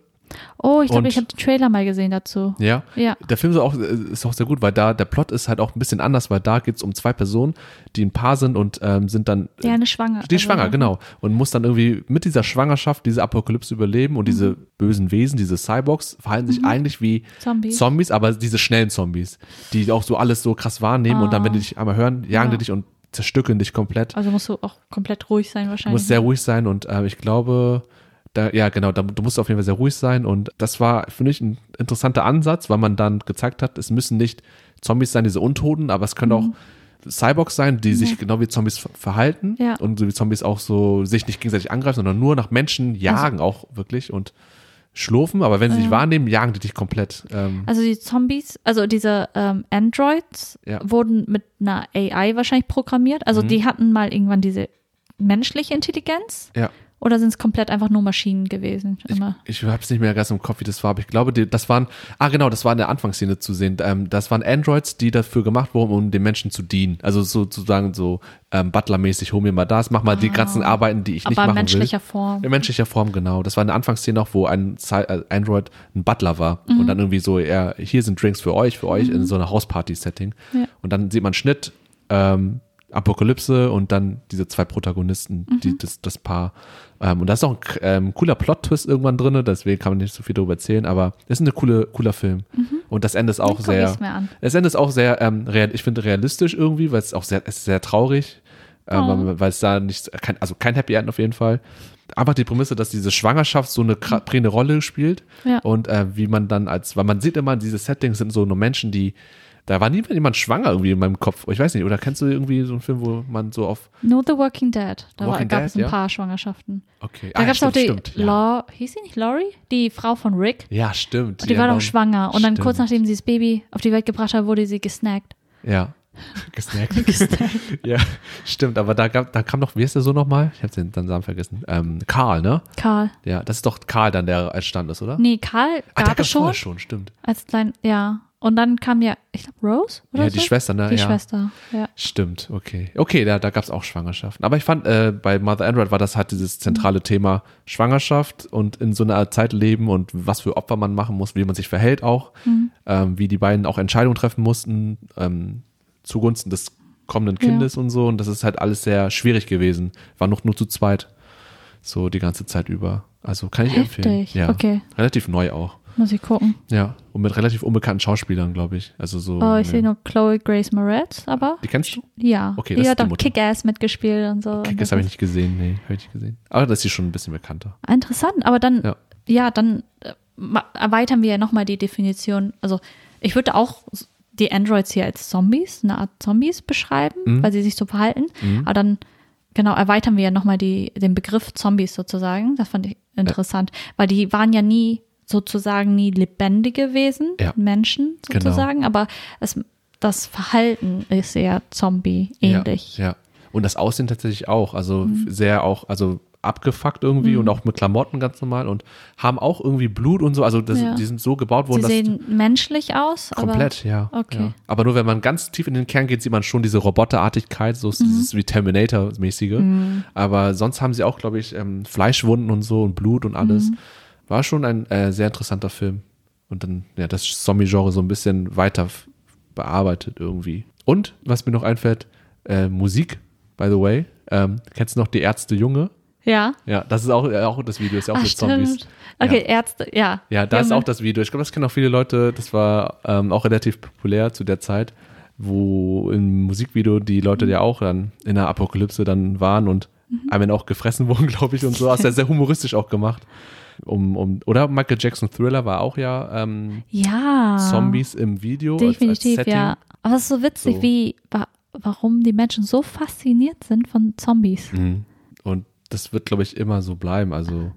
Oh, ich glaube, ich habe den Trailer mal gesehen dazu. ja. Ja. Der Film ist auch, ist auch sehr gut, weil da der Plot ist halt auch ein bisschen anders, weil da geht es um zwei Personen, die ein Paar sind und ähm, sind dann. Der eine schwanger. Die also- schwanger, genau. Und muss dann irgendwie mit dieser Schwangerschaft diese Apokalypse überleben und diese bösen Wesen, diese Cyborgs, verhalten sich eigentlich wie Zombies. Zombies, aber diese schnellen Zombies, die auch so alles so krass wahrnehmen und dann, wenn die dich einmal hören, jagen Ja. die dich und zerstückeln dich komplett. Also musst du auch komplett ruhig sein Du wahrscheinlich. musst sehr ruhig sein und äh, ich glaube, da, ja genau, da, du musst auf jeden Fall sehr ruhig sein und das war, finde ich, ein interessanter Ansatz, weil man dann gezeigt hat, es müssen nicht Zombies sein, diese Untoten, aber es können auch Cyborgs sein, die sich genau wie Zombies ver- verhalten Ja. und so wie Zombies auch so sich nicht gegenseitig angreifen, sondern nur nach Menschen jagen auch wirklich und schlurfen, aber wenn sie dich wahrnehmen, jagen die dich komplett. Ähm, Also die Zombies, also diese ähm, Androids Ja. wurden mit einer AI wahrscheinlich programmiert. Also Mhm. die hatten mal irgendwann diese menschliche Intelligenz ja. Oder sind es komplett einfach nur Maschinen gewesen? Immer. Ich habe es nicht mehr ganz im Kopf, wie das war, aber ich glaube, die, das waren, ah genau, das war in der Anfangsszene zu sehen. Ähm, das waren Androids, die dafür gemacht wurden, um den Menschen zu dienen. Also sozusagen so ähm, Butlermäßig, hol mir mal das, mach mal die ganzen Arbeiten, die ich nicht Ah. Aber in machen menschlicher will. Form. In menschlicher Form, genau. Das war eine Anfangsszene auch, wo ein äh, Android ein Butler war Mhm. und dann irgendwie so, er, hier sind Drinks für euch, für euch in so einer Hausparty-Setting. Ja. Und dann sieht man Schnitt, ähm, Apokalypse und dann diese zwei Protagonisten, Mhm. die, das, das Paar. Ähm, und da ist auch ein ähm, cooler Plot-Twist irgendwann drin, deswegen kann man nicht so viel darüber erzählen, aber es ist ein coole, cooler Film. Und das Ende ist auch sehr, das Ende ist auch sehr, ähm, real, ich finde realistisch irgendwie, weil es auch sehr, es ist sehr traurig, ähm, Oh. weil- weil es da nicht, kein, also kein Happy End auf jeden Fall. Einfach die Prämisse, dass diese Schwangerschaft so eine kra- prägende Rolle spielt Ja. und äh, wie man dann als, weil man sieht immer, diese Settings sind so nur Menschen, die, da war nie jemand schwanger irgendwie in meinem Kopf. Ich weiß nicht, oder kennst du irgendwie so einen Film, wo man so auf, No The Walking Dead. Da Walking gab es Dead, ein ja. paar Schwangerschaften. okay, Da ah, gab es auch die stimmt, ja. Hieß sie nicht Laurie? Die Frau von Rick. ja, stimmt. Und die ja, war doch schwanger. Und dann kurz Stimmt. nachdem sie das Baby auf die Welt gebracht hat, wurde sie gesnackt. Ja. Gesnackt. ja, stimmt, aber da gab, da kam noch, wie heißt der so nochmal? Ich habe den, den Namen vergessen. Ähm, Karl, ne? Karl. Ja, das ist doch Karl dann, der entstanden ist, oder? Nee, Karl ah, der gab es schon. vorher schon, stimmt. Als klein, ja. Und dann kam ja, ich glaube, Rose? Oder Ja, so? die Schwester, ne? Die ja. Schwester, ja. Stimmt, okay. Okay, da, da gab es auch Schwangerschaften. Aber ich fand, äh, bei Mother Android war das halt dieses zentrale Thema Schwangerschaft und in so einer Zeit leben und was für Opfer man machen muss, wie man sich verhält auch, ähm, wie die beiden auch Entscheidungen treffen mussten, ähm, zugunsten des kommenden Ja. Kindes und so. Und das ist halt alles sehr schwierig gewesen. War noch nur zu zweit. So die ganze Zeit über. Also kann ich empfehlen. Heftig, Ja. okay. Relativ neu auch. Muss ich gucken. Ja. Und mit relativ unbekannten Schauspielern, glaube ich. Also so. Oh, ich ja. sehe nur Chloe Grace Moretz, aber Die kennst du? ja. Okay, die das ist hat die auch. Kick-Ass mitgespielt und so. Das habe ich nicht gesehen. Nee, habe ich nicht gesehen. Aber das ist sie schon ein bisschen bekannter. Interessant, aber dann, Ja. ja, dann äh, erweitern wir ja nochmal die Definition. Also ich würde auch die Androids hier als Zombies, eine Art Zombies beschreiben, Mhm. weil sie sich so verhalten. Aber dann, genau, erweitern wir ja nochmal die, den Begriff Zombies sozusagen. Das fand ich interessant, weil die waren ja nie sozusagen nie lebendige Wesen, Ja. Menschen Genau. sozusagen, aber es, das Verhalten ist eher Zombie-ähnlich. Ja, ja. Und das Aussehen tatsächlich auch. Also sehr auch, also abgefuckt irgendwie und auch mit Klamotten ganz normal und haben auch irgendwie Blut und so. Also das, Ja. die sind so gebaut worden, Sie dass sehen menschlich aus, komplett, ja. Okay. Ja. Aber nur wenn man ganz tief in den Kern geht, sieht man schon diese Roboterartigkeit, so Mhm. dieses wie Terminator-mäßige. Aber sonst haben sie auch, glaube ich, ähm, Fleischwunden und so und Blut und alles. Mhm. War schon ein äh, sehr interessanter Film. Und dann, ja, das Zombie-Genre so ein bisschen weiter bearbeitet irgendwie. Und, was mir noch einfällt, äh, Musik, by the way. Ähm, kennst du noch die Ärzte Junge? Ja. Ja, das ist auch, auch das Video, ist ja auch Ach, mit Zombies. stimmt. Okay, Ja. Ärzte, ja. Ja, da Die ist auch das Video. Ich glaube, das kennen auch viele Leute. Das war ähm, auch relativ populär zu der Zeit, wo im Musikvideo die Leute Mhm. ja auch dann in der Apokalypse dann waren und einmal auch gefressen wurden, glaube ich, und so. Hast ja sehr humoristisch auch gemacht. Um, um, oder Michael Jackson Thriller war auch ja ähm, Ja. Zombies im Video. als- als. Definitiv, Setting. ja. Aber es ist so witzig, So. wie, wa warum die Menschen so fasziniert sind von Zombies. Mhm. Und das wird, glaube ich, immer so bleiben. Also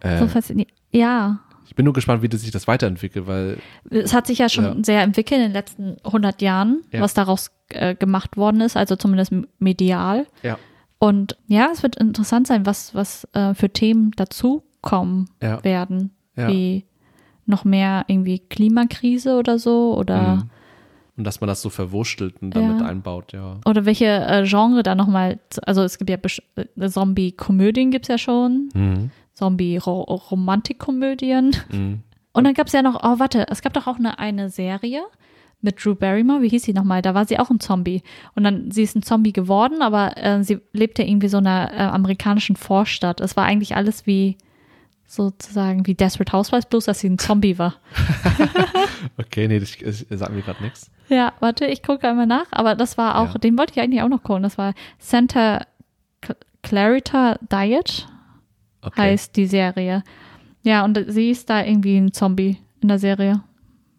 äh, So fasziniert. Ja. ich bin nur gespannt, wie das sich das weiterentwickelt, weil Es hat sich ja schon Ja. sehr entwickelt in den letzten 100 Jahren, Ja. was daraus äh, gemacht worden ist, also zumindest medial. ja, Und ja, es wird interessant sein, was, was äh, für Themen dazukommen ja, werden. ja. Wie noch mehr irgendwie Klimakrise oder so oder, Mhm. Und dass man das so verwurschtelt und damit Ja. einbaut, ja. oder welche äh, Genre da nochmal, also es gibt ja äh, Zombie-Komödien gibt es ja schon, Mhm. Zombie-Romantikkomödien. Mhm. Und dann gab es ja noch, oh warte, es gab doch auch eine, eine Serie mit Drew Barrymore, wie hieß sie nochmal? Da war sie auch ein Zombie. Und dann, sie ist ein Zombie geworden, aber äh, sie lebte irgendwie so in einer äh, amerikanischen Vorstadt. Es war eigentlich alles wie, sozusagen, wie Desperate Housewives, bloß dass sie ein Zombie war. Okay, nee, ich, ich sag mir gerade nichts. Ja, warte, ich gucke einmal nach, aber das war auch, Ja. den wollte ich eigentlich auch noch gucken. Das war Santa Cl- Clarita Diet, Okay. heißt die Serie. Ja, und sie ist da irgendwie ein Zombie in der Serie.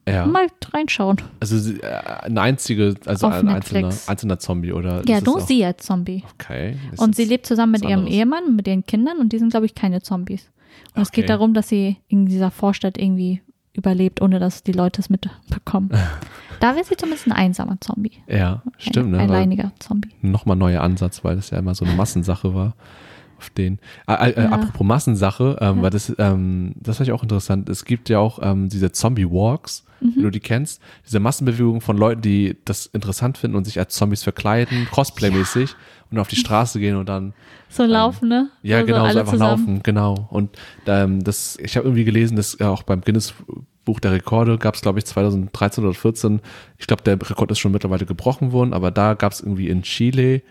ja. Mal reinschauen. Also sie- äh, eine einzige, also Auf ein einzelner, einzelner Zombie oder? Ja, das nur sie als Zombie. Okay. Und sie lebt zusammen mit ihrem anderes. Ehemann mit ihren Kindern und die sind, glaube ich, keine Zombies. Und es Okay. geht darum, dass sie in dieser Vorstadt irgendwie überlebt, ohne dass die Leute es mitbekommen. da wird sie zumindest ein einsamer Zombie. Ja, stimmt, ein ne? Alleiniger Zombie. Nochmal neuer Ansatz, weil das ja immer so eine Massensache war. Auf den. Äh, äh, Ja. Apropos Massensache, ähm, Ja. weil das, ähm, das fand ich auch interessant. Es gibt ja auch ähm, diese Zombie-Walks, Mhm. wenn du die kennst, diese Massenbewegung von Leuten, die das interessant finden und sich als Zombies verkleiden, Cosplay-mäßig und auf die Straße gehen und dann So laufen, ne? Ja, so, genau, so einfach zusammen. laufen, genau. Und ähm, das, ich habe irgendwie gelesen, dass ja auch beim Guinness Buch der Rekorde gab es, glaube ich, 2013 oder 14. Ich glaube, der Rekord ist schon mittlerweile gebrochen worden, aber da gab es irgendwie in Chile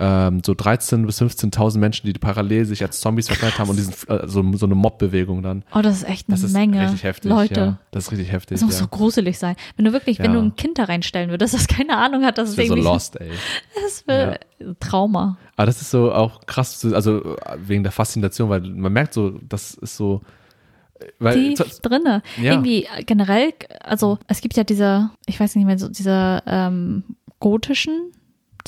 ähm, so 13.000 bis 15.000 Menschen, die parallel sich als Zombies verkleidet haben und diesen, äh, so, so eine Mobbewegung dann. Oh, das ist echt eine Das ist Menge richtig heftig. Leute. Ja. Das ist richtig heftig. Das muss ja. so gruselig sein. Wenn du wirklich, wenn Ja. du ein Kind da reinstellen würdest, das keine Ahnung hat, dass das es wäre so irgendwie lost, ey. das wäre Trauma. Aber das ist so auch krass, also wegen der Faszination, weil man merkt so, das ist so, äh, weil tief drinne. Ja. Irgendwie äh, generell, also es gibt ja diese, ich weiß nicht mehr, so diese ähm, gotischen,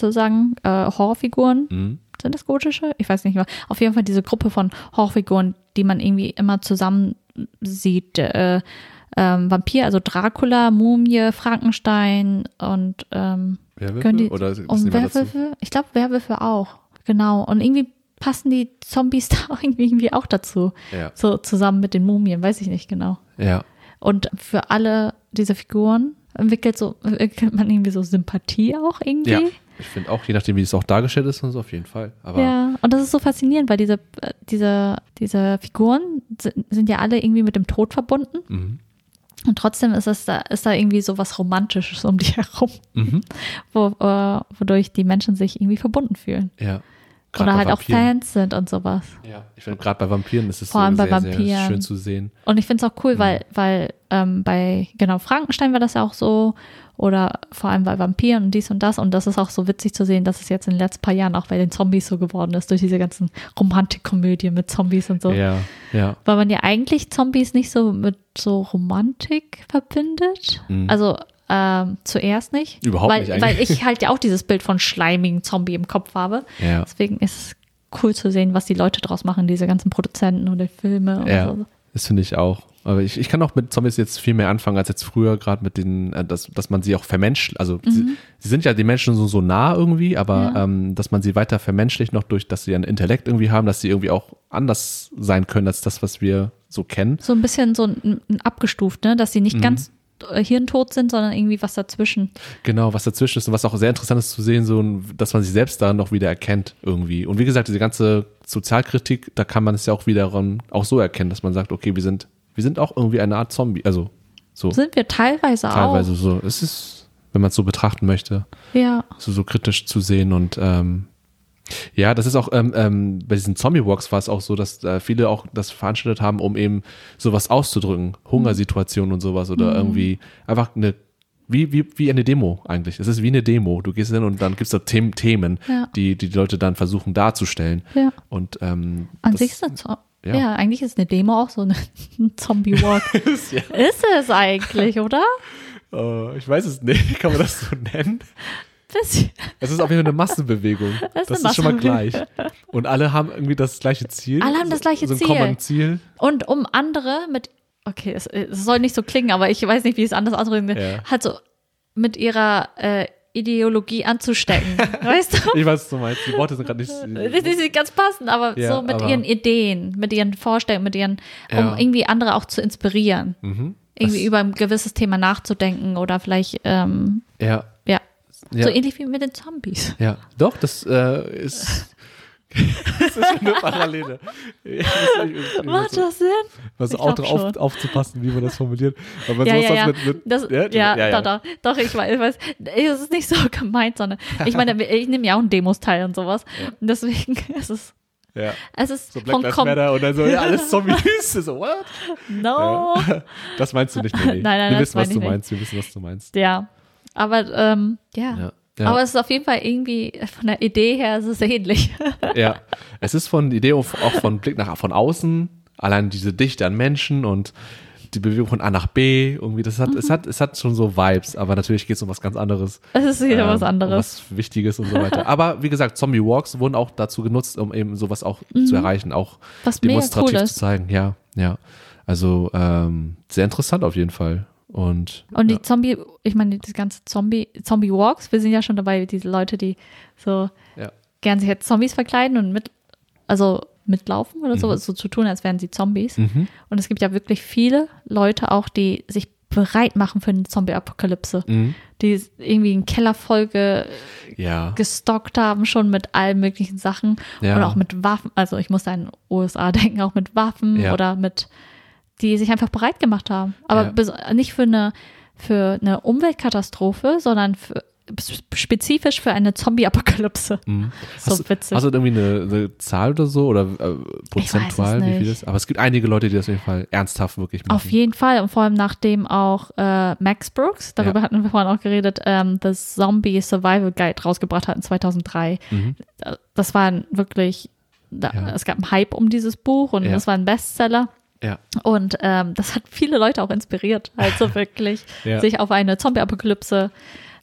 sozusagen, äh, Horrorfiguren. Mhm. Sind das gotische? Ich weiß nicht mehr. Auf jeden Fall diese Gruppe von Horrorfiguren, die man irgendwie immer zusammen sieht. Äh, ähm, Vampir, also Dracula, Mumie, Frankenstein und ähm, Werwölfe? die oder und? Werwölfe? Ich glaube Werwölfe auch. Genau. Und irgendwie passen die Zombies da auch irgendwie, irgendwie auch dazu. Ja, So zusammen mit den Mumien, weiß ich nicht genau. ja. Und für alle diese Figuren entwickelt so entwickelt man irgendwie so Sympathie auch irgendwie. Ja, ich finde auch, je nachdem, wie es auch dargestellt ist und so, auf jeden Fall. Aber Ja, und das ist so faszinierend, weil diese, äh, diese, diese Figuren sind, ja alle irgendwie mit dem Tod verbunden. mhm. Und trotzdem ist es da, ist da irgendwie so was Romantisches um die herum, Mhm. wo, äh, wodurch die Menschen sich irgendwie verbunden fühlen. ja. Oder halt auch Vampiren. Fans sind und sowas. Ja, ich finde gerade bei Vampiren ist es Vor so allem bei sehr, sehr Vampiren. schön zu sehen. Und ich finde es auch cool, Mhm. weil, weil ähm, bei, genau, Frankenstein war das ja auch so. Oder vor allem bei Vampiren und dies und das. Und das ist auch so witzig zu sehen, dass es jetzt in den letzten paar Jahren auch bei den Zombies so geworden ist, durch diese ganzen Romantikkomödien mit Zombies und so. Ja, ja. Weil man ja eigentlich Zombies nicht so mit so Romantik verbindet. Mhm. Also ähm, zuerst nicht. Überhaupt weil, nicht eigentlich. Weil ich halt ja auch dieses Bild von schleimigen Zombie im Kopf habe. Ja. Deswegen ist es cool zu sehen, was die Leute draus machen, diese ganzen Produzenten oder Filme und Ja, so. Das finde ich auch. Aber ich, ich kann auch mit Zombies jetzt viel mehr anfangen als jetzt früher, gerade mit den, äh, dass, dass man sie auch vermenschelt. Also sie, sie sind ja die Menschen so, so nah irgendwie, aber Mhm. Ja. ähm, dass man sie weiter vermenschlicht, noch durch, dass sie ein Intellekt irgendwie haben, dass sie irgendwie auch anders sein können als das, was wir so kennen. So ein bisschen so ein, ein abgestuft, ne? dass sie nicht Mhm. ganz hirntot sind, sondern irgendwie was dazwischen. Genau, was dazwischen ist und was auch sehr interessant ist zu sehen, so, dass man sich selbst da noch wieder erkennt irgendwie. Und wie gesagt, diese ganze Sozialkritik, da kann man es ja auch wiederum auch so erkennen, dass man sagt, okay, wir sind, wir sind auch irgendwie eine Art Zombie, also so Sind wir teilweise, teilweise so. Es ist, wenn man es so betrachten möchte, auch. Ja. so, so kritisch zu sehen und ähm, Ja, das ist auch ähm, ähm, bei diesen Zombie-Walks war es auch so, dass äh, viele auch das veranstaltet haben, um eben sowas auszudrücken. Hungersituationen und sowas oder irgendwie einfach eine, wie, wie, wie eine Demo eigentlich. Es ist wie eine Demo. Du gehst hin und dann gibt es da Themen, Themen Ja. die, die die Leute dann versuchen darzustellen. Ja. Und ähm, An das- sich ist Zo ja. ja. eigentlich ist eine Demo auch so eine, ein Zombie-Walk. ja. ist es eigentlich, oder? Äh, ich weiß es nicht, kann man das so nennen? Bisschen. Es ist auf jeden Fall eine Massenbewegung. Das Das ist ist, eine schon mal gleich. Und alle haben irgendwie das gleiche Ziel. Alle haben das gleiche so, Ziel. So ein Common Ziel. Und um andere mit, okay, es, es soll nicht so klingen, aber ich weiß nicht, wie ich es anders ausdrücken will, Ja. halt so mit ihrer äh, Ideologie anzustecken. weißt du? Ich weiß, was du meinst. Die Worte sind gerade nicht. Das ist nicht ganz passend, aber Ja, so mit aber- ihren Ideen, mit ihren Vorstellungen, mit ihren, um Ja. irgendwie andere auch zu inspirieren, Mhm. irgendwie Das- über ein gewisses Thema nachzudenken oder vielleicht, ähm, Ja, ja, ja. so ähnlich wie mit den Zombies. Ja, doch, das äh, ist. das ist eine Parallele. Macht das Sinn? Also auch darauf schon. aufzupassen, wie man das formuliert. Aber Ja, ja, ja. Mit, mit, Das, ja, ja, ja. Doch, doch, doch, ich weiß, ich weiß, es ist nicht so gemeint, sondern ich meine, ich nehme ja auch in Demos teil und sowas. Und deswegen ist es, ja. es ist So Black Lives Matter und dann so, ja, alles Zombies. so, what? No. Ja. Das meinst du nicht, nee. Nein, nein, Wir wissen, was du meinst. Wir wissen, was du meinst. Ja. Aber ähm, ja. Ja. Ja. Aber es ist auf jeden Fall irgendwie von der Idee her ist es ähnlich. ja. Es ist von Idee auch von Blick nach von außen, allein diese Dichte an Menschen und die Bewegung von A nach B, irgendwie, das hat, es hat, es hat schon so Vibes, aber natürlich geht es um was ganz anderes. Es ist wieder was ähm, anderes. Um was Wichtiges und so weiter. Aber wie gesagt, Zombie Walks wurden auch dazu genutzt, um eben sowas auch zu erreichen, auch Mhm. Was demonstrativ cool zu zeigen. Ja, ja. Also ähm, sehr interessant auf jeden Fall. Und, Und die ja, Zombie, ich meine, die ganze Zombie, Zombie Walks, wir sind ja schon dabei, diese Leute, die so ja. gern sich als Zombies verkleiden und mit, also mitlaufen oder so, so zu tun, als wären sie Zombies. Mhm. Und es gibt ja wirklich viele Leute auch, die sich bereit machen für eine Zombie-Apokalypse. Mhm. Die irgendwie einen Keller voll ge ja. gestockt haben, schon mit allen möglichen Sachen Ja. und auch mit Waffen. Also ich muss an USA denken, auch mit Waffen Ja. oder mit, die sich einfach bereit gemacht haben. Aber Ja. nicht für eine, für eine Umweltkatastrophe, sondern für, spezifisch für eine Zombie-Apokalypse. Mhm. So hast, witzig. Hast du irgendwie eine, eine Zahl oder so oder äh, prozentual, wie viel das? Aber es gibt einige Leute, die das auf jeden Fall ernsthaft wirklich machen. Auf jeden Fall und vor allem nachdem auch äh, Max Brooks, darüber Ja. hatten wir vorhin auch geredet, ähm, das Zombie Survival Guide rausgebracht hat in 2003. Mhm. Das war wirklich, da, Ja. es gab einen Hype um dieses Buch und Ja. es war ein Bestseller. Ja. Und ähm, das hat viele Leute auch inspiriert, also wirklich Ja. sich auf eine Zombie-Apokalypse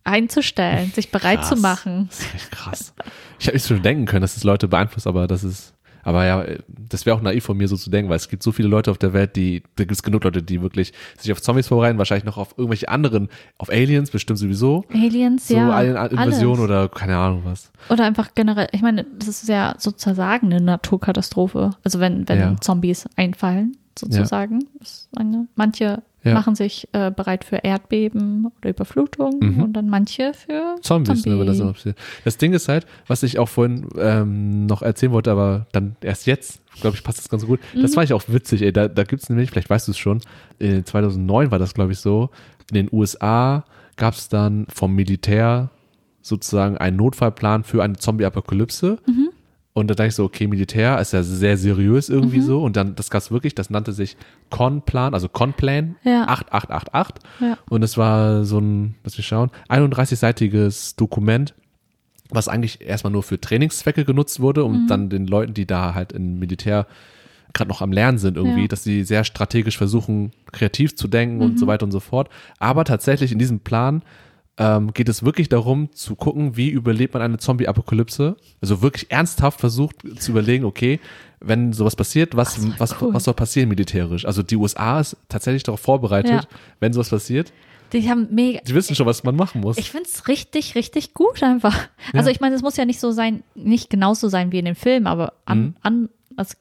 einzustellen, sich bereit Krass. zu machen. Das ist echt krass. Ich habe nicht schon denken können, dass es Leute beeinflusst, aber das ist, aber ja, das wäre auch naiv von mir so zu denken, weil es gibt so viele Leute auf der Welt, die, da gibt es genug Leute, die wirklich sich auf Zombies vorbereiten, wahrscheinlich noch auf irgendwelche anderen, auf Aliens bestimmt sowieso. Aliens, So ja. Alien-Invasion alles. oder keine Ahnung was. Oder einfach generell, ich meine, das ist ja sozusagen eine Naturkatastrophe. Also wenn, wenn Ja. Zombies einfallen, sozusagen. Das ist eine, manche Ja. machen sich äh, bereit für Erdbeben oder Überflutung Mhm. und dann manche für Zombies, ne, das Zombie. passiert. Das Ding ist halt, was ich auch vorhin ähm, noch erzählen wollte, aber dann erst jetzt, glaube ich, passt das ganz gut. Das Mhm. fand ich auch witzig, ey. Da, da gibt es nämlich, vielleicht weißt du es schon, in 2009 war das, glaube ich, so. In den USA gab es dann vom Militär sozusagen einen Notfallplan für eine Zombie-Apokalypse. Mhm. Und da dachte ich so, okay, Militär ist ja sehr seriös irgendwie so. Und dann, das gab es wirklich, das nannte sich Con-Plan, also Con-Plan Ja. 8888. Ja. Und es war so ein, lass mich schauen, 31-seitiges Dokument, was eigentlich erstmal nur für Trainingszwecke genutzt wurde, um Mhm. dann den Leuten, die da halt im Militär gerade noch am Lernen sind irgendwie, Ja. dass sie sehr strategisch versuchen, kreativ zu denken und Mhm. so weiter und so fort. Aber tatsächlich in diesem Plan ähm, geht es wirklich darum zu gucken, wie überlebt man eine Zombie-Apokalypse. Also wirklich ernsthaft versucht zu überlegen, okay, wenn sowas passiert, was, war was, cool. was soll passieren militärisch? Also die USA ist tatsächlich darauf vorbereitet, Ja. wenn sowas passiert. Die haben mega. Die wissen schon, was man machen muss. Ich finde es richtig, richtig gut einfach. Also Ja. ich meine, es muss ja nicht so sein, nicht genauso sein wie in dem Film, aber an, Mhm. an also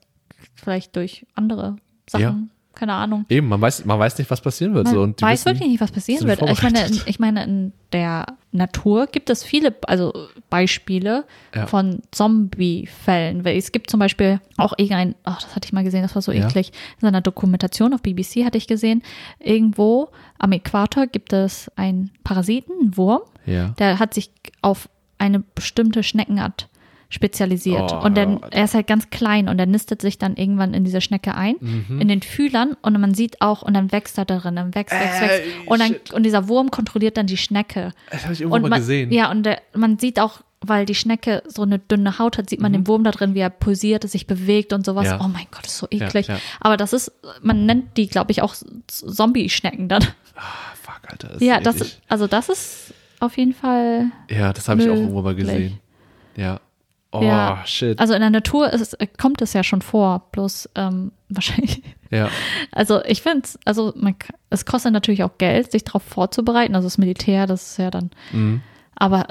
vielleicht durch andere Sachen, Ja. Keine Ahnung. Eben, man weiß, man weiß nicht, was passieren wird. Man so, und weiß wissen, wirklich nicht, was passieren wird. Ich meine, in, ich meine, in der Natur gibt es viele also Beispiele Ja. von Zombie-Fällen. Es gibt zum Beispiel auch irgendein, ach, das hatte ich mal gesehen, das war so Ja. eklig. In seiner Dokumentation auf BBC hatte ich gesehen, irgendwo am Äquator gibt es einen Parasiten, einen Wurm, Ja. der hat sich auf eine bestimmte Schneckenart spezialisiert. Oh. und dann, er ist halt ganz klein und er nistet sich dann irgendwann in diese Schnecke ein, Mhm. in den Fühlern und man sieht auch, und dann wächst er darin, dann wächst, wächst, wächst. Ey, Und, dann, shit. und dieser Wurm kontrolliert dann die Schnecke. Das habe ich irgendwo Und mal man, gesehen. Ja, und der, man sieht auch, weil die Schnecke so eine dünne Haut hat, sieht man den Wurm da drin, wie er pulsiert, sich bewegt und sowas. Mhm. Ja. Oh mein Gott, das ist so eklig. ja. Aber das ist, man nennt die, glaube ich, auch Zombie-Schnecken dann. Ah, fuck, Alter. Das Ja, ist das, also das ist auf jeden Fall. Ja, das habe ich auch irgendwo mal gesehen. Ja. Oh, ja, shit. Also in der Natur ist, kommt es ja schon vor, bloß ähm, wahrscheinlich. ja. Also ich finde es, also man, es kostet natürlich auch Geld, sich darauf vorzubereiten. Also das Militär, das ist ja dann. Mhm. Aber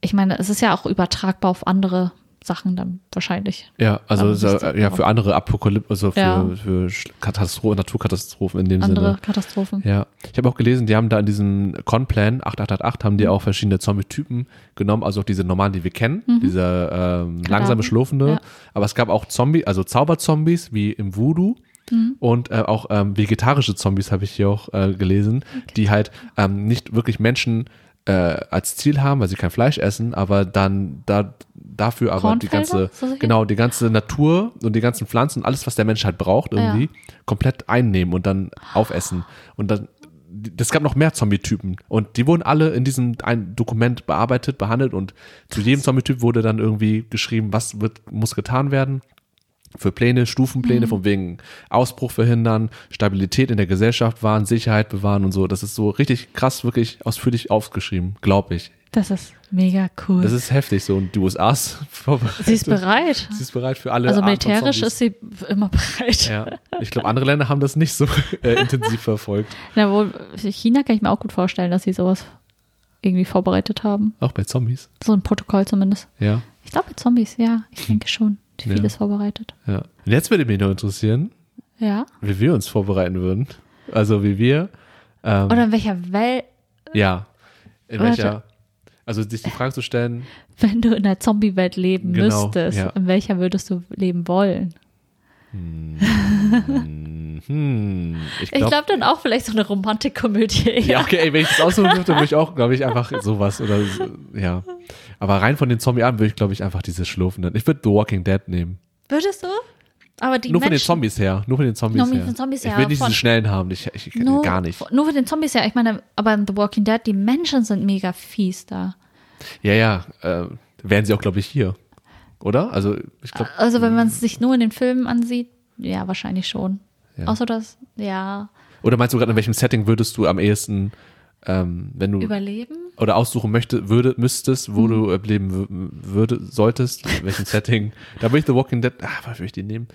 ich meine, es ist ja auch übertragbar auf andere Sachen dann wahrscheinlich. Ja, also zu- ja, für andere Apokalypse, also für, Ja. für Sch- Katastro Naturkatastrophen in dem Andere Sinne. Katastrophen. Ja, ich habe auch gelesen, die haben da in diesem Con-Plan 8888 haben Mhm. die auch verschiedene Zombie-Typen genommen, also auch diese normalen, die wir kennen, diese ähm, langsame, schlurfende. Mhm. Ja. Aber es gab auch Zombie, also Zauberzombies wie im Voodoo. Mhm. Und äh, auch ähm, vegetarische Zombies habe ich hier auch äh, gelesen, die halt ähm, nicht wirklich Menschen äh, als Ziel haben, weil sie kein Fleisch essen, aber dann da, dafür aber die ganze, So genau, die ganze Natur und die ganzen Pflanzen, alles, was der Mensch halt braucht, irgendwie, Ja. komplett einnehmen und dann aufessen. Und dann, es gab noch mehr Zombie-Typen und die wurden alle in diesem ein Dokument bearbeitet, behandelt und zu jedem Zombie-Typ wurde dann irgendwie geschrieben, was wird, muss getan werden. Für Pläne, Stufenpläne, von wegen Ausbruch verhindern, Stabilität in der Gesellschaft wahren, Sicherheit bewahren und so. Das ist so richtig krass, wirklich ausführlich aufgeschrieben, glaube ich. Das ist mega cool. Das ist heftig so. Und die USA ist vorbereitet. sie ist bereit. Sie ist bereit für alle Also militärisch ist sie immer bereit. Ja, ich glaube, andere Länder haben das nicht so äh, intensiv verfolgt. Na wohl, China kann ich mir auch gut vorstellen, dass sie sowas irgendwie vorbereitet haben. Auch bei Zombies. So ein Protokoll zumindest. Ja, Ich glaube, Zombies, ja, ich denke schon. Ja. Vieles vorbereitet. ja. Und jetzt würde mich noch interessieren, Ja. wie wir uns vorbereiten würden. Also wie wir, ähm, Oder in welcher Welt, ja, in welcher, also sich die Frage zu stellen, wenn du in der Zombie-Welt leben Genau, müsstest, ja. in welcher würdest du leben wollen? hm, ich Ich glaube, glaube dann auch vielleicht so eine Romantikkomödie. ja, okay, ey, wenn ich das aussuchen dürfte, würde ich auch, glaube ich, einfach sowas oder so, ja. Aber rein von den Zombie-Arten würde ich, glaube ich, einfach diese schlurfenden. Ich würde The Walking Dead nehmen. Würdest du? Aber die Nur von den Menschen, Zombies her. Nur von den Zombies Nur von her. den Zombies ich her, will nicht von- diese schnellen haben. Ich, ich, nur, gar nicht. Nur für den Zombies, ja. Ich meine, aber in The Walking Dead, die Menschen sind mega fies da. Ja, ja. Äh, wären sie auch, glaube ich, hier. Oder? Also, ich glaube, Also wenn man es sich nur in den Filmen ansieht, ja, wahrscheinlich schon. Ja. Außer das, ja, oder meinst du gerade, in welchem Setting würdest du am ehesten, ähm, wenn du überleben? Oder aussuchen möchte, würde, müsstest, wo du äh, leben wü- würde, solltest, in welchem Setting? Da würde ich The Walking Dead, ah, was würde ich die nehmen?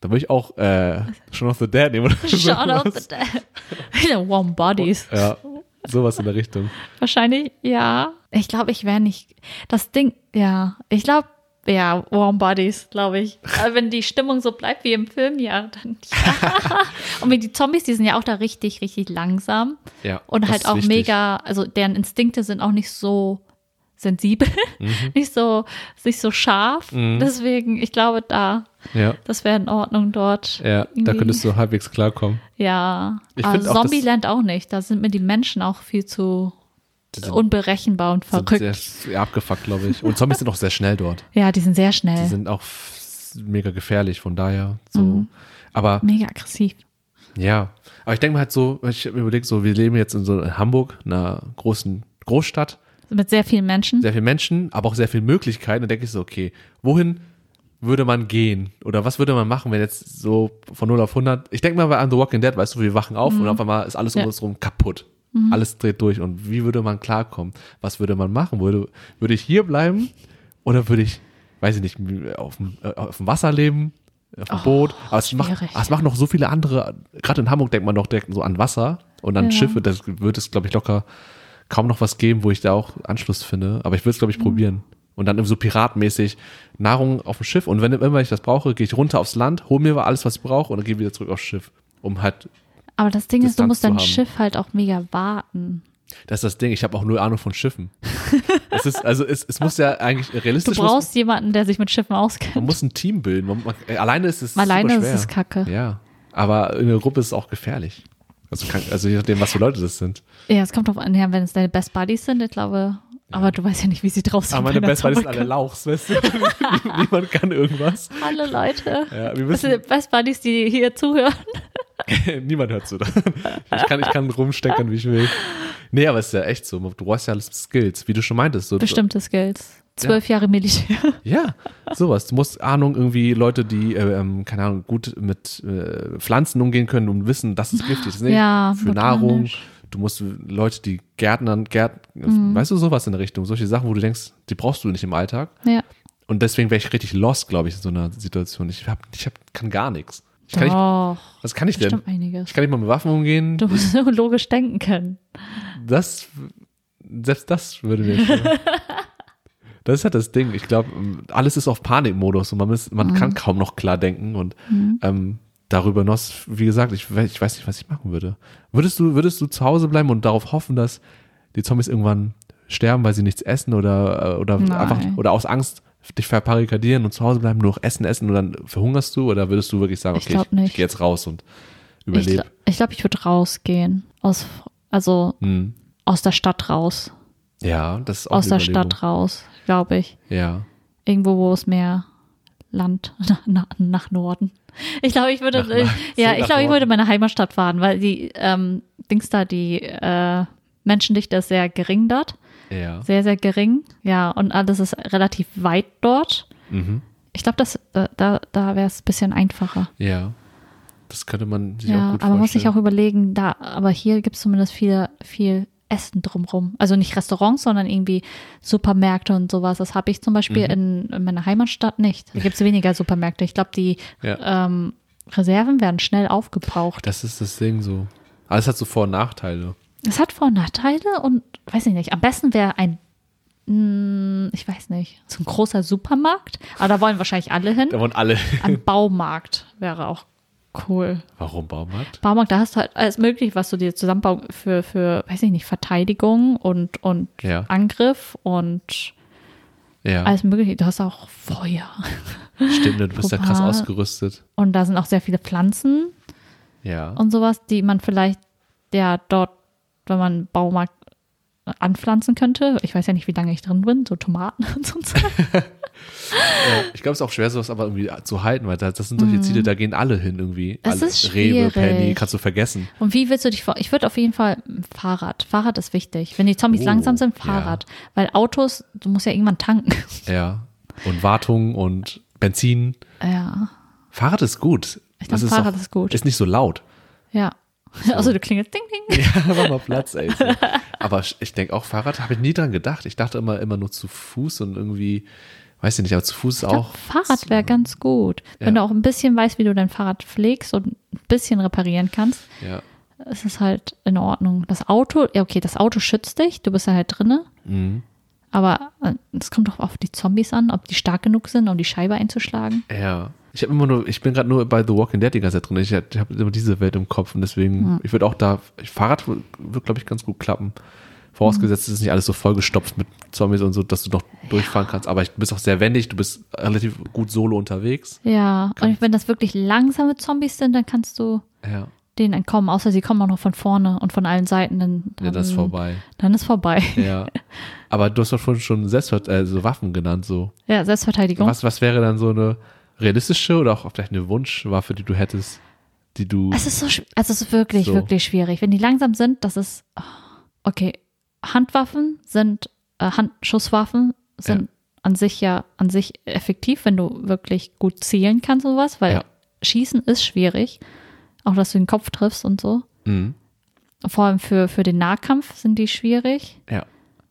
Da würde ich auch äh, Shaun of the Dead nehmen. Oder Shaun of the Dead. Warm Bodies. Ja, sowas in der Richtung. Wahrscheinlich, ja. Ich glaube, ich wäre nicht. Das Ding, ja. Ich glaube, ja, Warm Bodies, glaube ich. Aber wenn die Stimmung so bleibt wie im Film, ja, dann ja. Und wie die Zombies, die sind ja auch da richtig, richtig langsam. Ja, Und halt auch wichtig. mega, also deren Instinkte sind auch nicht so sensibel, nicht so, nicht so scharf. Mhm. Deswegen, ich glaube, da, Ja, das wäre in Ordnung dort. ja, da Irgendwie. könntest du halbwegs klarkommen. Ja, Ich aber find auch, Zombieland auch nicht. Da sind mir die Menschen auch viel zu unberechenbar und verrückt. sehr, sehr abgefuckt, glaube ich. Und Zombies sind auch sehr schnell dort. ja, die sind sehr Die schnell, sind auch mega gefährlich, von daher so. Mhm. Aber mega aggressiv. ja, aber ich denke mir halt so, ich habe mir überlegt, so, wir leben jetzt in so in Hamburg, einer großen Großstadt, Mit sehr vielen Menschen. sehr viele Menschen, aber auch sehr viele Möglichkeiten. Dann denke ich so, okay, wohin würde man gehen? Oder was würde man machen, wenn jetzt so von 0 auf 100, ich denke mal bei The Walking Dead, weißt du, wir wachen auf und auf einmal ist alles um Mhm. Ja. Mhm. uns rum kaputt. Alles dreht durch. Und wie würde man klarkommen? Was würde man machen? Würde, würde ich hier bleiben? Oder würde ich, weiß ich nicht, auf dem, äh, auf dem Wasser leben? Auf dem Oh, Boot? Aber es macht, aber es macht noch so viele andere, gerade in Hamburg denkt man doch direkt so an Wasser und an Ja. Schiffe, das wird es, glaube ich, locker kaum noch was geben, wo ich da auch Anschluss finde. Aber ich will es, glaube ich, probieren. Und dann so piratmäßig Nahrung auf dem Schiff. Und wenn immer ich das brauche, gehe ich runter aufs Land, hole mir alles, was ich brauche und dann gehe wieder zurück aufs Schiff. Um halt, Aber das Ding ist, du Distanz musst dein haben. Schiff halt auch mega warten. das ist das Ding, ich habe auch null Ahnung von Schiffen. es ist, also es, es muss ja eigentlich Du realistisch, brauchst jemanden, der sich mit Schiffen muss, man auskennt. muss ein Team bilden. Man, man, äh, alleine ist es Alleine ist es kacke. Ja, aber in der Gruppe ist es auch gefährlich. Also, kann, also je nachdem, was für Leute das sind. Ja, es kommt drauf an, ja, wenn es deine Best Buddies sind, ich glaube, Aber du weißt ja nicht, wie sie drauf sind. Aber meine Best Buddies sind alle. Lauchs, weißt du? Niemand kann irgendwas. Alle Leute. Ja, wir wissen, sind Best Buddies, die hier zuhören? niemand hört zu. Ich kann, ich kann rumsteckern, wie ich will. Nee, aber es ist ja echt so. Du brauchst ja alles Skills, wie du schon meintest. So, Bestimmte Skills. Zwölf Jahre Militär. Ja, sowas. Du musst Ahnung irgendwie Leute, die, äh, ähm, keine Ahnung, gut mit äh, Pflanzen umgehen können und wissen, das ist giftig. Das ist Ja, für Nahrung. Du musst Leute, die Gärtnern, Gärt, Mhm. weißt du, sowas in der Richtung. Solche Sachen, wo du denkst, die brauchst du nicht im Alltag. Ja. Und deswegen wäre ich richtig lost, glaube ich, in so einer Situation. Ich hab, ich hab, kann gar nichts. Ich kann nicht, Doch, was kann ich denn? einiges. Ich kann nicht mal mit Waffen umgehen. Du musst so logisch denken können. Das, selbst das würde mir schon. Das ist halt das Ding. Ich glaube, alles ist auf Panikmodus und man, ist, man Mhm. kann kaum noch klar denken und ähm, darüber hinaus, wie gesagt, ich, ich weiß nicht, was ich machen würde. Würdest du, würdest du zu Hause bleiben und darauf hoffen, dass die Zombies irgendwann sterben, weil sie nichts essen oder, äh, oder Nein. einfach, oder aus Angst dich verbarrikadieren und zu Hause bleiben, nur noch essen, essen und dann verhungerst du oder würdest du wirklich sagen, Ich okay, glaub ich, ich nicht. gehe jetzt raus und Ich, überlebe? ich glaube, ich würde rausgehen. Aus, also Hm. aus der Stadt raus. Ja, das ist auch Aus der. Stadt raus, glaube ich. Ja. Irgendwo, wo es mehr Land nach, nach Norden. Ich glaube, ich würde, Nach- äh, nach- ja, ich glaube, ich würde meine Heimatstadt fahren, weil die ähm, Dings da, die äh, Menschendichte ist sehr gering dort. Ja. Sehr, sehr gering. Ja, und alles ist relativ weit dort. Mhm. Ich glaube, das, äh, da, da wäre es ein bisschen einfacher. Ja. Das könnte man sich auch Ja, gut aber man muss vorstellen. sich auch überlegen, da, aber hier gibt es zumindest viel, viel Essen drumrum. Also nicht Restaurants, sondern irgendwie Supermärkte und sowas. Das habe ich zum Beispiel Mhm. in, in meiner Heimatstadt nicht. Da gibt es weniger Supermärkte. Ich glaube, die Ja. ähm, Reserven werden schnell aufgebraucht. Das ist das Ding so. Alles hat so Vor- und Nachteile. Es hat Vor- und Nachteile und weiß ich nicht. Am besten wäre ein, mh, ich weiß nicht, so ein großer Supermarkt. Aber da wollen wahrscheinlich alle hin. Da wollen alle. Ein Baumarkt wäre auch cool. Warum Baumarkt? Baumarkt, da hast du halt alles möglich, was du dir zusammenbauen für, für, weiß ich nicht, Verteidigung und, und Ja. Angriff und Ja. alles mögliche. Du hast auch Feuer. Stimmt, du bist ja krass ausgerüstet. Und da sind auch sehr viele Pflanzen Ja. und sowas, die man vielleicht ja dort, wenn man Baumarkt anpflanzen könnte. Ich weiß ja nicht, wie lange ich drin bin, so Tomaten und so. Ja, ich glaube, es ist auch schwer, sowas aber irgendwie zu halten, weil das, das sind solche Ziele, da gehen alle hin irgendwie. Mhm. Es alle, ist Rewe, schwierig. Penny, kannst du vergessen. Und wie willst du dich vor? Ich würde auf jeden Fall ein Fahrrad. Fahrrad ist wichtig. Wenn die Zombies Oh, langsam sind, ja. Fahrrad. Weil Autos, du musst ja irgendwann tanken. Ja. Und Wartung und Benzin. ja, Fahrrad ist gut. Ich glaub, Das Fahrrad auch- ist gut. Ist nicht so laut. ja. Also du klingelst ding ding. Ja, mach mal Platz, ey. So. Aber ich denke auch, Fahrrad habe ich nie dran gedacht. Ich dachte immer, immer nur zu Fuß und irgendwie, weiß ich nicht, aber zu Fuß ist glaub, auch. Fahrrad wäre ganz gut. Wenn Ja. du auch ein bisschen weißt, wie du dein Fahrrad pflegst und ein bisschen reparieren kannst, Ja. ist es halt in Ordnung. Das Auto, ja okay, das Auto schützt dich, du bist ja halt drinne. Mhm. Aber äh, es kommt doch auf die Zombies an, ob die stark genug sind, um die Scheibe einzuschlagen. Ja. Ich habe immer nur, ich bin gerade nur bei The Walking Dead die ganze Zeit drin. Ich, ich habe immer diese Welt im Kopf und deswegen, ich würde auch da, Fahrrad wird, glaube ich, ganz gut klappen. Vorausgesetzt, es ist nicht alles so vollgestopft mit Zombies und so, dass du noch durchfahren kannst. Aber ich, du bist auch sehr wendig, du bist relativ gut solo unterwegs. Ja, und wenn das wirklich langsame Zombies sind, dann kannst du Ja. denen entkommen, außer sie kommen auch noch von vorne und von allen Seiten. Dann, Ja, das ist dann- vorbei. Dann ist vorbei. Ja. Aber du hast doch vorhin schon Selbstvert äh, so Waffen genannt, so. Ja, Selbstverteidigung. Was, was wäre dann so eine realistische oder auch vielleicht eine Wunschwaffe, die du hättest, die du. Es ist so, also es ist wirklich, So. wirklich schwierig. Wenn die langsam sind, das ist, oh, okay, Handwaffen sind, äh, Handschusswaffen sind Ja. an sich ja, an sich effektiv, wenn du wirklich gut zielen kannst und sowas, weil Ja. Schießen ist schwierig. Auch, dass du den Kopf triffst und so. Mhm. Vor allem für, für den Nahkampf sind die schwierig. Ja.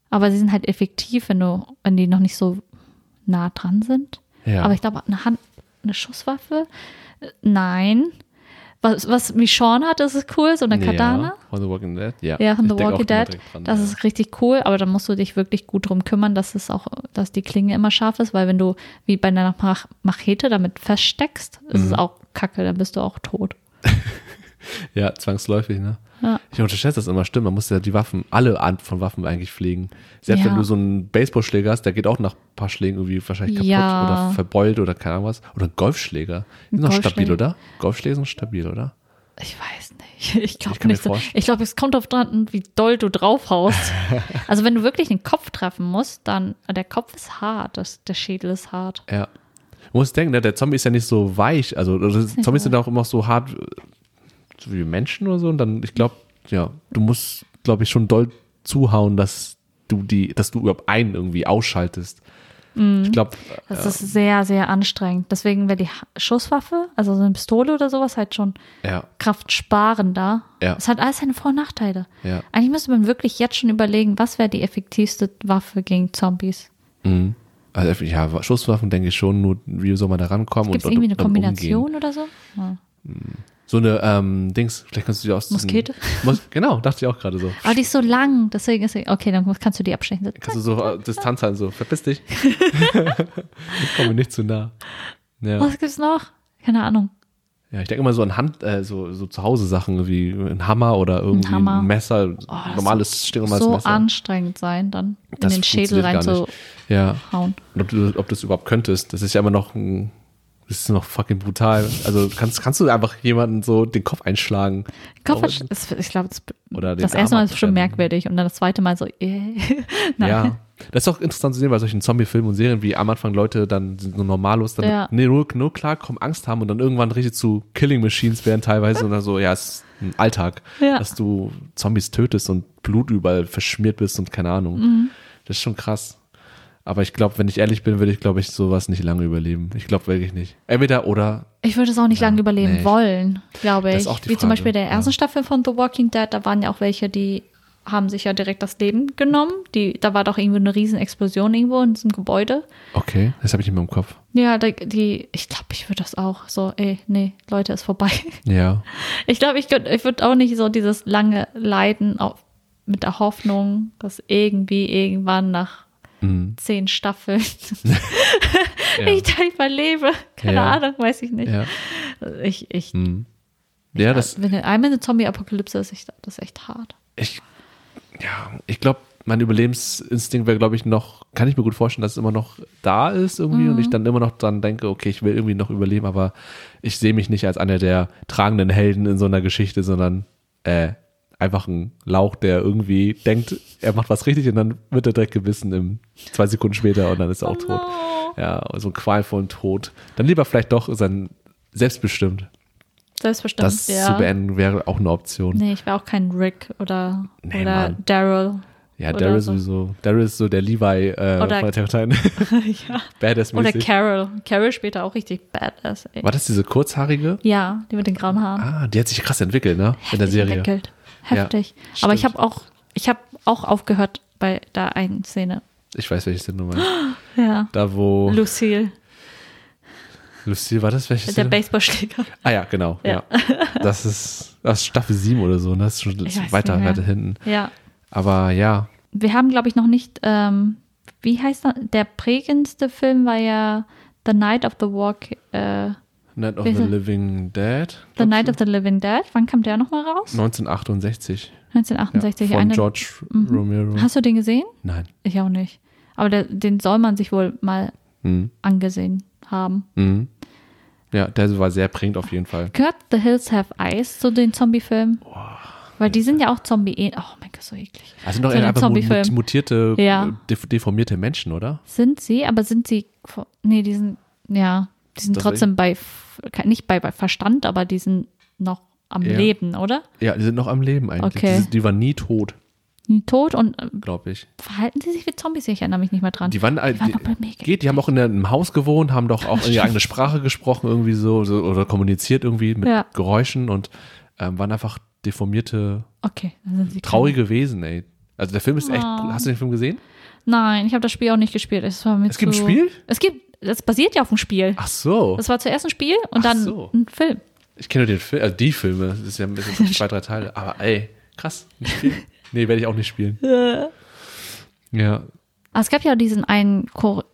Aber sie sind halt effektiv, wenn du, wenn die noch nicht so nah dran sind. Ja. Aber ich glaube, eine Hand, eine Schusswaffe, äh, nein. Was, was Michonne hat, das ist cool, so eine Katana. Ja, von The Walking Dead, ja. Ja, von Ich The Walking Dead. dran, Das ja. ist richtig cool, aber dann musst du dich wirklich gut drum kümmern, dass es auch, dass die Klinge immer scharf ist, weil wenn du wie bei einer Mach Machete damit feststeckst, ist Mhm. es auch kacke, dann bist du auch tot. Ja, zwangsläufig, ne? Ja. Ich unterschätze das immer, stimmt. Man muss ja die Waffen, alle Art von Waffen eigentlich pflegen. Selbst Ja. wenn du so einen Baseballschläger hast, der geht auch nach ein paar Schlägen irgendwie wahrscheinlich kaputt Ja. oder verbeult oder keine Ahnung was. Oder ein Golfschläger. Die sind noch stabil, oder? Golfschläger sind stabil, oder? Ich weiß nicht. Ich glaube nicht so. Ich glaube, es kommt darauf dran, wie doll du draufhaust. also wenn du wirklich den Kopf treffen musst, dann der Kopf ist hart, das, der Schädel ist hart. Ja. Du musst denken, ne, der Zombie ist ja nicht so weich. Also Zombies so sind auch immer so hart äh, so wie Menschen oder so. Und dann, ich glaube, ja, du musst, glaube ich, schon doll zuhauen, dass du die, dass du überhaupt einen irgendwie ausschaltest. Mhm. Ich glaube, Das ist sehr, sehr anstrengend. Deswegen wäre die Schusswaffe, also so eine Pistole oder sowas, halt schon ja, kraftsparender. Ja. Es hat alles seine Vor- und Nachteile. ja. Eigentlich müsste man wirklich jetzt schon überlegen, was wäre die effektivste Waffe gegen Zombies. Mhm. Also ja, Schusswaffen denke ich schon, nur wie soll man da rankommen Gibt es irgendwie eine und umgehen. Kombination oder so? Ja. So eine ähm, Dings, vielleicht kannst du die aus diesen- Muskete? Mus genau, dachte ich auch gerade so. Aber die ist so lang, deswegen ist sie, okay, dann kannst du die abstechen. Kannst du so äh, Distanz halten, so, verpiss dich. Komm mir nicht zu nah. Ja. Was gibt's noch? Keine Ahnung. Ja, ich denke immer so an Hand, äh, so, so zu Hause Sachen wie ein Hammer oder irgendwie ein, Hammer. Messer, Oh, das normales, stinknormales so Messer. anstrengend sein, dann in Das den Schädel reinzuhauen. nicht. Ja, und ob du, ob du das überhaupt könntest, das ist ja immer noch ein, das ist noch fucking brutal. Also kannst, kannst du einfach jemanden so den Kopf einschlagen? Kopf, ist- ich glaube, das, Oder das erste Mal ist schon merkwürdig und dann das zweite Mal so, äh. Nein. Ja. Das ist auch interessant zu sehen bei solchen Zombie-Filmen und Serien, wie am Anfang Leute dann so normallos, dann Ja. nee, nur, nur klarkommen, Angst haben und dann irgendwann richtig zu Killing Machines werden teilweise und dann so, ja, es ist ein Alltag, Ja. dass du Zombies tötest und Blut überall verschmiert bist und keine Ahnung. Mhm. Das ist schon krass. Aber ich glaube, wenn ich ehrlich bin, würde ich, glaube ich, sowas nicht lange überleben. Ich glaube wirklich nicht. Entweder oder, Ich würde es auch nicht lange überleben nee, wollen, glaube ich. Wie zum Frage, Beispiel der ersten ja. Staffel von The Walking Dead, da waren ja auch welche, die haben sich ja direkt das Leben genommen. Die, da war doch irgendwo eine riesen Explosion irgendwo in diesem Gebäude. okay, das habe ich nicht mehr im Kopf. Ja, die, die ich glaube, ich würde das auch so, ey, nee, Leute, ist vorbei. Ja, Ich glaube, ich, könnt- ich würde auch nicht so dieses lange Leiden auf, mit der Hoffnung, dass irgendwie irgendwann nach mhm. zehn Staffeln ja. ich da überlebe. Keine Ja. Ahnung, weiß ich nicht. ja. Ich, ich, Mhm. ja, das, wenn einmal eine Zombie-Apokalypse ist, ich, das ist echt hart. ich, ja, ich glaube, mein Überlebensinstinkt wäre, glaube ich, noch, kann ich mir gut vorstellen, dass es immer noch da ist irgendwie und ich dann immer noch dran denke, okay, ich will irgendwie noch überleben, aber ich sehe mich nicht als einer der tragenden Helden in so einer Geschichte, sondern äh, einfach ein Lauch, der irgendwie denkt, er macht was richtig und dann wird er direkt gebissen im zwei Sekunden später und dann ist er auch tot. Ja, so ein qualvollen Tod. Dann lieber vielleicht doch sein selbstbestimmt. Selbstbestimmt, Das ja. zu beenden wäre auch eine Option. Nee, ich wäre auch kein Rick oder, Nee, oder. Daryl. Ja, Oder Daryl so. sowieso. Daryl ist so der Levi äh, Oder- von der Titan. ja. Badass Oder mäßig. Carol. Carol später auch richtig badass. Ey. War das diese kurzhaarige? Ja, die mit den grauen Haaren. Ah, die hat sich krass entwickelt, ne? In der Heftig Serie. entwickelt. Heftig. Ja, Aber ich habe auch, ich habe auch aufgehört bei der einen Szene. Ich weiß, welche Szene du meinst. Ja. Da, wo Lucille, Lucille, war das welche der Szene? Baseballschläger. Ah ja, genau. Ja. Ja. Das ist das ist Staffel 7 oder so, ne? Das ist schon weiß weiter, weiter hinten. Ja. Aber ja, Wir haben, glaube ich, noch nicht, ähm, wie heißt das? Der prägendste Film war ja The Night of the Walk, äh, Night of the? Living Dead. The Night of the Living Dead. Wann kam der nochmal raus? 1968. 1968. Ja, von eine, George Romero. Hast du den gesehen? Nein. Ich auch nicht. Aber der, den soll man sich wohl mal Mhm. angesehen haben. Mhm. Ja, der war sehr prägend auf jeden Fall. Gehört The Hills Have Eyes zu den Zombie-Filmen? Weil die sind ja auch Zombie. Oh mein Gott, so eklig. Also doch So ein einfach mu- Zombie-Film. mu- mutierte, Ja. äh, def- deformierte Menschen, oder? Sind sie, aber sind sie. Nee, die sind. Ja, die sind Das trotzdem bei. Nicht bei, bei Verstand, aber die sind noch am Ja. Leben, oder? Ja, die sind noch am Leben eigentlich. Okay. Die, die waren nie tot, Tot und äh, glaube ich. verhalten sie sich wie Zombies? Ich erinnere mich nicht mehr dran. Die waren, Die waren die, bei mir geht, die haben auch in einem Haus gewohnt, haben doch auch ihre eigene Sprache gesprochen irgendwie so, so oder kommuniziert irgendwie mit Ja. Geräuschen und ähm, waren einfach deformierte, okay, traurige Wesen, ey. Also der Film ist echt, Oh. hast du den Film gesehen? Nein, ich habe das Spiel auch nicht gespielt. Es, war mir Es gibt ein Spiel? Es gibt. Das basiert ja auf dem Spiel. Ach so. Das war zuerst ein Spiel und Ach dann so. ein Film. Ich kenne nur den Film, also die Filme, das ist ja ein bisschen zwei, drei Teile, aber ey, krass, ein Spiel. Nee, werde ich auch nicht spielen. Ja, Aber es gab ja diesen einen,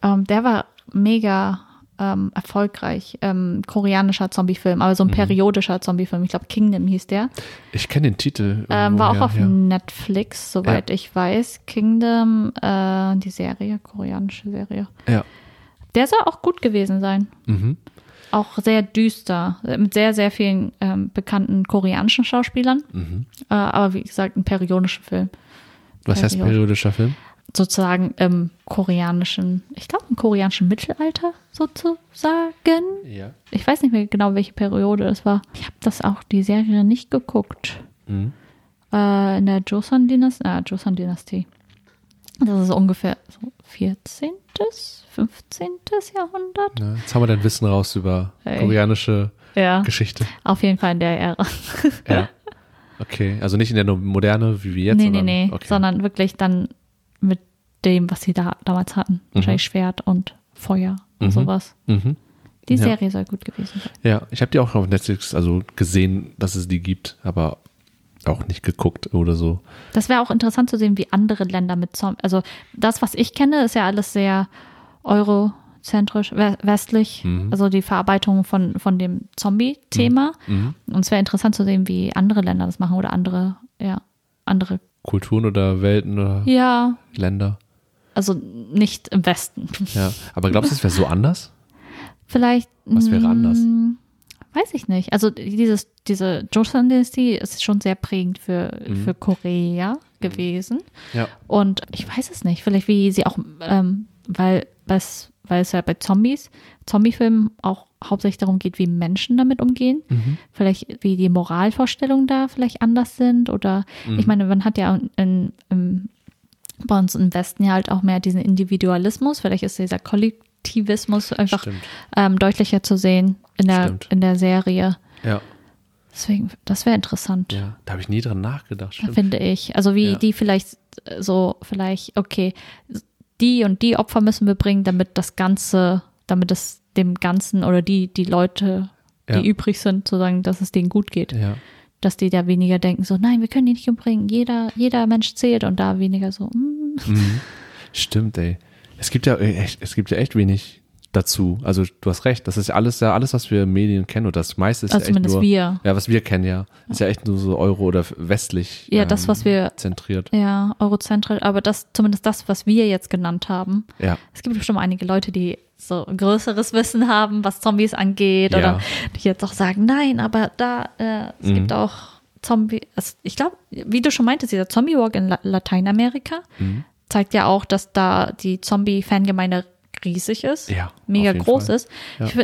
ähm, der war mega ähm, erfolgreich, ähm, koreanischer Zombiefilm, aber so Mhm. ein periodischer Zombiefilm. Ich glaube, Kingdom hieß der. ich kenne den Titel. Ähm, war auch irgendwoher, auf ja. Netflix, soweit ich weiß. Kingdom, äh, die Serie, koreanische Serie. Ja. Der soll auch gut gewesen sein. Mhm. auch sehr düster, mit sehr, sehr vielen ähm, bekannten koreanischen Schauspielern. Mhm. Äh, aber wie gesagt, ein periodischer Film. Was heißt Period. periodischer Film? Sozusagen im koreanischen, ich glaube im koreanischen Mittelalter sozusagen. Ja. Ich weiß nicht mehr genau, welche Periode das war. Ich habe das auch, die Serie nicht geguckt. Mhm. Äh, in der Joseon-Dynastie. Ah, Joseon-Dynastie. Das ist ungefähr so 14., 15. Jahrhundert. Ja, jetzt haben wir dein Wissen raus über Hey. koreanische Ja, Geschichte. auf jeden Fall in der Ära. Ja. Okay, also nicht in der Moderne, wie wir jetzt. nee, nee, sondern, nee, okay. sondern wirklich dann mit dem, was sie da damals hatten. Wahrscheinlich Schwert und Feuer und Mhm. sowas. Mhm. Die Ja. Serie soll gut gewesen sein. Ja, ich habe die auch auf Netflix also gesehen, dass es die gibt, aber auch nicht geguckt oder so. Das wäre auch interessant zu sehen, wie andere Länder mit Zombies. Also das, was ich kenne, ist ja alles sehr eurozentrisch, we- westlich. Mhm. Also die Verarbeitung von, von dem Zombie-Thema. Mhm. Und es wäre interessant zu sehen, wie andere Länder das machen oder andere, ja, andere. Kulturen oder Welten oder Ja, Länder. also nicht im Westen. Ja, aber glaubst du, es wäre so anders? Vielleicht. Was wäre anders? Weiß ich nicht. Also dieses, diese Joseon-Dynastie ist schon sehr prägend für, Mhm. für Korea gewesen. Ja. Und ich weiß es nicht. Vielleicht wie sie auch, ähm, weil, weil's- weil es ja bei Zombies, Zombiefilmen auch hauptsächlich darum geht, wie Menschen damit umgehen. Mhm. Vielleicht wie die Moralvorstellungen da vielleicht anders sind. Oder Mhm. ich meine, man hat ja in, im, bei uns im Westen ja halt auch mehr diesen Individualismus. Vielleicht ist dieser Kollektivismus einfach ähm, deutlicher zu sehen in der, Stimmt. in der Serie. Ja, Deswegen, das wäre interessant. ja. Da habe ich nie dran nachgedacht. Stimmt. finde ich. Also wie Ja. die vielleicht äh, so, vielleicht, okay, die und die Opfer müssen wir bringen, damit das Ganze, damit es dem Ganzen oder die, die Leute, die Ja. übrig sind, sozusagen, dass es denen gut geht. Ja. Dass die da weniger denken, so, nein, wir können die nicht umbringen, jeder, jeder Mensch zählt und da weniger so, mm, Mhm. Stimmt, ey. Es gibt ja echt, es gibt ja echt wenig dazu. Also du hast recht, das ist ja alles, ja alles, was wir Medien kennen und das meiste ist also ja echt zumindest nur, wir. ja, was wir kennen, ja, ist ja echt nur so Euro oder westlich. Ja, das, was wir- zentriert. Ja, eurozentrisch, aber das, zumindest das, was wir jetzt genannt haben. Ja, Es gibt bestimmt einige Leute, die so größeres Wissen haben, was Zombies angeht, Ja. oder die jetzt auch sagen, nein, aber da, äh, es Mhm. gibt auch Zombie, also ich glaube, wie du schon meintest, dieser Zombie-Walk in La Lateinamerika Mhm. Zeigt ja auch, dass da die Zombie-Fangemeinde riesig ist, Ja, mega groß Fall. ist. Ja. Ich,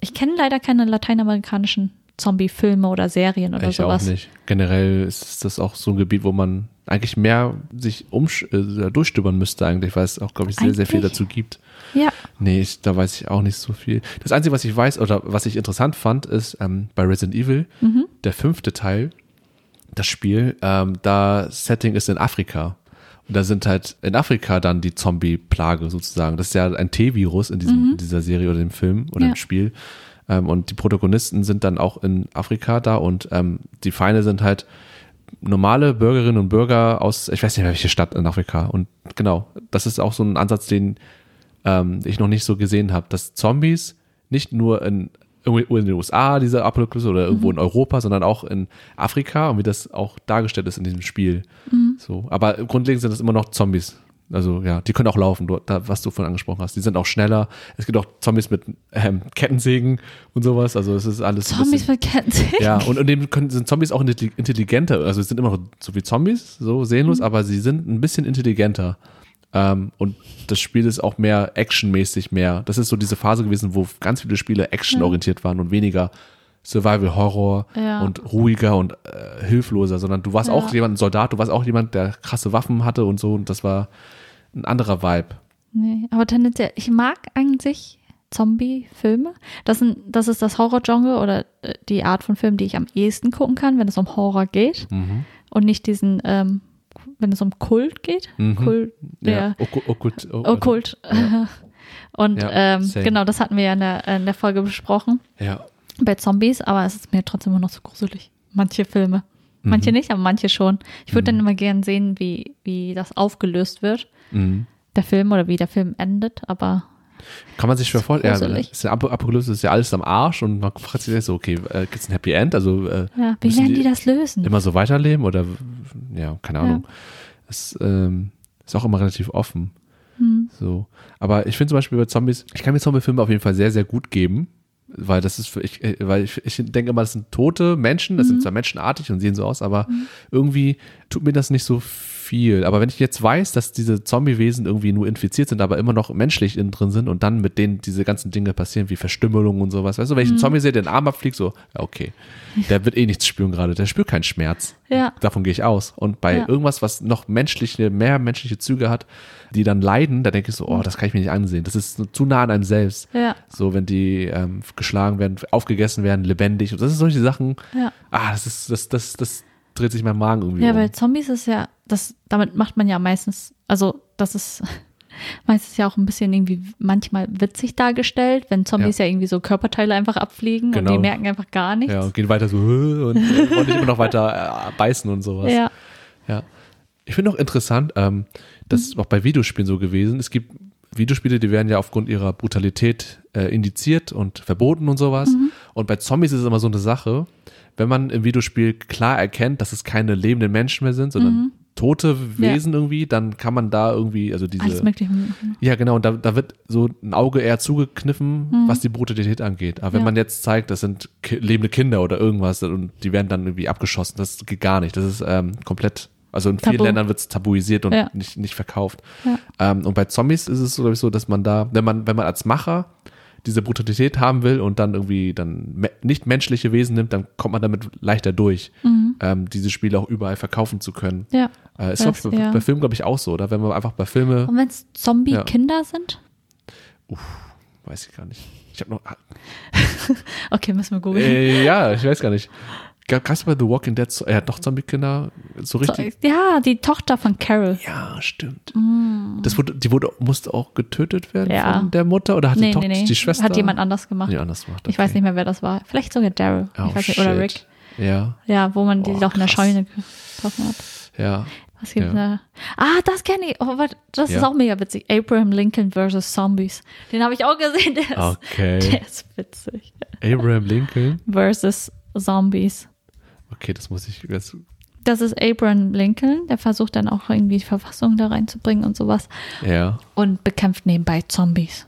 ich kenne leider keine lateinamerikanischen Zombie-Filme oder Serien oder ich sowas. auch nicht. Generell ist das auch so ein Gebiet, wo man eigentlich mehr sich äh, durchstöbern müsste eigentlich, weil es auch, glaube ich, sehr, sehr viel Eigentlich. dazu gibt. Ja, Nee, ich, da weiß ich auch nicht so viel. Das Einzige, was ich weiß oder was ich interessant fand, ist ähm, bei Resident Evil, Mhm. der fünfte Teil, das Spiel, ähm, da Setting ist in Afrika. Da sind halt in Afrika dann die Zombie-Plage sozusagen. Das ist ja ein T-Virus in, diesem, in dieser Serie oder dem Film oder Mhm. Ja. im Spiel. Ähm, und die Protagonisten sind dann auch in Afrika da und ähm, die Feinde sind halt normale Bürgerinnen und Bürger aus, ich weiß nicht mehr welche Stadt in Afrika. Und genau, das ist auch so ein Ansatz, den ähm, ich noch nicht so gesehen habe, dass Zombies nicht nur in, in den USA, diese Apokalypse, oder irgendwo in Europa, sondern auch in Afrika und wie das auch dargestellt ist in diesem Spiel. So, aber grundlegend sind es immer noch Zombies. Also ja, die können auch laufen, du, da, was du vorhin angesprochen hast. Die sind auch schneller. Es gibt auch Zombies mit ähm, Kettensägen und sowas. Also es ist alles Zombies bisschen, mit Kettensägen. ja, und, und dem können, sind Zombies auch intelli- intelligenter. Also sie sind immer noch so wie Zombies, so sehnlos, aber sie sind ein bisschen intelligenter. Ähm, und das Spiel ist auch mehr actionmäßig mehr. Das ist so diese Phase gewesen, wo ganz viele Spiele actionorientiert waren und weniger Survival Horror Ja. und ruhiger und äh, hilfloser, sondern du warst Ja. auch jemand, ein Soldat, du warst auch jemand, der krasse Waffen hatte und so und das war ein anderer Vibe. Nee, aber tendenziell, ich mag eigentlich Zombie-Filme. Das, sind, das ist das Horror-Genre oder äh, die Art von Film, die ich am ehesten gucken kann, wenn es um Horror geht. Mhm. Und nicht diesen, ähm, wenn es um Kult geht. Mhm. Kult, Ja, okkult. okkult Okkult. Und Ja, ähm, genau, das hatten wir ja in der, in der Folge besprochen Ja. bei Zombies, aber es ist mir trotzdem immer noch zu gruselig. Manche Filme. Manche Mhm. nicht, aber manche schon. Ich würde dann immer gern sehen, wie, wie das aufgelöst wird, Mhm. der Film oder wie der Film endet, aber Kann man sich schwer vorstellen. Ja, ist ja Ap- Apokalypse ist ja alles am Arsch und man fragt sich so, okay, äh, gibt es ein Happy End? Also äh, ja, wie werden die das lösen? immer so weiterleben oder ja, keine Ja. Ahnung. Es ähm, ist auch immer relativ offen. Hm. So. Aber ich finde zum Beispiel bei Zombies, ich kann mir Zombie-Filme auf jeden Fall sehr, sehr gut geben. Weil das ist für ich, äh, weil ich, ich denke immer, das sind tote Menschen, das Mhm. sind zwar menschenartig und sehen so aus, aber irgendwie tut mir das nicht so viel. Aber wenn ich jetzt weiß, dass diese Zombie-Wesen irgendwie nur infiziert sind, aber immer noch menschlich innen drin sind und dann mit denen diese ganzen Dinge passieren, wie Verstümmelung und sowas, weißt du, Mhm. wenn ich einen Zombie sehe, der den Arm abfliegt, so, ja, okay, der wird eh nichts spüren gerade, der spürt keinen Schmerz. Ja. Davon gehe ich aus. Und bei Ja. irgendwas, was noch menschliche, mehr menschliche Züge hat, die dann leiden, da denke ich so, oh, das kann ich mir nicht ansehen. Das ist zu nah an einem selbst. Ja. So, wenn die ähm, geschlagen werden, aufgegessen werden, lebendig. Und das sind solche Sachen. Ja. Ah, das ist, das, das, das dreht sich mein Magen irgendwie Ja, um. weil Zombies ist ja, das, damit macht man ja meistens, also das ist meistens ja auch ein bisschen irgendwie manchmal witzig dargestellt, wenn Zombies ja, irgendwie so Körperteile einfach abfliegen und Genau. die merken einfach gar nichts. ja, und gehen weiter so und wollen nicht immer noch weiter äh, beißen und sowas. ja. Ja. Ich finde auch interessant, ähm, das Mhm. ist auch bei Videospielen so gewesen. Es gibt Videospiele, die werden ja aufgrund ihrer Brutalität äh, indiziert und verboten und sowas. Mhm. Und bei Zombies ist es immer so eine Sache, wenn man im Videospiel klar erkennt, dass es keine lebenden Menschen mehr sind, sondern tote Wesen irgendwie, dann kann man da irgendwie, also diese. Mhm. Alles mögliche. Ja, genau, und da, da wird so ein Auge eher zugekniffen, was die Brutalität angeht. Aber wenn Mhm. Ja. man jetzt zeigt, das sind lebende Kinder oder irgendwas und die werden dann irgendwie abgeschossen, das geht gar nicht. Das ist ähm, komplett, also in vielen Tabu. Ländern wird es tabuisiert und Ja. nicht, nicht verkauft. Ja. Ähm, und bei Zombies ist es, glaube ich, so, dass man da, wenn man, wenn man als Macher diese Brutalität haben will und dann irgendwie dann me nicht menschliche Wesen nimmt, dann kommt man damit leichter durch, ähm, diese Spiele auch überall verkaufen zu können. Ja. Äh, ist, glaube ich, Das, bei, ja. bei Filmen, glaube ich, auch so, oder? Wenn man einfach bei Filme, Und wenn es Zombie-Kinder sind? weiß ich gar nicht. Ich habe noch, Okay, müssen wir googeln. äh, ja, ich weiß gar nicht. Gab es bei The Walking Dead, er hat noch Zombie-Kinder, so richtig? Ja, die Tochter von Carol. Ja, stimmt. Das wurde, die wurde, musste auch getötet werden Mm. Ja. von der Mutter oder hat die Nee, Tochter, nee, nee. die Schwester? Hat jemand anders gemacht. Anders gemacht. Ich weiß nicht mehr, wer das war. Vielleicht sogar Daryl. Oh, ich weiß nicht, oder. Rick. Ja, Ja, wo man die Oh, doch in der. Scheune getroffen hat. ja. Was gibt's Ja. da? Ah, das kenne ich. Oh, warte, das ist Ja. auch mega witzig. Abraham Lincoln versus Zombies. Den habe ich auch gesehen. Der ist, Okay. der ist witzig. Abraham Lincoln. Versus Zombies. Okay, das muss ich jetzt. Das ist Abraham Lincoln. Der versucht dann auch irgendwie die Verfassung da reinzubringen und sowas. Ja. Und bekämpft nebenbei Zombies.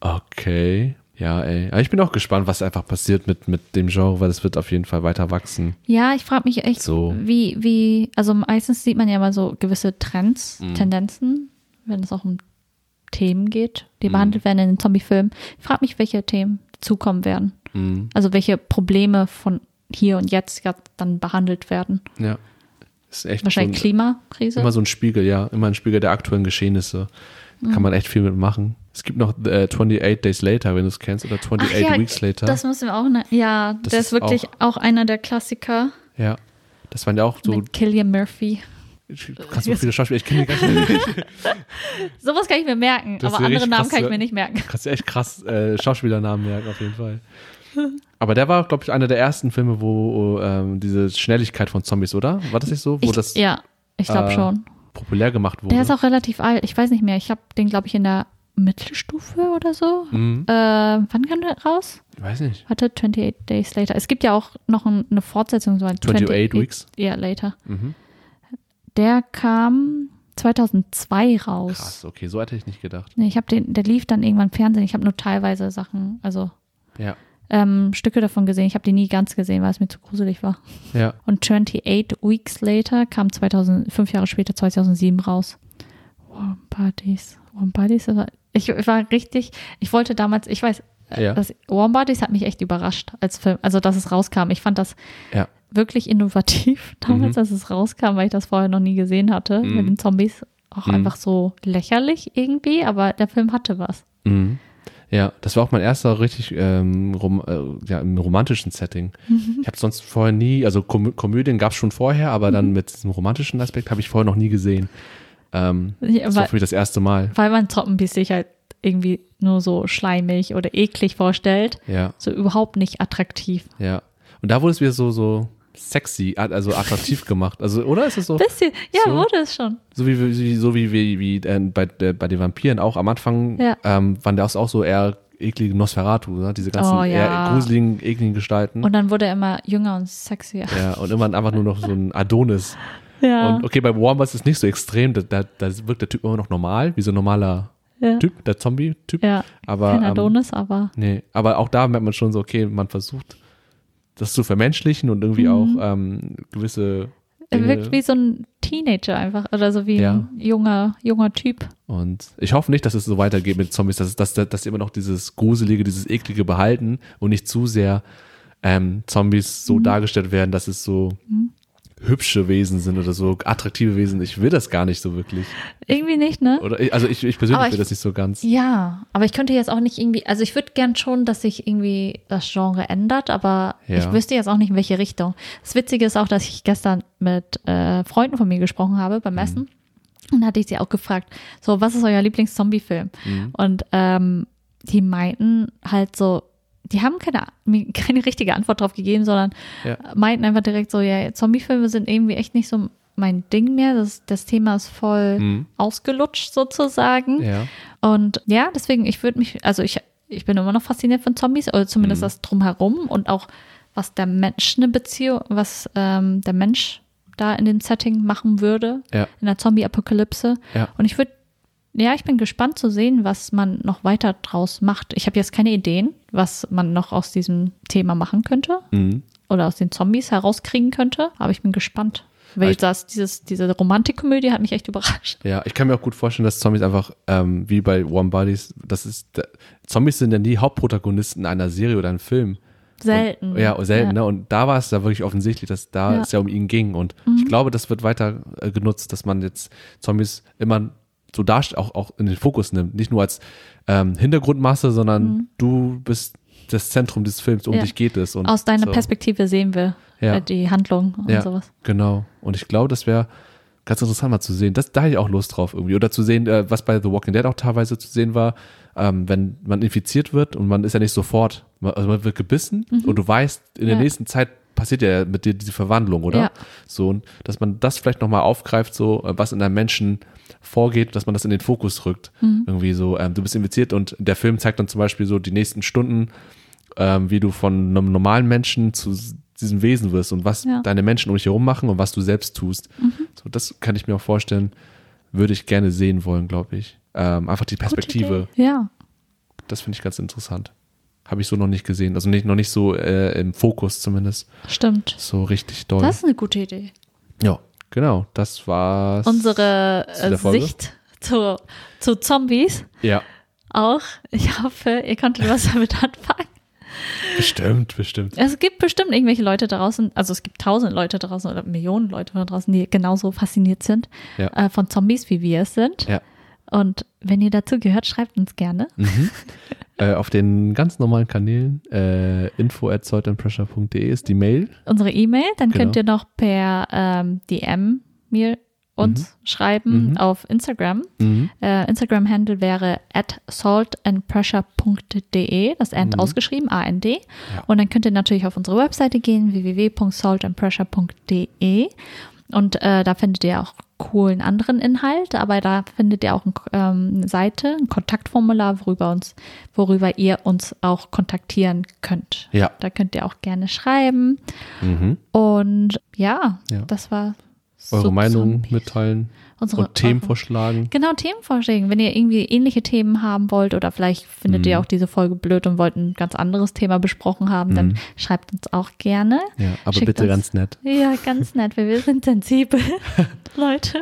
Okay. Ja, ey. Aber ich bin auch gespannt, was einfach passiert mit, mit dem Genre, weil es wird auf jeden Fall weiter wachsen. Ja, ich frage mich echt, So. wie, wie, also meistens sieht man ja mal so gewisse Trends, Mhm. Tendenzen, wenn es auch um Themen geht, die behandelt werden in den Zombie-Filmen. Ich frage mich, welche Themen zukommen werden. Mhm. Also welche Probleme von hier und jetzt ja dann behandelt werden. Ja. Ist echt Wahrscheinlich so ein, Klimakrise. immer so ein Spiegel, ja. Immer ein Spiegel der aktuellen Geschehnisse. Kann man echt viel mitmachen. Es gibt noch äh, 28 Days Later, wenn du es kennst, oder 28 Ach ja, Weeks Later. Das müssen wir auch, ne, ja, Das der ist wirklich auch, einer der Klassiker ja. Das waren ja auch so, mit Killian Murphy. du kannst so viele Schauspieler, ich kenne die gar nicht. Sowas kann ich mir merken, Das aber andere richtig Namen krass, kann ich mir nicht merken. Kannst du echt krass äh, Schauspielernamen merken, auf jeden Fall. Aber der war, glaube ich, einer der ersten Filme, wo ähm, diese Schnelligkeit von Zombies, oder? War das nicht so? Wo Ich, das ja, ich glaube äh, schon. populär gemacht wurde? Der ist auch relativ alt. Ich weiß nicht mehr. Ich habe den, glaube ich, in der Mittelstufe oder so. Mhm. Äh, wann kam der raus? Ich weiß nicht. Warte, 28 Days Later. Es gibt ja auch noch ein, eine Fortsetzung. So ein 28 Weeks? Ja, Later. Mhm. Der kam 2002 raus. Krass, okay, so hätte ich nicht gedacht. Nee, ich habe den, der lief dann irgendwann im Fernsehen. Ich habe nur teilweise Sachen, also Ja, ähm, Stücke davon gesehen. Ich habe die nie ganz gesehen, weil es mir zu gruselig war. ja. Und 28 Weeks Later kam 2000, fünf Jahre später, 2007 raus. Warm Bodies. Warm Bodies, ich war richtig, ich wollte damals, ich weiß, äh, Ja. das, Warm Bodies hat mich echt überrascht als Film, also dass es rauskam. Ich fand das Ja. wirklich innovativ damals, Mhm. als es rauskam, weil ich das vorher noch nie gesehen hatte Mhm. mit den Zombies. Auch Mhm. einfach so lächerlich irgendwie, aber der Film hatte was. Mhm. Ja, das war auch mein erster richtig ähm, rom äh, ja, im romantischen Setting. Mhm. Ich habe sonst vorher nie, also Kom Komödien gab es schon vorher, aber Mhm. dann mit diesem romantischen Aspekt habe ich vorher noch nie gesehen. Ähm, Ja, das war für mich das erste Mal. weil man Zombies sich halt irgendwie nur so schleimig oder eklig vorstellt, Ja, so überhaupt nicht attraktiv. ja. Und da wurde es wieder so, so sexy, also attraktiv gemacht. Also, oder ist es so? Bisschen, ja, So. wurde es schon. So wie, wie, so wie, wie, wie äh, bei, äh, bei den Vampiren auch am Anfang Ja. ähm, waren das auch so eher eklige Nosferatu, ne? diese ganzen Oh, ja. eher gruseligen, ekligen Gestalten. Und dann wurde er immer jünger und sexier. ja, und immer einfach nur noch so ein Adonis. Ja. Und okay, bei Warmbus ist es nicht so extrem, da, da, da wirkt der Typ immer noch normal, wie so ein normaler Ja. Typ, der Zombie-Typ. Ja, aber, kein ähm, Adonis, aber Nee, aber auch da merkt man schon so, okay, man versucht das zu vermenschlichen und irgendwie Mhm. auch ähm, gewisse er wirkt wie so ein Teenager einfach oder so wie Ja. ein junger, junger Typ. Und ich hoffe nicht, dass es so weitergeht mit Zombies, dass, dass, dass sie immer noch dieses Gruselige, dieses Eklige behalten und nicht zu sehr ähm, Zombies so dargestellt werden, dass es so hübsche Wesen sind oder so attraktive Wesen. Ich will das gar nicht so wirklich. Irgendwie nicht, ne? Oder ich- also ich, ich persönlich Aber will ich- das nicht so ganz. Ja, aber ich könnte jetzt auch nicht irgendwie, also ich würde gern schon, dass sich irgendwie das Genre ändert, aber Ja. ich wüsste jetzt auch nicht, in welche Richtung. Das Witzige ist auch, dass ich gestern mit äh, Freunden von mir gesprochen habe beim Essen. Und da hatte ich sie auch gefragt, so, was ist euer Lieblings-Zombie-Film? Und ähm, die meinten halt so, die haben keine, keine richtige Antwort drauf gegeben, sondern Ja. meinten einfach direkt so, ja, Zombie-Filme sind irgendwie echt nicht so mein Ding mehr. Das, das Thema ist voll Mhm. ausgelutscht sozusagen. Ja. Und ja, deswegen, ich würde mich, also ich, ich bin immer noch fasziniert von Zombies, oder zumindest Mhm. das drumherum und auch, was der Mensch eine Beziehung, was ähm, der Mensch da in dem Setting machen würde, Ja. in der Zombie-Apokalypse. Und ich würde, ja, ich bin gespannt zu sehen, was man noch weiter draus macht. Ich habe jetzt keine Ideen, was man noch aus diesem Thema machen könnte Mhm. oder aus den Zombies herauskriegen könnte, aber ich bin gespannt. Weil Ich- das, dieses, diese Romantikkomödie hat mich echt überrascht. Ja, ich kann mir auch gut vorstellen, dass Zombies einfach, ähm, wie bei Warm Bodies, das ist, Zombies sind ja nie Hauptprotagonisten einer Serie oder einem Film. Selten. Und, ja, selten, Ja. ne? Und da war es ja wirklich offensichtlich, dass da Ja. Mhm. es ja um ihn ging. Und ich glaube, das wird weiter äh, genutzt, dass man jetzt Zombies immer so darstellt, auch, auch in den Fokus nimmt. Nicht nur als ähm, Hintergrundmasse, sondern du bist das Zentrum des Films, um Mhm. Ja. dich geht es. Und Aus deiner so. Perspektive sehen wir Ja. äh, die Handlung und Ja, sowas. genau. Und ich glaube, das wäre ganz interessant mal zu sehen. Das, da hätte ich auch Lust drauf irgendwie. Oder zu sehen, äh, was bei The Walking Dead auch teilweise zu sehen war, ähm, wenn man infiziert wird und man ist ja nicht sofort, man, also man wird gebissen und du weißt, in der Mhm. Nächsten Zeit passiert ja mit dir diese Verwandlung, oder? Ja. So, und dass man das vielleicht nochmal aufgreift, so, äh, was in einem Menschen vorgeht, dass man das in den Fokus rückt. Mhm. Irgendwie so, ähm, du bist infiziert und der Film zeigt dann zum Beispiel so die nächsten Stunden, ähm, wie du von einem normalen Menschen zu diesem Wesen wirst und was Ja. deine Menschen um dich herum machen und was du selbst tust. So, das kann ich mir auch vorstellen, würde ich gerne sehen wollen, glaube ich. Ähm, einfach die Perspektive. Ja. das finde ich ganz interessant. Habe ich so noch nicht gesehen. Also nicht, noch nicht so äh, im Fokus zumindest. Stimmt. So richtig doll. Das ist eine gute Idee. ja, genau. Das war's. Unsere Zu äh? Sicht zu, zu Zombies Ja, auch. Ich hoffe, ihr konntet was damit anfangen. bestimmt, bestimmt. Es gibt bestimmt irgendwelche Leute draußen, also es gibt tausend Leute draußen oder Millionen Leute da draußen, die genauso fasziniert sind Ja. äh, von Zombies, wie wir es sind. Ja. Und wenn ihr dazu gehört, schreibt uns gerne. Mhm. äh, auf den ganz normalen Kanälen äh, info at saltandpressure.de ist die Mail. unsere E-Mail, dann Genau. könnt ihr noch per ähm, DM mir uns schreiben Mhm. auf Instagram. Mhm. Äh, Instagram-Handle wäre at saltandpressure.de, das End Mhm. ausgeschrieben, A-N-D. Ja. Und dann könnt ihr natürlich auf unsere Webseite gehen, www.saltandpressure.de. Und äh, da findet ihr auch coolen anderen Inhalt, aber da findet ihr auch ähm, eine Seite, ein Kontaktformular, worüber uns, worüber ihr uns auch kontaktieren könnt. Ja. Da könnt ihr auch gerne schreiben. Mhm. Und ja, Ja. das war Eure Meinung mitteilen Unsere, und Themen vorschlagen. Genau, Themenvorschläge. Wenn ihr irgendwie ähnliche Themen haben wollt oder vielleicht findet Mhm. ihr auch diese Folge blöd und wollt ein ganz anderes Thema besprochen haben, dann Mhm. schreibt uns auch gerne. Ja, aber Schickt bitte uns- ganz nett. Ja, ganz nett, weil wir sind sensibel, Leute.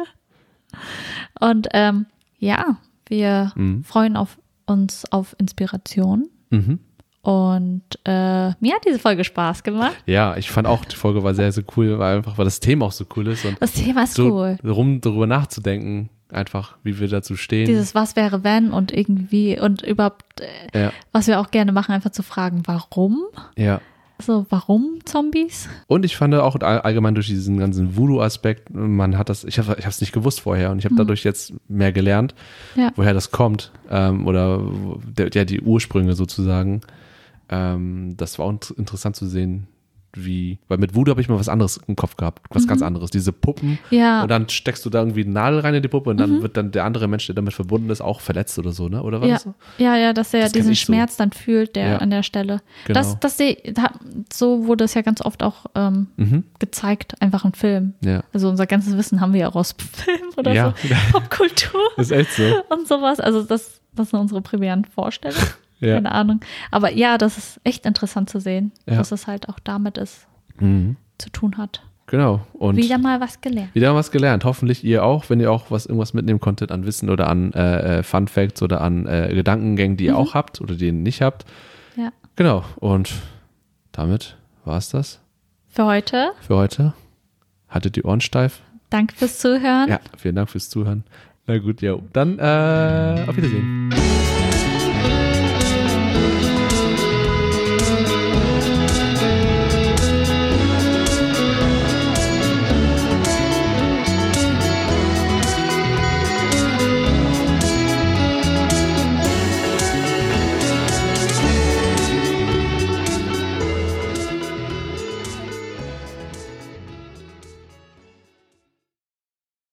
Und ähm, ja, wir Mhm. freuen auf uns auf Inspiration. Mhm. Und äh, mir hat diese Folge Spaß gemacht. Ja, ich fand auch, die Folge war sehr, sehr cool, weil einfach, weil das Thema auch so cool ist und Das Thema ist so cool. rum darüber nachzudenken, einfach, wie wir dazu stehen. Dieses Was wäre wenn und irgendwie und überhaupt, äh, ja, was wir auch gerne machen, einfach zu fragen, warum? ja. So, warum Zombies? Und ich fand auch all- allgemein durch diesen ganzen Voodoo-Aspekt, man hat das, ich habe es nicht gewusst vorher und ich habe dadurch jetzt mehr gelernt, Ja. woher das kommt ähm, oder der, ja, die Ursprünge sozusagen. Ähm, das war auch int- interessant zu sehen, wie, weil mit Voodoo habe ich mal was anderes im Kopf gehabt, was ganz anderes. Diese Puppen Ja. und dann steckst du da irgendwie eine Nadel rein in die Puppe und dann wird dann der andere Mensch, der damit verbunden ist, auch verletzt oder so, ne? Oder war Ja, das so? ja, ja, dass er Das diesen ich so. Schmerz dann fühlt, der Ja. an der Stelle. Genau. Das, das so wurde es ja ganz oft auch ähm, Mhm. gezeigt, einfach im Film. Ja. Also unser ganzes Wissen haben wir ja auch aus Film oder Ja. so, Popkultur ist echt so. und sowas. Also das, das sind unsere primären Vorstellungen. Ja. Keine Ahnung. Aber ja, das ist echt interessant zu sehen, Ja. dass es halt auch damit ist, Mhm. zu tun hat. Genau. Und Wieder mal was gelernt. Wieder was gelernt. Hoffentlich ihr auch, wenn ihr auch was irgendwas mitnehmen konntet an Wissen oder an äh, äh, Fun Facts oder an äh, Gedankengängen, die ihr auch habt oder die ihr nicht habt. Ja. Genau. Und damit war es das Für heute. für heute. Hattet die Ohren steif? Danke fürs Zuhören. Ja, vielen Dank fürs Zuhören. Na gut, ja. Dann äh, auf Wiedersehen.